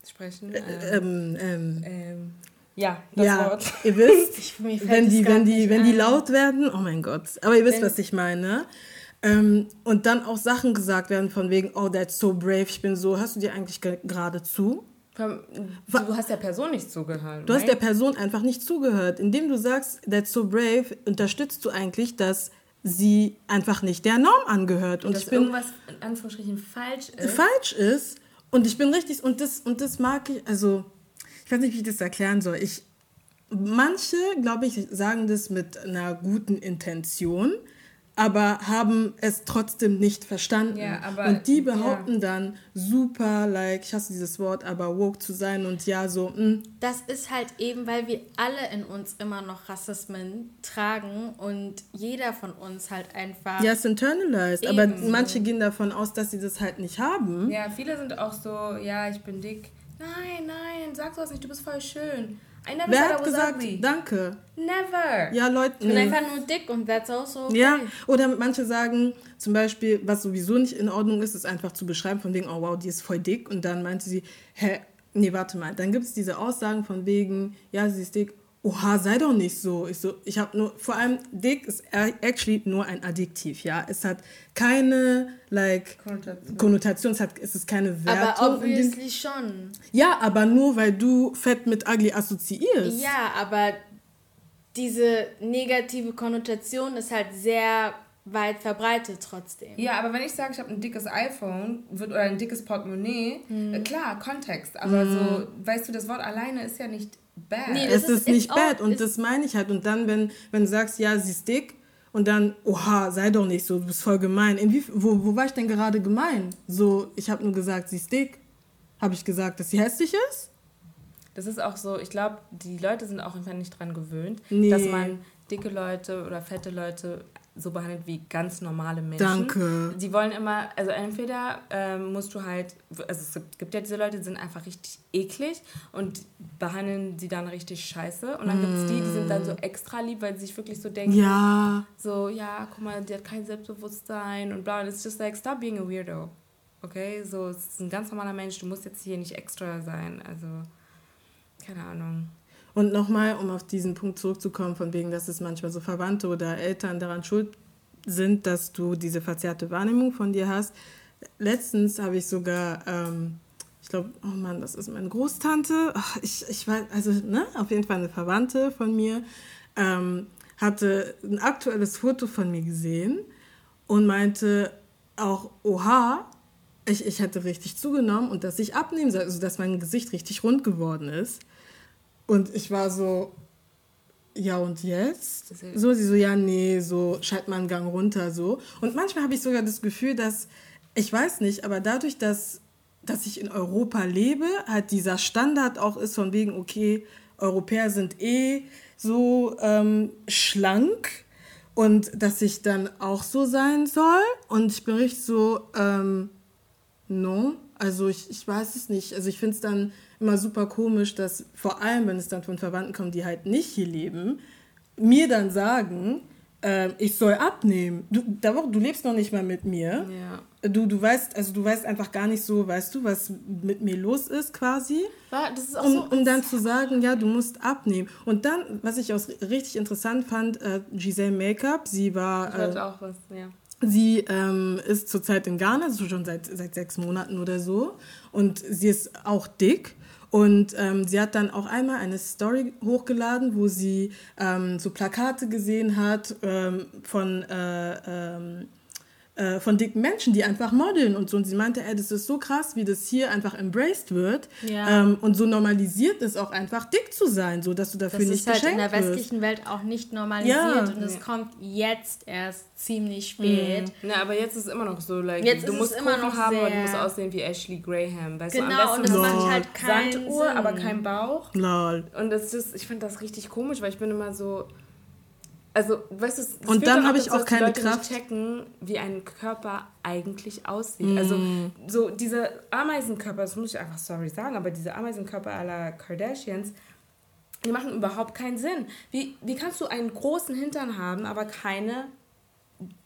Sprechen. Äh, ähm, ähm, ähm, ja, das ja, Wort. Ihr wisst, ich, wenn, die, wenn, die, wenn die laut werden, oh mein Gott. Aber ihr wisst, wenn, was ich meine. Ähm, und dann auch Sachen gesagt werden von wegen, oh, that's so brave, ich bin so, hast du dir eigentlich gerade zu? Du hast der Person nicht zugehört. Du hast der Person einfach nicht zugehört. Indem du sagst, that's so brave, unterstützt du eigentlich, dass sie einfach nicht der Norm angehört. Und, und dass ich bin, irgendwas in Anführungsstrichen falsch ist. Falsch ist. Und ich bin richtig, und das, und das mag ich, also, ich weiß nicht, wie ich das erklären soll. Ich, manche, glaube ich, sagen das mit einer guten Intention aber haben es trotzdem nicht verstanden. Ja, aber, und die behaupten ja. dann super, like, ich hasse dieses Wort, aber woke zu sein und ja, so. Mh. Mm. Das ist halt eben, weil wir alle in uns immer noch Rassismen tragen und jeder von uns halt einfach. Ja, es internalized, aber manche gehen davon aus, dass sie das halt nicht haben. Ja, viele sind auch so, ja, ich bin dick. Nein, nein, sag sowas nicht, du bist voll schön. I never Wer hat gesagt, ugly. danke? Never. Ja, Leute. Ich bin einfach nur dick und that's also okay. Ja, oder manche sagen zum Beispiel, was sowieso nicht in Ordnung ist, ist einfach zu beschreiben von wegen, oh wow, die ist voll dick. Und dann meinte sie, hä, nee, warte mal. Dann gibt es diese Aussagen von wegen, ja, sie ist dick oha, sei doch nicht so. Ich so, ich habe nur, vor allem dick ist actually nur ein Adjektiv, ja. Es hat keine, like, Konnotation, Konnotation es, hat, es ist keine Wertung. Aber obviously schon. Ja, aber nur, weil du fett mit ugly assoziierst. Ja, aber diese negative Konnotation ist halt sehr weit verbreitet trotzdem. Ja, aber wenn ich sage, ich habe ein dickes iPhone wird, oder ein dickes Portemonnaie, mhm. klar, Kontext. Aber mhm. so, weißt du, das Wort alleine ist ja nicht bad. Nee, es ist, ist nicht bad und das meine ich halt. Und dann, wenn, wenn du sagst, ja, sie ist dick und dann, oha, sei doch nicht so, du bist voll gemein. Inwie wo, wo war ich denn gerade gemein? So, ich habe nur gesagt, sie ist dick. Habe ich gesagt, dass sie hässlich ist? Das ist auch so, ich glaube, die Leute sind auch einfach nicht dran gewöhnt, nee. dass man dicke Leute oder fette Leute so behandelt wie ganz normale Menschen. Danke. Die wollen immer, also entweder ähm, musst du halt, also es gibt ja diese Leute, die sind einfach richtig eklig und behandeln sie dann richtig scheiße. Und dann mm. gibt es die, die sind dann so extra lieb, weil sie sich wirklich so denken, ja. so, ja, guck mal, die hat kein Selbstbewusstsein und bla. Und it's just like, stop being a weirdo. Okay, so, es ist ein ganz normaler Mensch, du musst jetzt hier nicht extra sein. Also, keine Ahnung. Und nochmal, um auf diesen Punkt zurückzukommen, von wegen, dass es manchmal so Verwandte oder Eltern daran schuld sind, dass du diese verzerrte Wahrnehmung von dir hast. Letztens habe ich sogar, ähm, ich glaube, oh Mann, das ist meine Großtante. Ach, ich, ich weiß, also, ne, auf jeden Fall eine Verwandte von mir, ähm, hatte ein aktuelles Foto von mir gesehen und meinte auch, oha, ich, ich hätte richtig zugenommen und dass ich abnehmen soll, also dass mein Gesicht richtig rund geworden ist. Und ich war so, ja und jetzt? So, sie so, ja, nee, so, schalt mal einen Gang runter, so. Und manchmal habe ich sogar das Gefühl, dass, ich weiß nicht, aber dadurch, dass, dass ich in Europa lebe, halt dieser Standard auch ist von wegen, okay, Europäer sind eh so ähm, schlank und dass ich dann auch so sein soll. Und ich bin richtig so, ähm, no, also ich, ich weiß es nicht. Also ich finde es dann immer super komisch, dass vor allem, wenn es dann von Verwandten kommt, die halt nicht hier leben, mir dann sagen, äh, ich soll abnehmen. Du, du lebst noch nicht mal mit mir. Ja. Du, du weißt, also du weißt einfach gar nicht so, weißt du, was mit mir los ist quasi. Ja, das ist auch um, so um dann zu sagen, ja, du musst abnehmen. Und dann, was ich auch richtig interessant fand, äh, Giselle Makeup, sie war. Äh, auch was, ja. Sie ähm, ist zurzeit in Ghana, also schon seit, seit sechs Monaten oder so. Und sie ist auch dick. Und ähm, sie hat dann auch einmal eine Story hochgeladen, wo sie ähm, so Plakate gesehen hat ähm, von äh, ähm, äh, von dicken Menschen, die einfach modeln und so. Und sie meinte, ey, das ist so krass, wie das hier einfach embraced wird. Ja. Ähm, und so normalisiert ist auch einfach dick zu sein, so dass du dafür das nicht geschenkt wirst. Das ist halt in der westlichen Welt auch nicht normalisiert ja. und es kommt jetzt erst ziemlich spät. Mhm. Na, aber jetzt ist es immer noch so, like, jetzt du musst immer noch haben, aber du musst aussehen wie Ashley Graham. Weißt genau, du, und das macht halt keinen Sanduhr, Sinn. aber kein Bauch. Lol. Und das ist, ich finde das richtig komisch, weil ich bin immer so, also, weißt du, das und dann habe ich auch keine Leute Kraft. Checken, wie ein Körper eigentlich aussieht. Mm. Also, so diese Ameisenkörper, das muss ich einfach sorry sagen, aber diese Ameisenkörper aller Kardashians, die machen überhaupt keinen Sinn. Wie, wie kannst du einen großen Hintern haben, aber keine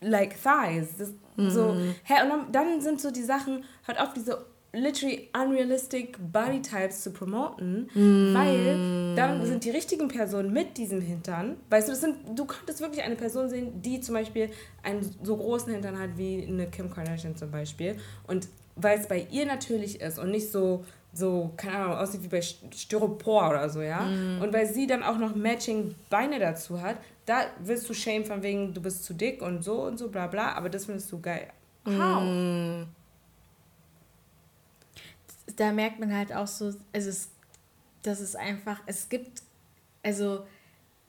like thighs? Das, mm. So, hä, und dann, dann sind so die Sachen, hört auf, diese literally unrealistic body types zu promoten, mm. weil dann sind die richtigen Personen mit diesem Hintern, weißt du, das sind, du könntest wirklich eine Person sehen, die zum Beispiel einen so großen Hintern hat wie eine Kim Kardashian zum Beispiel und weil es bei ihr natürlich ist und nicht so so, keine Ahnung, aussieht wie bei Styropor oder so, ja. Mm. Und weil sie dann auch noch matching Beine dazu hat, da willst du shame von wegen, du bist zu dick und so und so, bla bla, aber das findest du geil. How? Mm da merkt man halt auch so, also es, das ist einfach, es gibt, also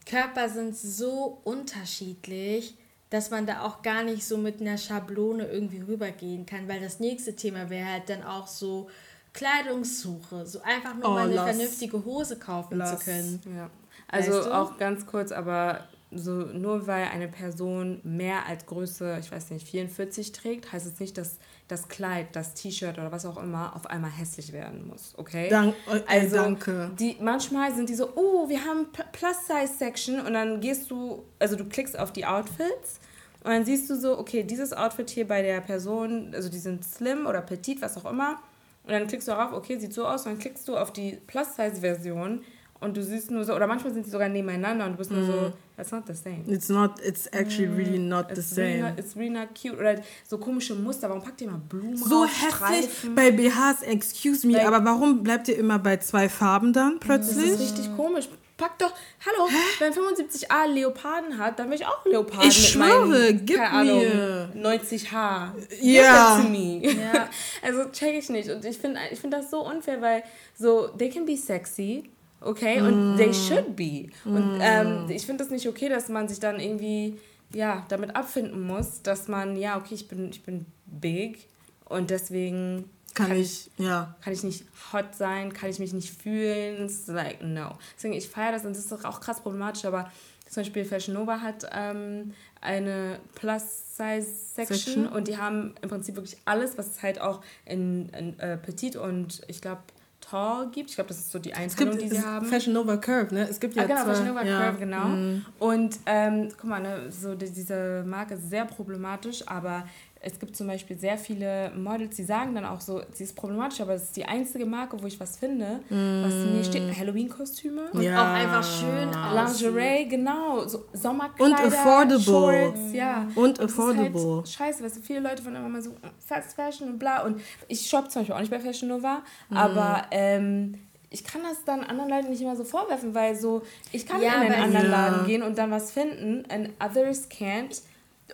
Körper sind so unterschiedlich, dass man da auch gar nicht so mit einer Schablone irgendwie rübergehen kann, weil das nächste Thema wäre halt dann auch so Kleidungssuche, so einfach nur oh, mal eine loss. vernünftige Hose kaufen loss. zu können. Ja. Also weißt du? auch ganz kurz, aber so nur weil eine Person mehr als Größe, ich weiß nicht, 44 trägt, heißt es nicht, dass das Kleid, das T-Shirt oder was auch immer auf einmal hässlich werden muss, okay? Dank, äh, also, danke. Die, manchmal sind die so, oh, wir haben Plus-Size-Section und dann gehst du, also du klickst auf die Outfits und dann siehst du so, okay, dieses Outfit hier bei der Person, also die sind slim oder petit, was auch immer. Und dann klickst du darauf, okay, sieht so aus, und dann klickst du auf die Plus-Size-Version und du siehst nur so, oder manchmal sind sie sogar nebeneinander und du bist mm. nur so, mm. that's not the same. It's not, it's actually mm. really not it's the same. Really not, it's really not cute. Oder so komische Muster, warum packt ihr mal Blumen So raus, hässlich Streifen? bei BHs, excuse me, like, aber warum bleibt ihr immer bei zwei Farben dann plötzlich? Das ist richtig komisch. Pack doch, hallo, Hä? wenn 75a Leoparden hat, dann will ich auch Leoparden ich mit schwöre, meinen, gib keine mir. Ahnung, 90h. Ja. ja. Also check ich nicht. Und ich finde ich find das so unfair, weil so, they can be sexy, okay? Und mm. they should be. Und mm. ähm, ich finde das nicht okay, dass man sich dann irgendwie ja, damit abfinden muss, dass man, ja, okay, ich bin, ich bin big und deswegen kann, kann ich, ja. kann ich nicht hot sein, kann ich mich nicht fühlen. It's like, no. Deswegen, ich feiere das und das ist doch auch krass problematisch, aber zum Beispiel Fashion Nova hat ähm, eine Plus-Size-Section und die haben im Prinzip wirklich alles, was halt auch in, in äh, Petit und ich glaube Tall gibt. Ich glaube, das ist so die Einteilung, die sie haben. Fashion Nova Curve, ne? Es gibt ja ah, genau, zwei, Fashion Nova ja. Curve, genau. Mhm. Und ähm, guck mal, ne, so die, diese Marke ist sehr problematisch, aber es gibt zum Beispiel sehr viele Models, die sagen dann auch so, sie ist problematisch, aber es ist die einzige Marke, wo ich was finde, mm. was mir steht, Halloween-Kostüme. Und ja. auch einfach schön Lingerie, genau, so Sommerkleider, Und affordable. Shorts, ja. Und, und affordable. Halt scheiße, weißt du, viele Leute von immer so Fast Fashion und bla und ich shoppe zum Beispiel auch nicht bei Fashion Nova, mm. aber ähm, ich kann das dann anderen Leuten nicht immer so vorwerfen, weil so, ich kann ja, in einen anderen ja. Laden gehen und dann was finden and others can't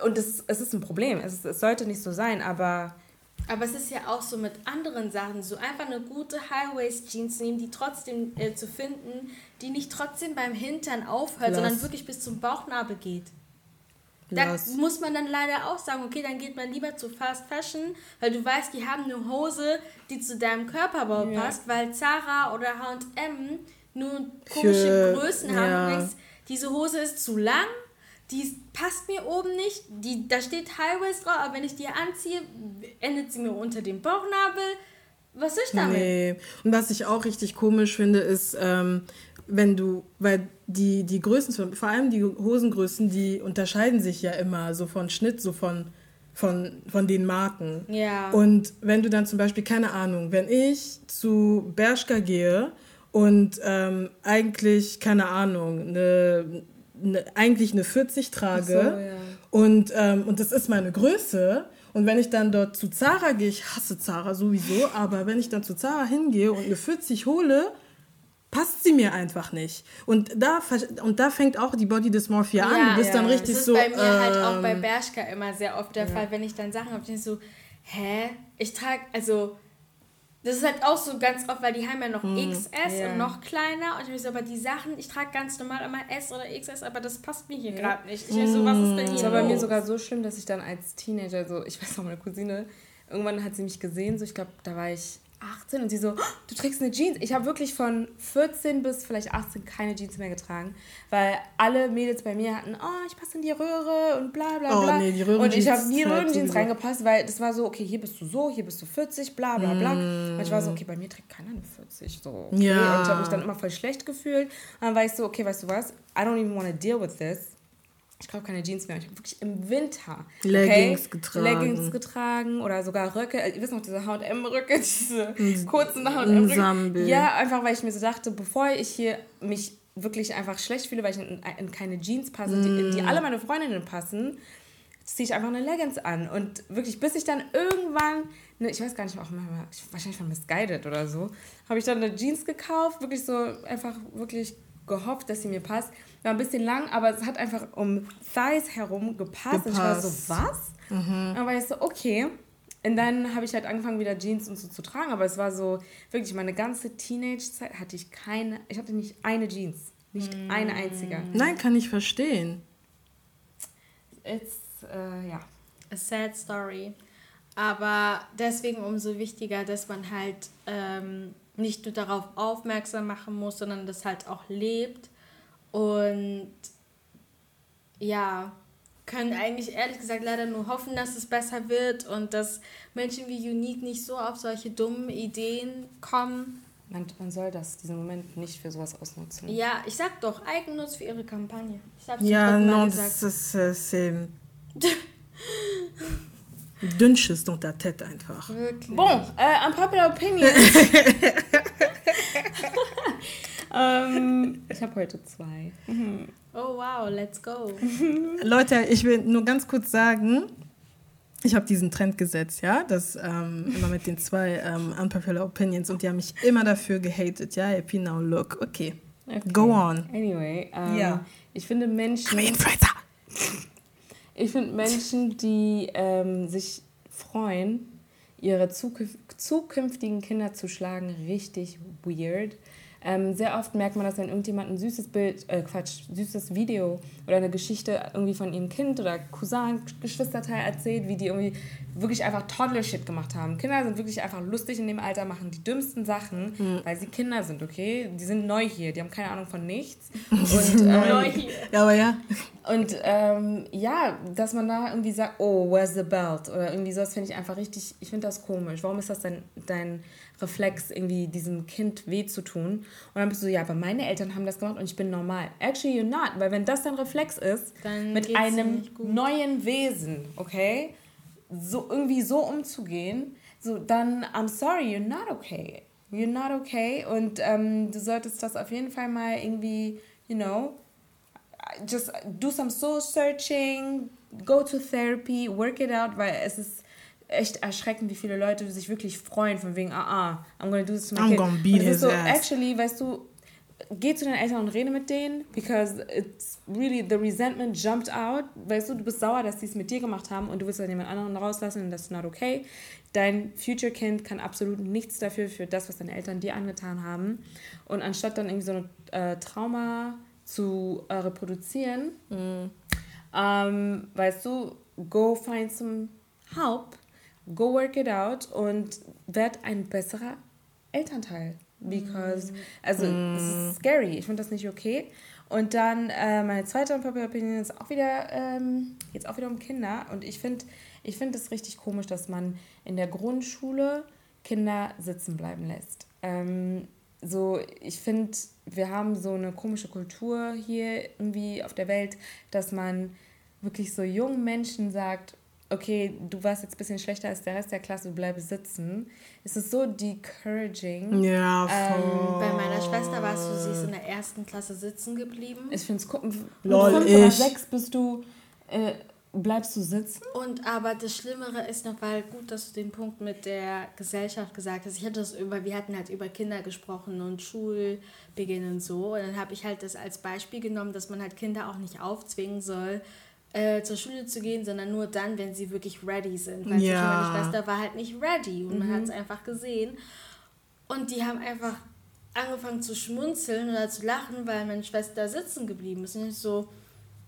und das, es ist ein Problem. Es, ist, es sollte nicht so sein, aber. Aber es ist ja auch so mit anderen Sachen, so einfach eine gute High-Waist-Jeans nehmen, die trotzdem äh, zu finden, die nicht trotzdem beim Hintern aufhört, Lass. sondern wirklich bis zum Bauchnabel geht. Da muss man dann leider auch sagen, okay, dann geht man lieber zu Fast Fashion, weil du weißt, die haben eine Hose, die zu deinem Körperbau ja. passt, weil Zara oder H&M nur komische Für, Größen haben. Ja. Du denkst, diese Hose ist zu lang, die passt mir oben nicht, die, da steht Highways drauf, aber wenn ich die anziehe, endet sie mir unter dem Bauchnabel. Was ist damit? Nee. Und was ich auch richtig komisch finde, ist, ähm, wenn du, weil die, die Größen, vor allem die Hosengrößen, die unterscheiden sich ja immer so von Schnitt, so von, von, von den Marken. Ja. Und wenn du dann zum Beispiel, keine Ahnung, wenn ich zu Bershka gehe und ähm, eigentlich, keine Ahnung, eine, eine, eigentlich eine 40 trage so, ja. und, ähm, und das ist meine Größe, und wenn ich dann dort zu Zara gehe, ich hasse Zara sowieso, aber wenn ich dann zu Zara hingehe und eine 40 hole, passt sie mir einfach nicht. Und da, und da fängt auch die Body Dysmorphia an. du bist ja. dann richtig so. Das ist bei mir ähm, halt auch bei ähm, Bershka immer sehr oft der ja. Fall, wenn ich dann Sachen habe, die so, hä? Ich trage, also das ist halt auch so ganz oft, weil die haben ja noch hm, XS ja. und noch kleiner. Und ich so, aber die Sachen, ich trage ganz normal immer S oder XS, aber das passt mir hier ja. gerade nicht. Ich so, was ist denn hier? Das war bei mir sogar so schlimm, dass ich dann als Teenager, so, ich weiß noch, meine Cousine, irgendwann hat sie mich gesehen, so ich glaube, da war ich 18 und sie so, oh, du trägst eine Jeans. Ich habe wirklich von 14 bis vielleicht 18 keine Jeans mehr getragen, weil alle Mädels bei mir hatten, oh, ich passe in die Röhre und bla bla oh, bla. Oh, nee, die und ich habe nie Röhrenjeans reingepasst, weil das war so, okay, hier bist du so, hier bist du 40, bla bla bla. Mm. Und ich war so, okay, bei mir trägt keiner eine 40. So, okay. Ja. Und ich habe mich dann immer voll schlecht gefühlt. Und dann war ich so, okay, weißt du was, I don't even want to deal with this ich kaufe keine Jeans mehr. Ich habe wirklich im Winter Leggings okay, getragen. Leggings getragen oder sogar Röcke. Ihr wisst noch, diese H&M-Röcke, diese kurzen H&M-Röcke. Ja, einfach, weil ich mir so dachte, bevor ich hier mich wirklich einfach schlecht fühle, weil ich in, in keine Jeans passe, mm. die, die alle meine Freundinnen passen, ziehe ich einfach eine Leggings an. Und wirklich, bis ich dann irgendwann, ne, ich weiß gar nicht, auch mal, wahrscheinlich von Misguided oder so, habe ich dann eine Jeans gekauft, wirklich so einfach wirklich gehofft, dass sie mir passt. War ein bisschen lang, aber es hat einfach um Thighs herum gepasst. gepasst. Und ich war so, was? Mhm. Dann war ich so, okay. Und dann habe ich halt angefangen, wieder Jeans und so zu tragen. Aber es war so, wirklich, meine ganze Teenage-Zeit hatte ich keine, ich hatte nicht eine Jeans. Nicht mm. eine einzige. Nein, kann ich verstehen. It's, uh, ja. A sad story. Aber deswegen umso wichtiger, dass man halt ähm, nicht nur darauf aufmerksam machen muss, sondern das halt auch lebt. Und ja, können eigentlich ehrlich gesagt leider nur hoffen, dass es besser wird und dass Menschen wie Unique nicht so auf solche dummen Ideen kommen. Man, man soll das, diesen Moment nicht für sowas ausnutzen. Ja, ich sag doch, Eigennutz für ihre Kampagne. Ich hab's ja, non, das ist, äh, Dünnsches dans ta tête einfach. Wirklich. Bon, äh, unpopular opinion. ähm, ich habe heute zwei. Mhm. Oh wow, let's go. Leute, ich will nur ganz kurz sagen, ich habe diesen Trend gesetzt, ja, das ähm, immer mit den zwei ähm, unpopular opinions und die haben mich immer dafür gehatet, ja, happy now look, okay. okay. Go on. Anyway, ähm, ja. ich finde Menschen. Ich finde Menschen, die ähm, sich freuen, ihre zukünftigen Kinder zu schlagen, richtig weird. Ähm, sehr oft merkt man, dass wenn irgendjemand ein süßes Bild, äh Quatsch, süßes Video oder eine Geschichte irgendwie von ihrem Kind oder Cousin, Geschwisterteil erzählt, wie die irgendwie wirklich einfach Toddler-Shit gemacht haben. Kinder sind wirklich einfach lustig in dem Alter, machen die dümmsten Sachen, mhm. weil sie Kinder sind, okay? Die sind neu hier, die haben keine Ahnung von nichts. Und, ähm, neu hier. Ja, aber ja. Und ähm, ja, dass man da irgendwie sagt, oh, where's the belt? Oder irgendwie sowas finde ich einfach richtig, ich finde das komisch. Warum ist das dein, dein Reflex, irgendwie diesem Kind weh zu tun? Und dann bist du so, ja, aber meine Eltern haben das gemacht und ich bin normal. Actually, you're not. Weil wenn das dein Reflex ist, dann mit einem neuen Wesen, okay, so irgendwie so umzugehen, so dann, I'm sorry, you're not okay. You're not okay. Und ähm, du solltest das auf jeden Fall mal irgendwie, you know, just do some soul searching, go to therapy, work it out, weil es ist echt erschreckend, wie viele Leute sich wirklich freuen von wegen, ah, ah, I'm gonna do this to my I'm kid. Gonna beat his so, ass. actually, weißt du, geh zu deinen Eltern und rede mit denen, because it's really, the resentment jumped out. Weißt du, du bist sauer, dass sie es mit dir gemacht haben und du willst dann jemand anderen rauslassen und das ist not okay. Dein Future-Kind kann absolut nichts dafür, für das, was deine Eltern dir angetan haben. Und anstatt dann irgendwie so ein äh, Trauma zu äh, reproduzieren, mhm. ähm, weißt du, go find some help, go work it out und werd ein besserer Elternteil. Because, also, mm. es ist scary. Ich finde das nicht okay. Und dann äh, meine zweite Unpopular Opinion ist auch wieder, ähm, jetzt auch wieder um Kinder. Und ich finde ich find es richtig komisch, dass man in der Grundschule Kinder sitzen bleiben lässt. Ähm, so, ich finde, wir haben so eine komische Kultur hier irgendwie auf der Welt, dass man wirklich so jungen Menschen sagt, okay, du warst jetzt ein bisschen schlechter als der Rest der Klasse, du bleibst sitzen. Es ist so discouraging. Ja, ähm, voll. Ähm, bei meiner Schwester warst du, sie ist in der ersten Klasse sitzen geblieben. Ich finde es gucken. Lol, von ich. sechs bist du, äh, bleibst du sitzen. Und aber das Schlimmere ist noch, weil gut, dass du den Punkt mit der Gesellschaft gesagt hast. Ich hatte das über, wir hatten halt über Kinder gesprochen und Schulbeginn und so. Und dann habe ich halt das als Beispiel genommen, dass man halt Kinder auch nicht aufzwingen soll, äh, zur Schule zu gehen, sondern nur dann, wenn sie wirklich ready sind. Weil ja. meine Schwester war halt nicht ready und mhm. man hat es einfach gesehen. Und die haben einfach angefangen zu schmunzeln oder zu lachen, weil meine Schwester sitzen geblieben ist. Und ich so,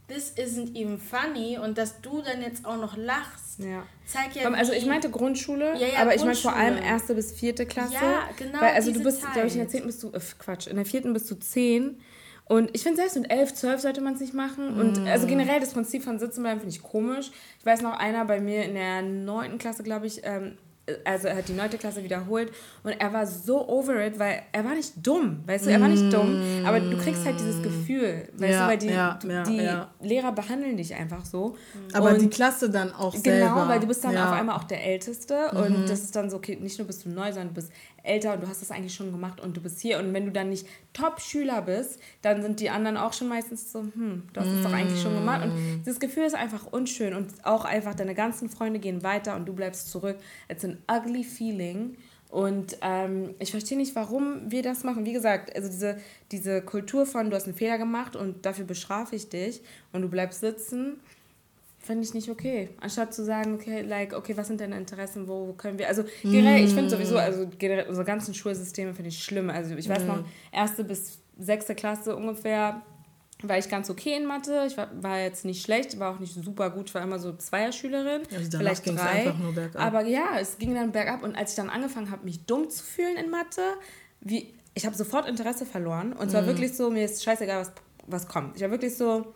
this isn't even funny und dass du dann jetzt auch noch lachst, ja. zeigt ja. Also ich meinte Grundschule, ja, ja, aber Grundschule. ich meine vor allem erste bis vierte Klasse. Ja, genau. Weil, also du bist, glaube ich, in der zehnten bist du, äh, Quatsch, in der vierten bist du zehn und ich finde, selbst mit 11, 12 sollte man es nicht machen. Und mm. also generell das Prinzip von Sitzenbleiben finde ich komisch. Ich weiß noch, einer bei mir in der 9. Klasse, glaube ich, ähm, also er hat die neunte Klasse wiederholt und er war so over it, weil er war nicht dumm, weißt du, er war nicht dumm, aber du kriegst halt dieses Gefühl, weißt ja, du, weil die, ja, ja, die Lehrer behandeln dich einfach so. Aber und die Klasse dann auch genau, selber. Genau, weil du bist dann auf einmal auch der Älteste mhm. und das ist dann so, okay, nicht nur bist du neu, sondern du bist älter und du hast das eigentlich schon gemacht und du bist hier und wenn du dann nicht Top-Schüler bist, dann sind die anderen auch schon meistens so, hm, du hast es doch eigentlich schon gemacht und mm. dieses Gefühl ist einfach unschön und auch einfach deine ganzen Freunde gehen weiter und du bleibst zurück. It's an ugly feeling und ähm, ich verstehe nicht, warum wir das machen. Wie gesagt, also diese, diese Kultur von, du hast einen Fehler gemacht und dafür bestrafe ich dich und du bleibst sitzen finde ich nicht okay. Anstatt zu sagen, okay, like, okay, was sind deine Interessen, wo können wir, also generell, mm. ich finde sowieso, also generell, unsere ganzen Schulsysteme finde ich schlimm. Also ich weiß mm. noch, erste bis sechste Klasse ungefähr war ich ganz okay in Mathe. Ich war, war jetzt nicht schlecht, war auch nicht super gut. Ich war immer so Zweierschülerin, also vielleicht drei. Aber ja, es ging dann bergab. Und als ich dann angefangen habe, mich dumm zu fühlen in Mathe, wie, ich habe sofort Interesse verloren. Und zwar mm. wirklich so, mir ist scheißegal, was, was kommt. Ich war wirklich so,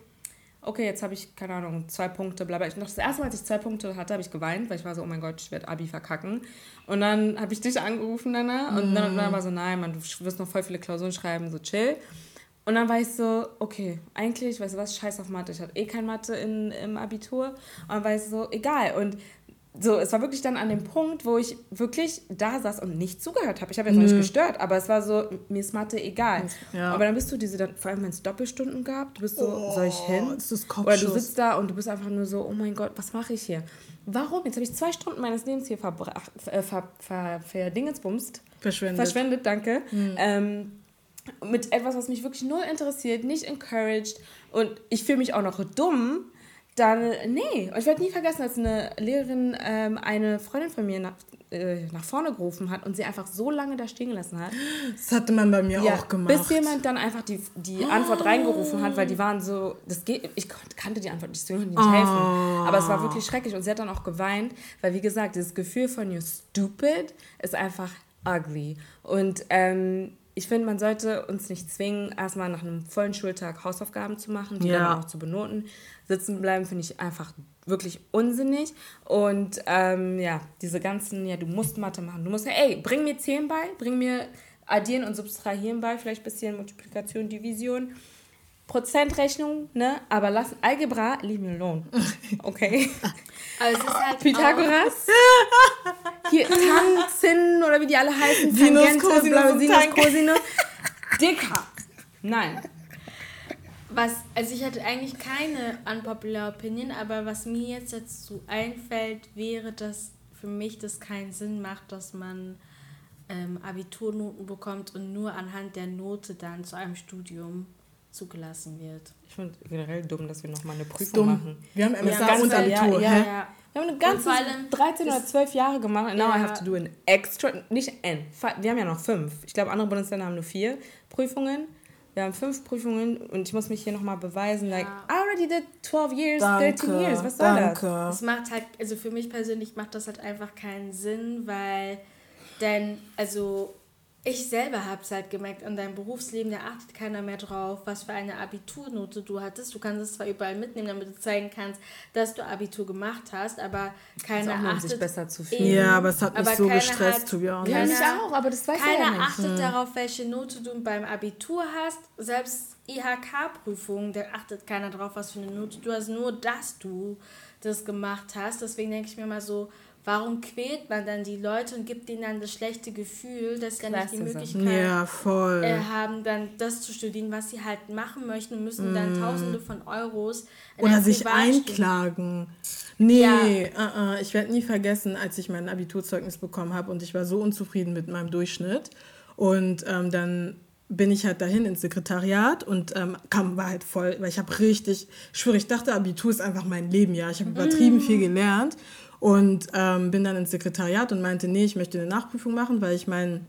okay, jetzt habe ich, keine Ahnung, zwei Punkte, bla bla. Ich, noch das erste Mal, als ich zwei Punkte hatte, habe ich geweint, weil ich war so, oh mein Gott, ich werde Abi verkacken. Und dann habe ich dich angerufen, Nana, und mm. dann, dann war so, nein, man, du wirst noch voll viele Klausuren schreiben, so chill. Und dann war ich so, okay, eigentlich, weißt du was, scheiß auf Mathe. Ich hatte eh kein Mathe in, im Abitur. Und dann war ich so, egal. Und so, es war wirklich dann an dem Punkt, wo ich wirklich da saß und nicht zugehört habe. Ich habe jetzt mhm. nicht gestört, aber es war so, mir ist Mathe egal. Ja. Aber dann bist du diese, dann, vor allem wenn es Doppelstunden gab, du bist so, oh, soll ich hin? Das ist Oder du sitzt da und du bist einfach nur so, oh mein Gott, was mache ich hier? Warum? Jetzt habe ich zwei Stunden meines Lebens hier verbracht, äh, ver, ver, verdingensbumst. Verschwendet. Verschwendet, danke. Mhm. Ähm, mit etwas, was mich wirklich null interessiert, nicht encouraged und ich fühle mich auch noch dumm dann, nee. Und ich werde nie vergessen, als eine Lehrerin ähm, eine Freundin von mir nach, äh, nach vorne gerufen hat und sie einfach so lange da stehen gelassen hat. Das hatte man bei mir ja, auch gemacht. Bis jemand dann einfach die, die Antwort reingerufen hat, weil die waren so, das geht, ich kannte die Antwort nicht, deswegen konnte ich nicht oh. helfen. Aber es war wirklich schrecklich und sie hat dann auch geweint, weil wie gesagt, dieses Gefühl von you stupid ist einfach ugly. Und ähm, ich finde, man sollte uns nicht zwingen, erstmal nach einem vollen Schultag Hausaufgaben zu machen, die ja. dann auch zu benoten. Sitzen bleiben finde ich einfach wirklich unsinnig. Und ähm, ja, diese ganzen, ja, du musst Mathe machen. Du musst ey, bring mir Zählen bei, bring mir Addieren und Subtrahieren bei, vielleicht ein bisschen Multiplikation, Division. Prozentrechnung, ne? Aber lass Algebra, leave me alone. Okay. Aber es ist halt Pythagoras. Hier Tanzen oder wie die alle heißen. Sinus, Tangente, Cosinus, Sinus, Cosinus. Dicker. Nein. Was, also ich hatte eigentlich keine unpopular Opinion, aber was mir jetzt dazu einfällt, wäre, dass für mich das keinen Sinn macht, dass man ähm, Abiturnoten bekommt und nur anhand der Note dann zu einem Studium zugelassen wird. Ich finde generell dumm, dass wir nochmal eine Prüfung machen. Wir haben MSA und Abitur. Ja, ja, ja. Wir haben eine ganze 13 oder 12 Jahre gemacht. Now I have to do an extra, nicht N. Wir haben ja noch fünf. Ich glaube, andere Bundesländer haben nur vier Prüfungen. Wir haben fünf Prüfungen und ich muss mich hier nochmal beweisen. Like, I already did 12 years, danke, 13 years. Was soll danke. das? Das macht halt, also für mich persönlich macht das halt einfach keinen Sinn, weil denn, also ich selber habe es halt gemerkt, an deinem Berufsleben, da achtet keiner mehr drauf, was für eine Abiturnote du hattest. Du kannst es zwar überall mitnehmen, damit du zeigen kannst, dass du Abitur gemacht hast, aber keiner auch, achtet... sich besser zu fühlen. Ja, aber es hat mich so gestresst, zu Ja, ich auch, aber das weiß Keiner ja nicht. achtet hm. darauf, welche Note du beim Abitur hast. Selbst IHK-Prüfungen, da achtet keiner drauf, was für eine Note du hast. Nur, dass du das gemacht hast. Deswegen denke ich mir mal so warum quält man dann die Leute und gibt ihnen dann das schlechte Gefühl, dass sie nicht die Möglichkeit ja, äh, haben, dann das zu studieren, was sie halt machen möchten und müssen mm. dann Tausende von Euros oder sich einklagen. Nee, ja. uh -uh. ich werde nie vergessen, als ich mein Abiturzeugnis bekommen habe und ich war so unzufrieden mit meinem Durchschnitt und ähm, dann bin ich halt dahin ins Sekretariat und ähm, kam war halt voll, weil ich habe richtig, ich schwöre, ich dachte, Abitur ist einfach mein Leben, ja. Ich habe übertrieben mm. viel gelernt und ähm, bin dann ins Sekretariat und meinte, nee, ich möchte eine Nachprüfung machen, weil ich meinen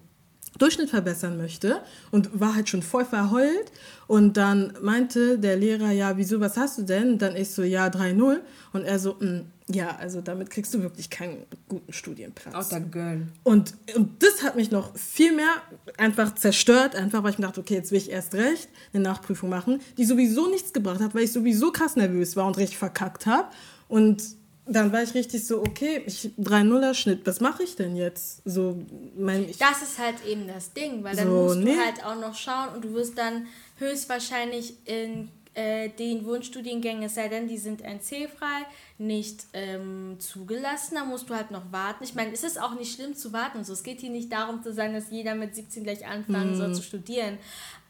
Durchschnitt verbessern möchte und war halt schon voll verheult. Und dann meinte der Lehrer, ja, wieso, was hast du denn? Dann ich so, ja, 3-0. Und er so, mm, ja, also damit kriegst du wirklich keinen guten Studienplatz. Auch der Girl. Und, und das hat mich noch viel mehr einfach zerstört, einfach weil ich mir dachte, okay, jetzt will ich erst recht eine Nachprüfung machen, die sowieso nichts gebracht hat, weil ich sowieso krass nervös war und richtig verkackt habe. Und dann war ich richtig so, okay, ich 3-0er Schnitt, was mache ich denn jetzt? So, mein, ich, das ist halt eben das Ding, weil dann so, musst nee. du halt auch noch schauen und du wirst dann höchstwahrscheinlich in äh, den Wunschstudiengängen, es sei denn, die sind NC-frei, nicht ähm, zugelassen. Da musst du halt noch warten. Ich meine, es ist auch nicht schlimm zu warten. So. Es geht hier nicht darum zu sein, dass jeder mit 17 gleich anfangen mm. soll zu studieren.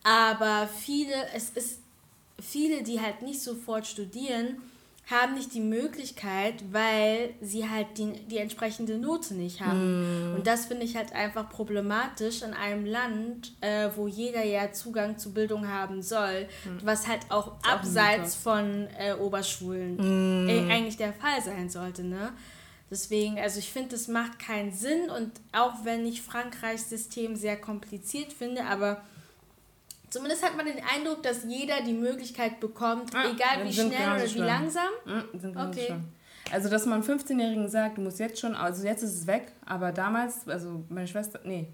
Aber viele, es ist viele, die halt nicht sofort studieren, haben nicht die Möglichkeit, weil sie halt die, die entsprechende Note nicht haben. Mm. Und das finde ich halt einfach problematisch in einem Land, äh, wo jeder ja Zugang zu Bildung haben soll, mm. was halt auch abseits von äh, Oberschulen mm. eigentlich der Fall sein sollte. Ne? Deswegen, also ich finde, das macht keinen Sinn und auch wenn ich Frankreichs System sehr kompliziert finde, aber Zumindest hat man den Eindruck, dass jeder die Möglichkeit bekommt, ah, egal wie schnell oder wie schlimm. langsam. Ah, okay. Also, dass man 15-Jährigen sagt, du musst jetzt schon, also jetzt ist es weg, aber damals, also meine Schwester, nee,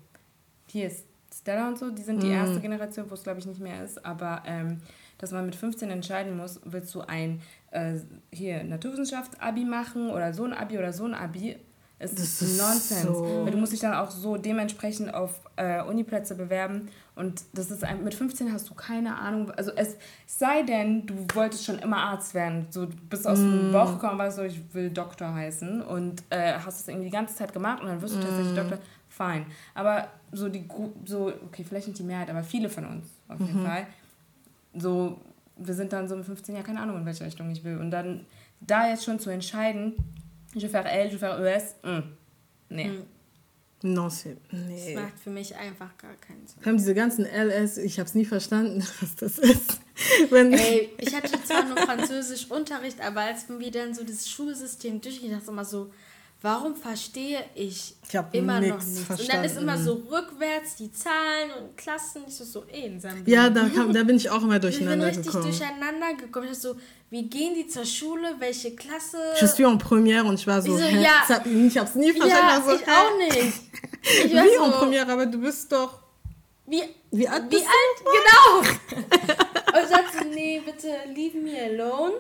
hier ist Stella und so, die sind die mm. erste Generation, wo es glaube ich nicht mehr ist, aber ähm, dass man mit 15 entscheiden muss, willst du ein äh, hier Naturwissenschaft-Abi machen oder so ein Abi oder so ein Abi es das ist Nonsens. So. Weil du musst dich dann auch so dementsprechend auf äh, Uniplätze bewerben. Und das ist ein, mit 15 hast du keine Ahnung. Also es sei denn, du wolltest schon immer Arzt werden. So, du bist aus mm. dem Bauch gekommen, weißt du, ich will Doktor heißen. Und äh, hast es irgendwie die ganze Zeit gemacht und dann wirst du mm. tatsächlich Doktor. Fein. Aber so die, so, okay, vielleicht nicht die Mehrheit, aber viele von uns auf jeden mhm. Fall. So, wir sind dann so mit 15 Jahren, keine Ahnung, in welche Richtung ich will. Und dann da jetzt schon zu entscheiden, je vais faire L, je vais faire ES. Mm. Nee. Mm. Non, c'est. Nee. Das macht für mich einfach gar keinen Sinn. Wir haben diese ganzen LS, ich habe es nie verstanden, was das ist. Wenn Ey, ich hatte zwar nur Französischunterricht, aber als wir dann so das Schulsystem durchgehen, dachte ich immer so, warum verstehe ich, ich immer noch nichts? Verstanden. Und dann ist immer so rückwärts die Zahlen und Klassen, ich so, so eh in seinem Ja, da, kam, da bin ich auch immer durcheinander gekommen. Ich bin richtig gekommen. durcheinander gekommen. Ich so, wie gehen die zur Schule, welche Klasse? Je suis en première und ich war so, so ja, ich hab's nie verstanden. Ja, also, ich auch nicht. Ich wie so, en première, aber du bist doch... Wie, wie alt Wie alt? Genau. und ich sagte, nee, bitte leave me alone.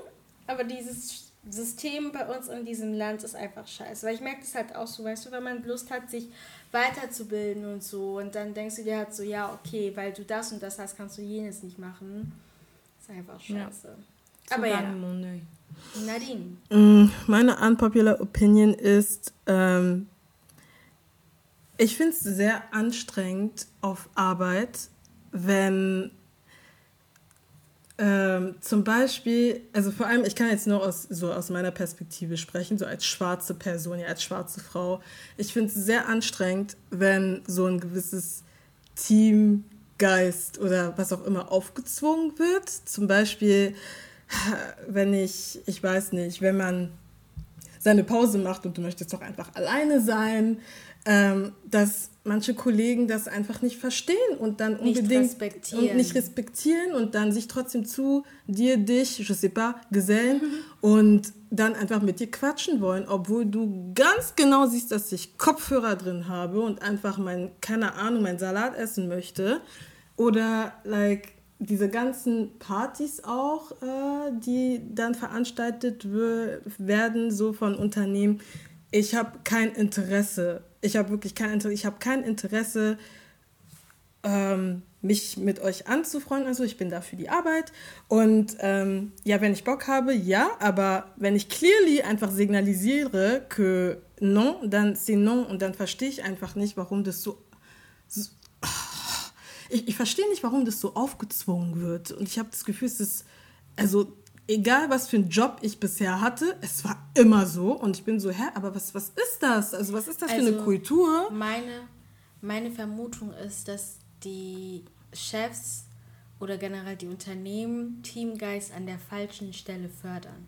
Aber dieses System bei uns in diesem Land ist einfach scheiße. Weil ich merke das halt auch so, weißt du, wenn man Lust hat, sich weiterzubilden und so, und dann denkst du dir halt so, ja, okay, weil du das und das hast, kannst du jenes nicht machen. ist einfach scheiße. Ja. Aber ja. Nadine. Mm, meine unpopular Opinion ist, ähm, ich finde es sehr anstrengend auf Arbeit, wenn ähm, zum Beispiel, also vor allem, ich kann jetzt nur aus, so aus meiner Perspektive sprechen, so als schwarze Person, ja, als schwarze Frau. Ich finde es sehr anstrengend, wenn so ein gewisses Teamgeist oder was auch immer aufgezwungen wird. Zum Beispiel, wenn ich, ich weiß nicht, wenn man seine Pause macht und du möchtest doch einfach alleine sein, ähm, dass manche Kollegen das einfach nicht verstehen und dann nicht unbedingt respektieren. und nicht respektieren und dann sich trotzdem zu dir, dich, je sais pas, gesellen mhm. und dann einfach mit dir quatschen wollen, obwohl du ganz genau siehst, dass ich Kopfhörer drin habe und einfach mein, keine Ahnung, mein Salat essen möchte. Oder like diese ganzen Partys auch, äh, die dann veranstaltet werden, so von Unternehmen. Ich habe kein Interesse ich habe wirklich kein Interesse, ich habe kein Interesse, ähm, mich mit euch anzufreunden. Also ich bin da für die Arbeit. Und ähm, ja, wenn ich Bock habe, ja, aber wenn ich clearly einfach signalisiere que non, dann c'est non und dann verstehe ich einfach nicht, warum das so, so ich, ich verstehe nicht, warum das so aufgezwungen wird. Und ich habe das Gefühl, es ist, also egal was für einen Job ich bisher hatte, es war immer so. Und ich bin so, hä, aber was, was ist das? Also was ist das also, für eine also, Kultur? Meine, meine Vermutung ist, dass die Chefs oder generell die Unternehmen Teamgeist an der falschen Stelle fördern.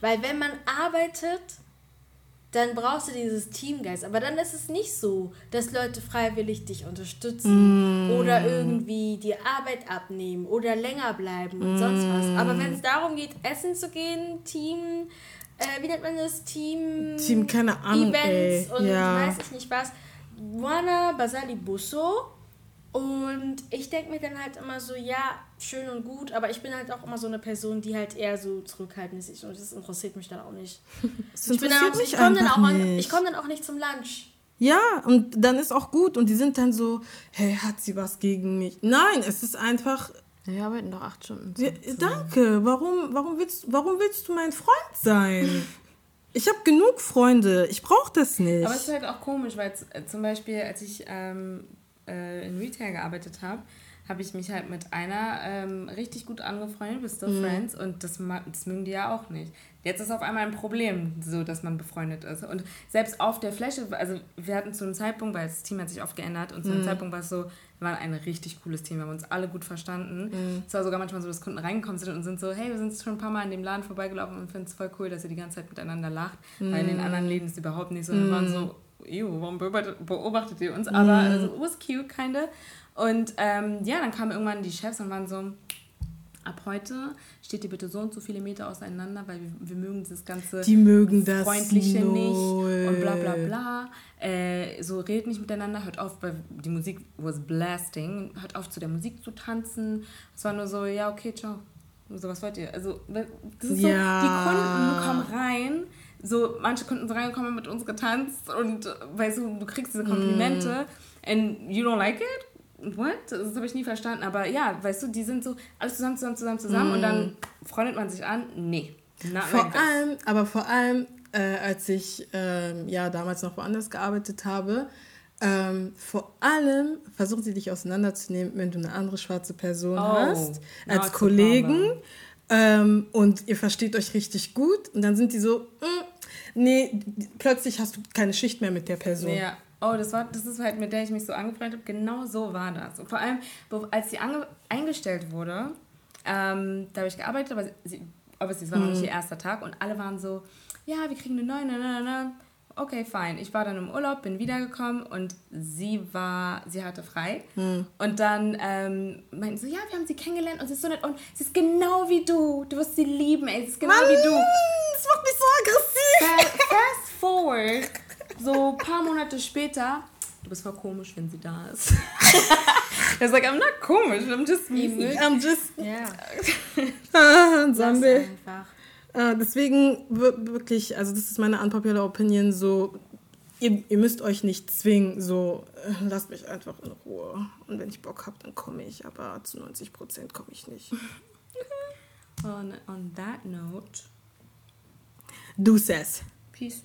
Weil wenn man arbeitet, dann brauchst du dieses Teamgeist. Aber dann ist es nicht so, dass Leute freiwillig dich unterstützen mm. oder irgendwie die Arbeit abnehmen oder länger bleiben und mm. sonst was. Aber wenn es darum geht, essen zu gehen, Team, äh, wie nennt man das? Team. Team, keine Ahnung. Events ey. und ja. weiß ich nicht was. Wana Basali Busso und ich denke mir dann halt immer so, ja, schön und gut, aber ich bin halt auch immer so eine Person, die halt eher so zurückhaltend ist und das interessiert mich dann auch nicht. Das ich ich komme dann, auch, komm dann auch nicht zum Lunch. Ja, und dann ist auch gut und die sind dann so, hey, hat sie was gegen mich? Nein, es ist einfach... Wir arbeiten doch acht Stunden. Ja, danke. Warum, warum, willst, warum willst du mein Freund sein? Ich habe genug Freunde. Ich brauche das nicht. Aber es ist halt auch komisch, weil äh, zum Beispiel, als ich ähm, äh, in Retail gearbeitet habe, habe ich mich halt mit einer ähm, richtig gut angefreundet, bist du mhm. Friends, und das, das mögen die ja auch nicht. Jetzt ist auf einmal ein Problem, so dass man befreundet ist. Und selbst auf der Fläche, also wir hatten zu einem Zeitpunkt, weil das Team hat sich oft geändert, und zu einem mhm. Zeitpunkt war es so, wir waren ein richtig cooles Team, wir haben uns alle gut verstanden. Mhm. Es war sogar manchmal so, dass Kunden reingekommen sind und sind so, hey, wir sind schon ein paar Mal in dem Laden vorbeigelaufen und finden es voll cool, dass ihr die ganze Zeit miteinander lacht, weil in den mhm. anderen Läden ist es überhaupt nicht so. Und wir waren so, ew, warum beobachtet ihr uns? Aber mm. also, it was cute, kinda. Und ähm, ja, dann kamen irgendwann die Chefs und waren so, ab heute steht ihr bitte so und so viele Meter auseinander, weil wir, wir mögen dieses ganze die mögen das Freundliche null. nicht und bla bla bla. Äh, so redet nicht miteinander, hört auf, weil die Musik was blasting, hört auf zu der Musik zu tanzen. Es war nur so, ja, okay, ciao. So, was wollt ihr? Also, das ist so, ja. die Kunden kommen rein so, manche Kunden sind reingekommen mit uns getanzt und weißt du, du kriegst diese Komplimente mm. and you don't like it? What? Das habe ich nie verstanden. Aber ja, weißt du, die sind so alles zusammen, zusammen, zusammen, zusammen mm. und dann mm. freundet man sich an. Nee. Vor like allem, aber vor allem, äh, als ich ähm, ja damals noch woanders gearbeitet habe, ähm, vor allem versuchen sie dich auseinanderzunehmen, wenn du eine andere schwarze Person oh, hast, als Kollegen. Ähm, und ihr versteht euch richtig gut. Und dann sind die so, mm, nee, plötzlich hast du keine Schicht mehr mit der Person. Ja. Oh, das, war, das ist halt, mit der ich mich so angefreundet habe. Genau so war das. Und vor allem, als sie ange eingestellt wurde, ähm, da habe ich gearbeitet, aber sie, obviously, es war mhm. noch nicht ihr erster Tag und alle waren so, ja, wir kriegen eine neue, na, na, na okay, fein. Ich war dann im Urlaub, bin wiedergekommen und sie war, sie hatte frei. Hm. Und dann ähm, meinten sie, ja, wir haben sie kennengelernt und sie ist so nett und sie ist genau wie du. Du wirst sie lieben, ey, sie ist genau Mann, wie du. Das macht mich so aggressiv. Fast forward, so ein paar Monate später, du bist voll komisch, wenn sie da ist. Er sagt, I'm not komisch, I'm just me. I'm just... Ja. ah, Zombie. einfach. Äh, deswegen wirklich, also das ist meine unpopular Opinion, so Ihr, ihr, müsst euch nicht zwingen, so äh, lasst mich einfach in Ruhe. Und wenn ich Bock habe, dann komme ich, aber zu 90 Prozent komme ich nicht. on, on that note. Du says. Peace.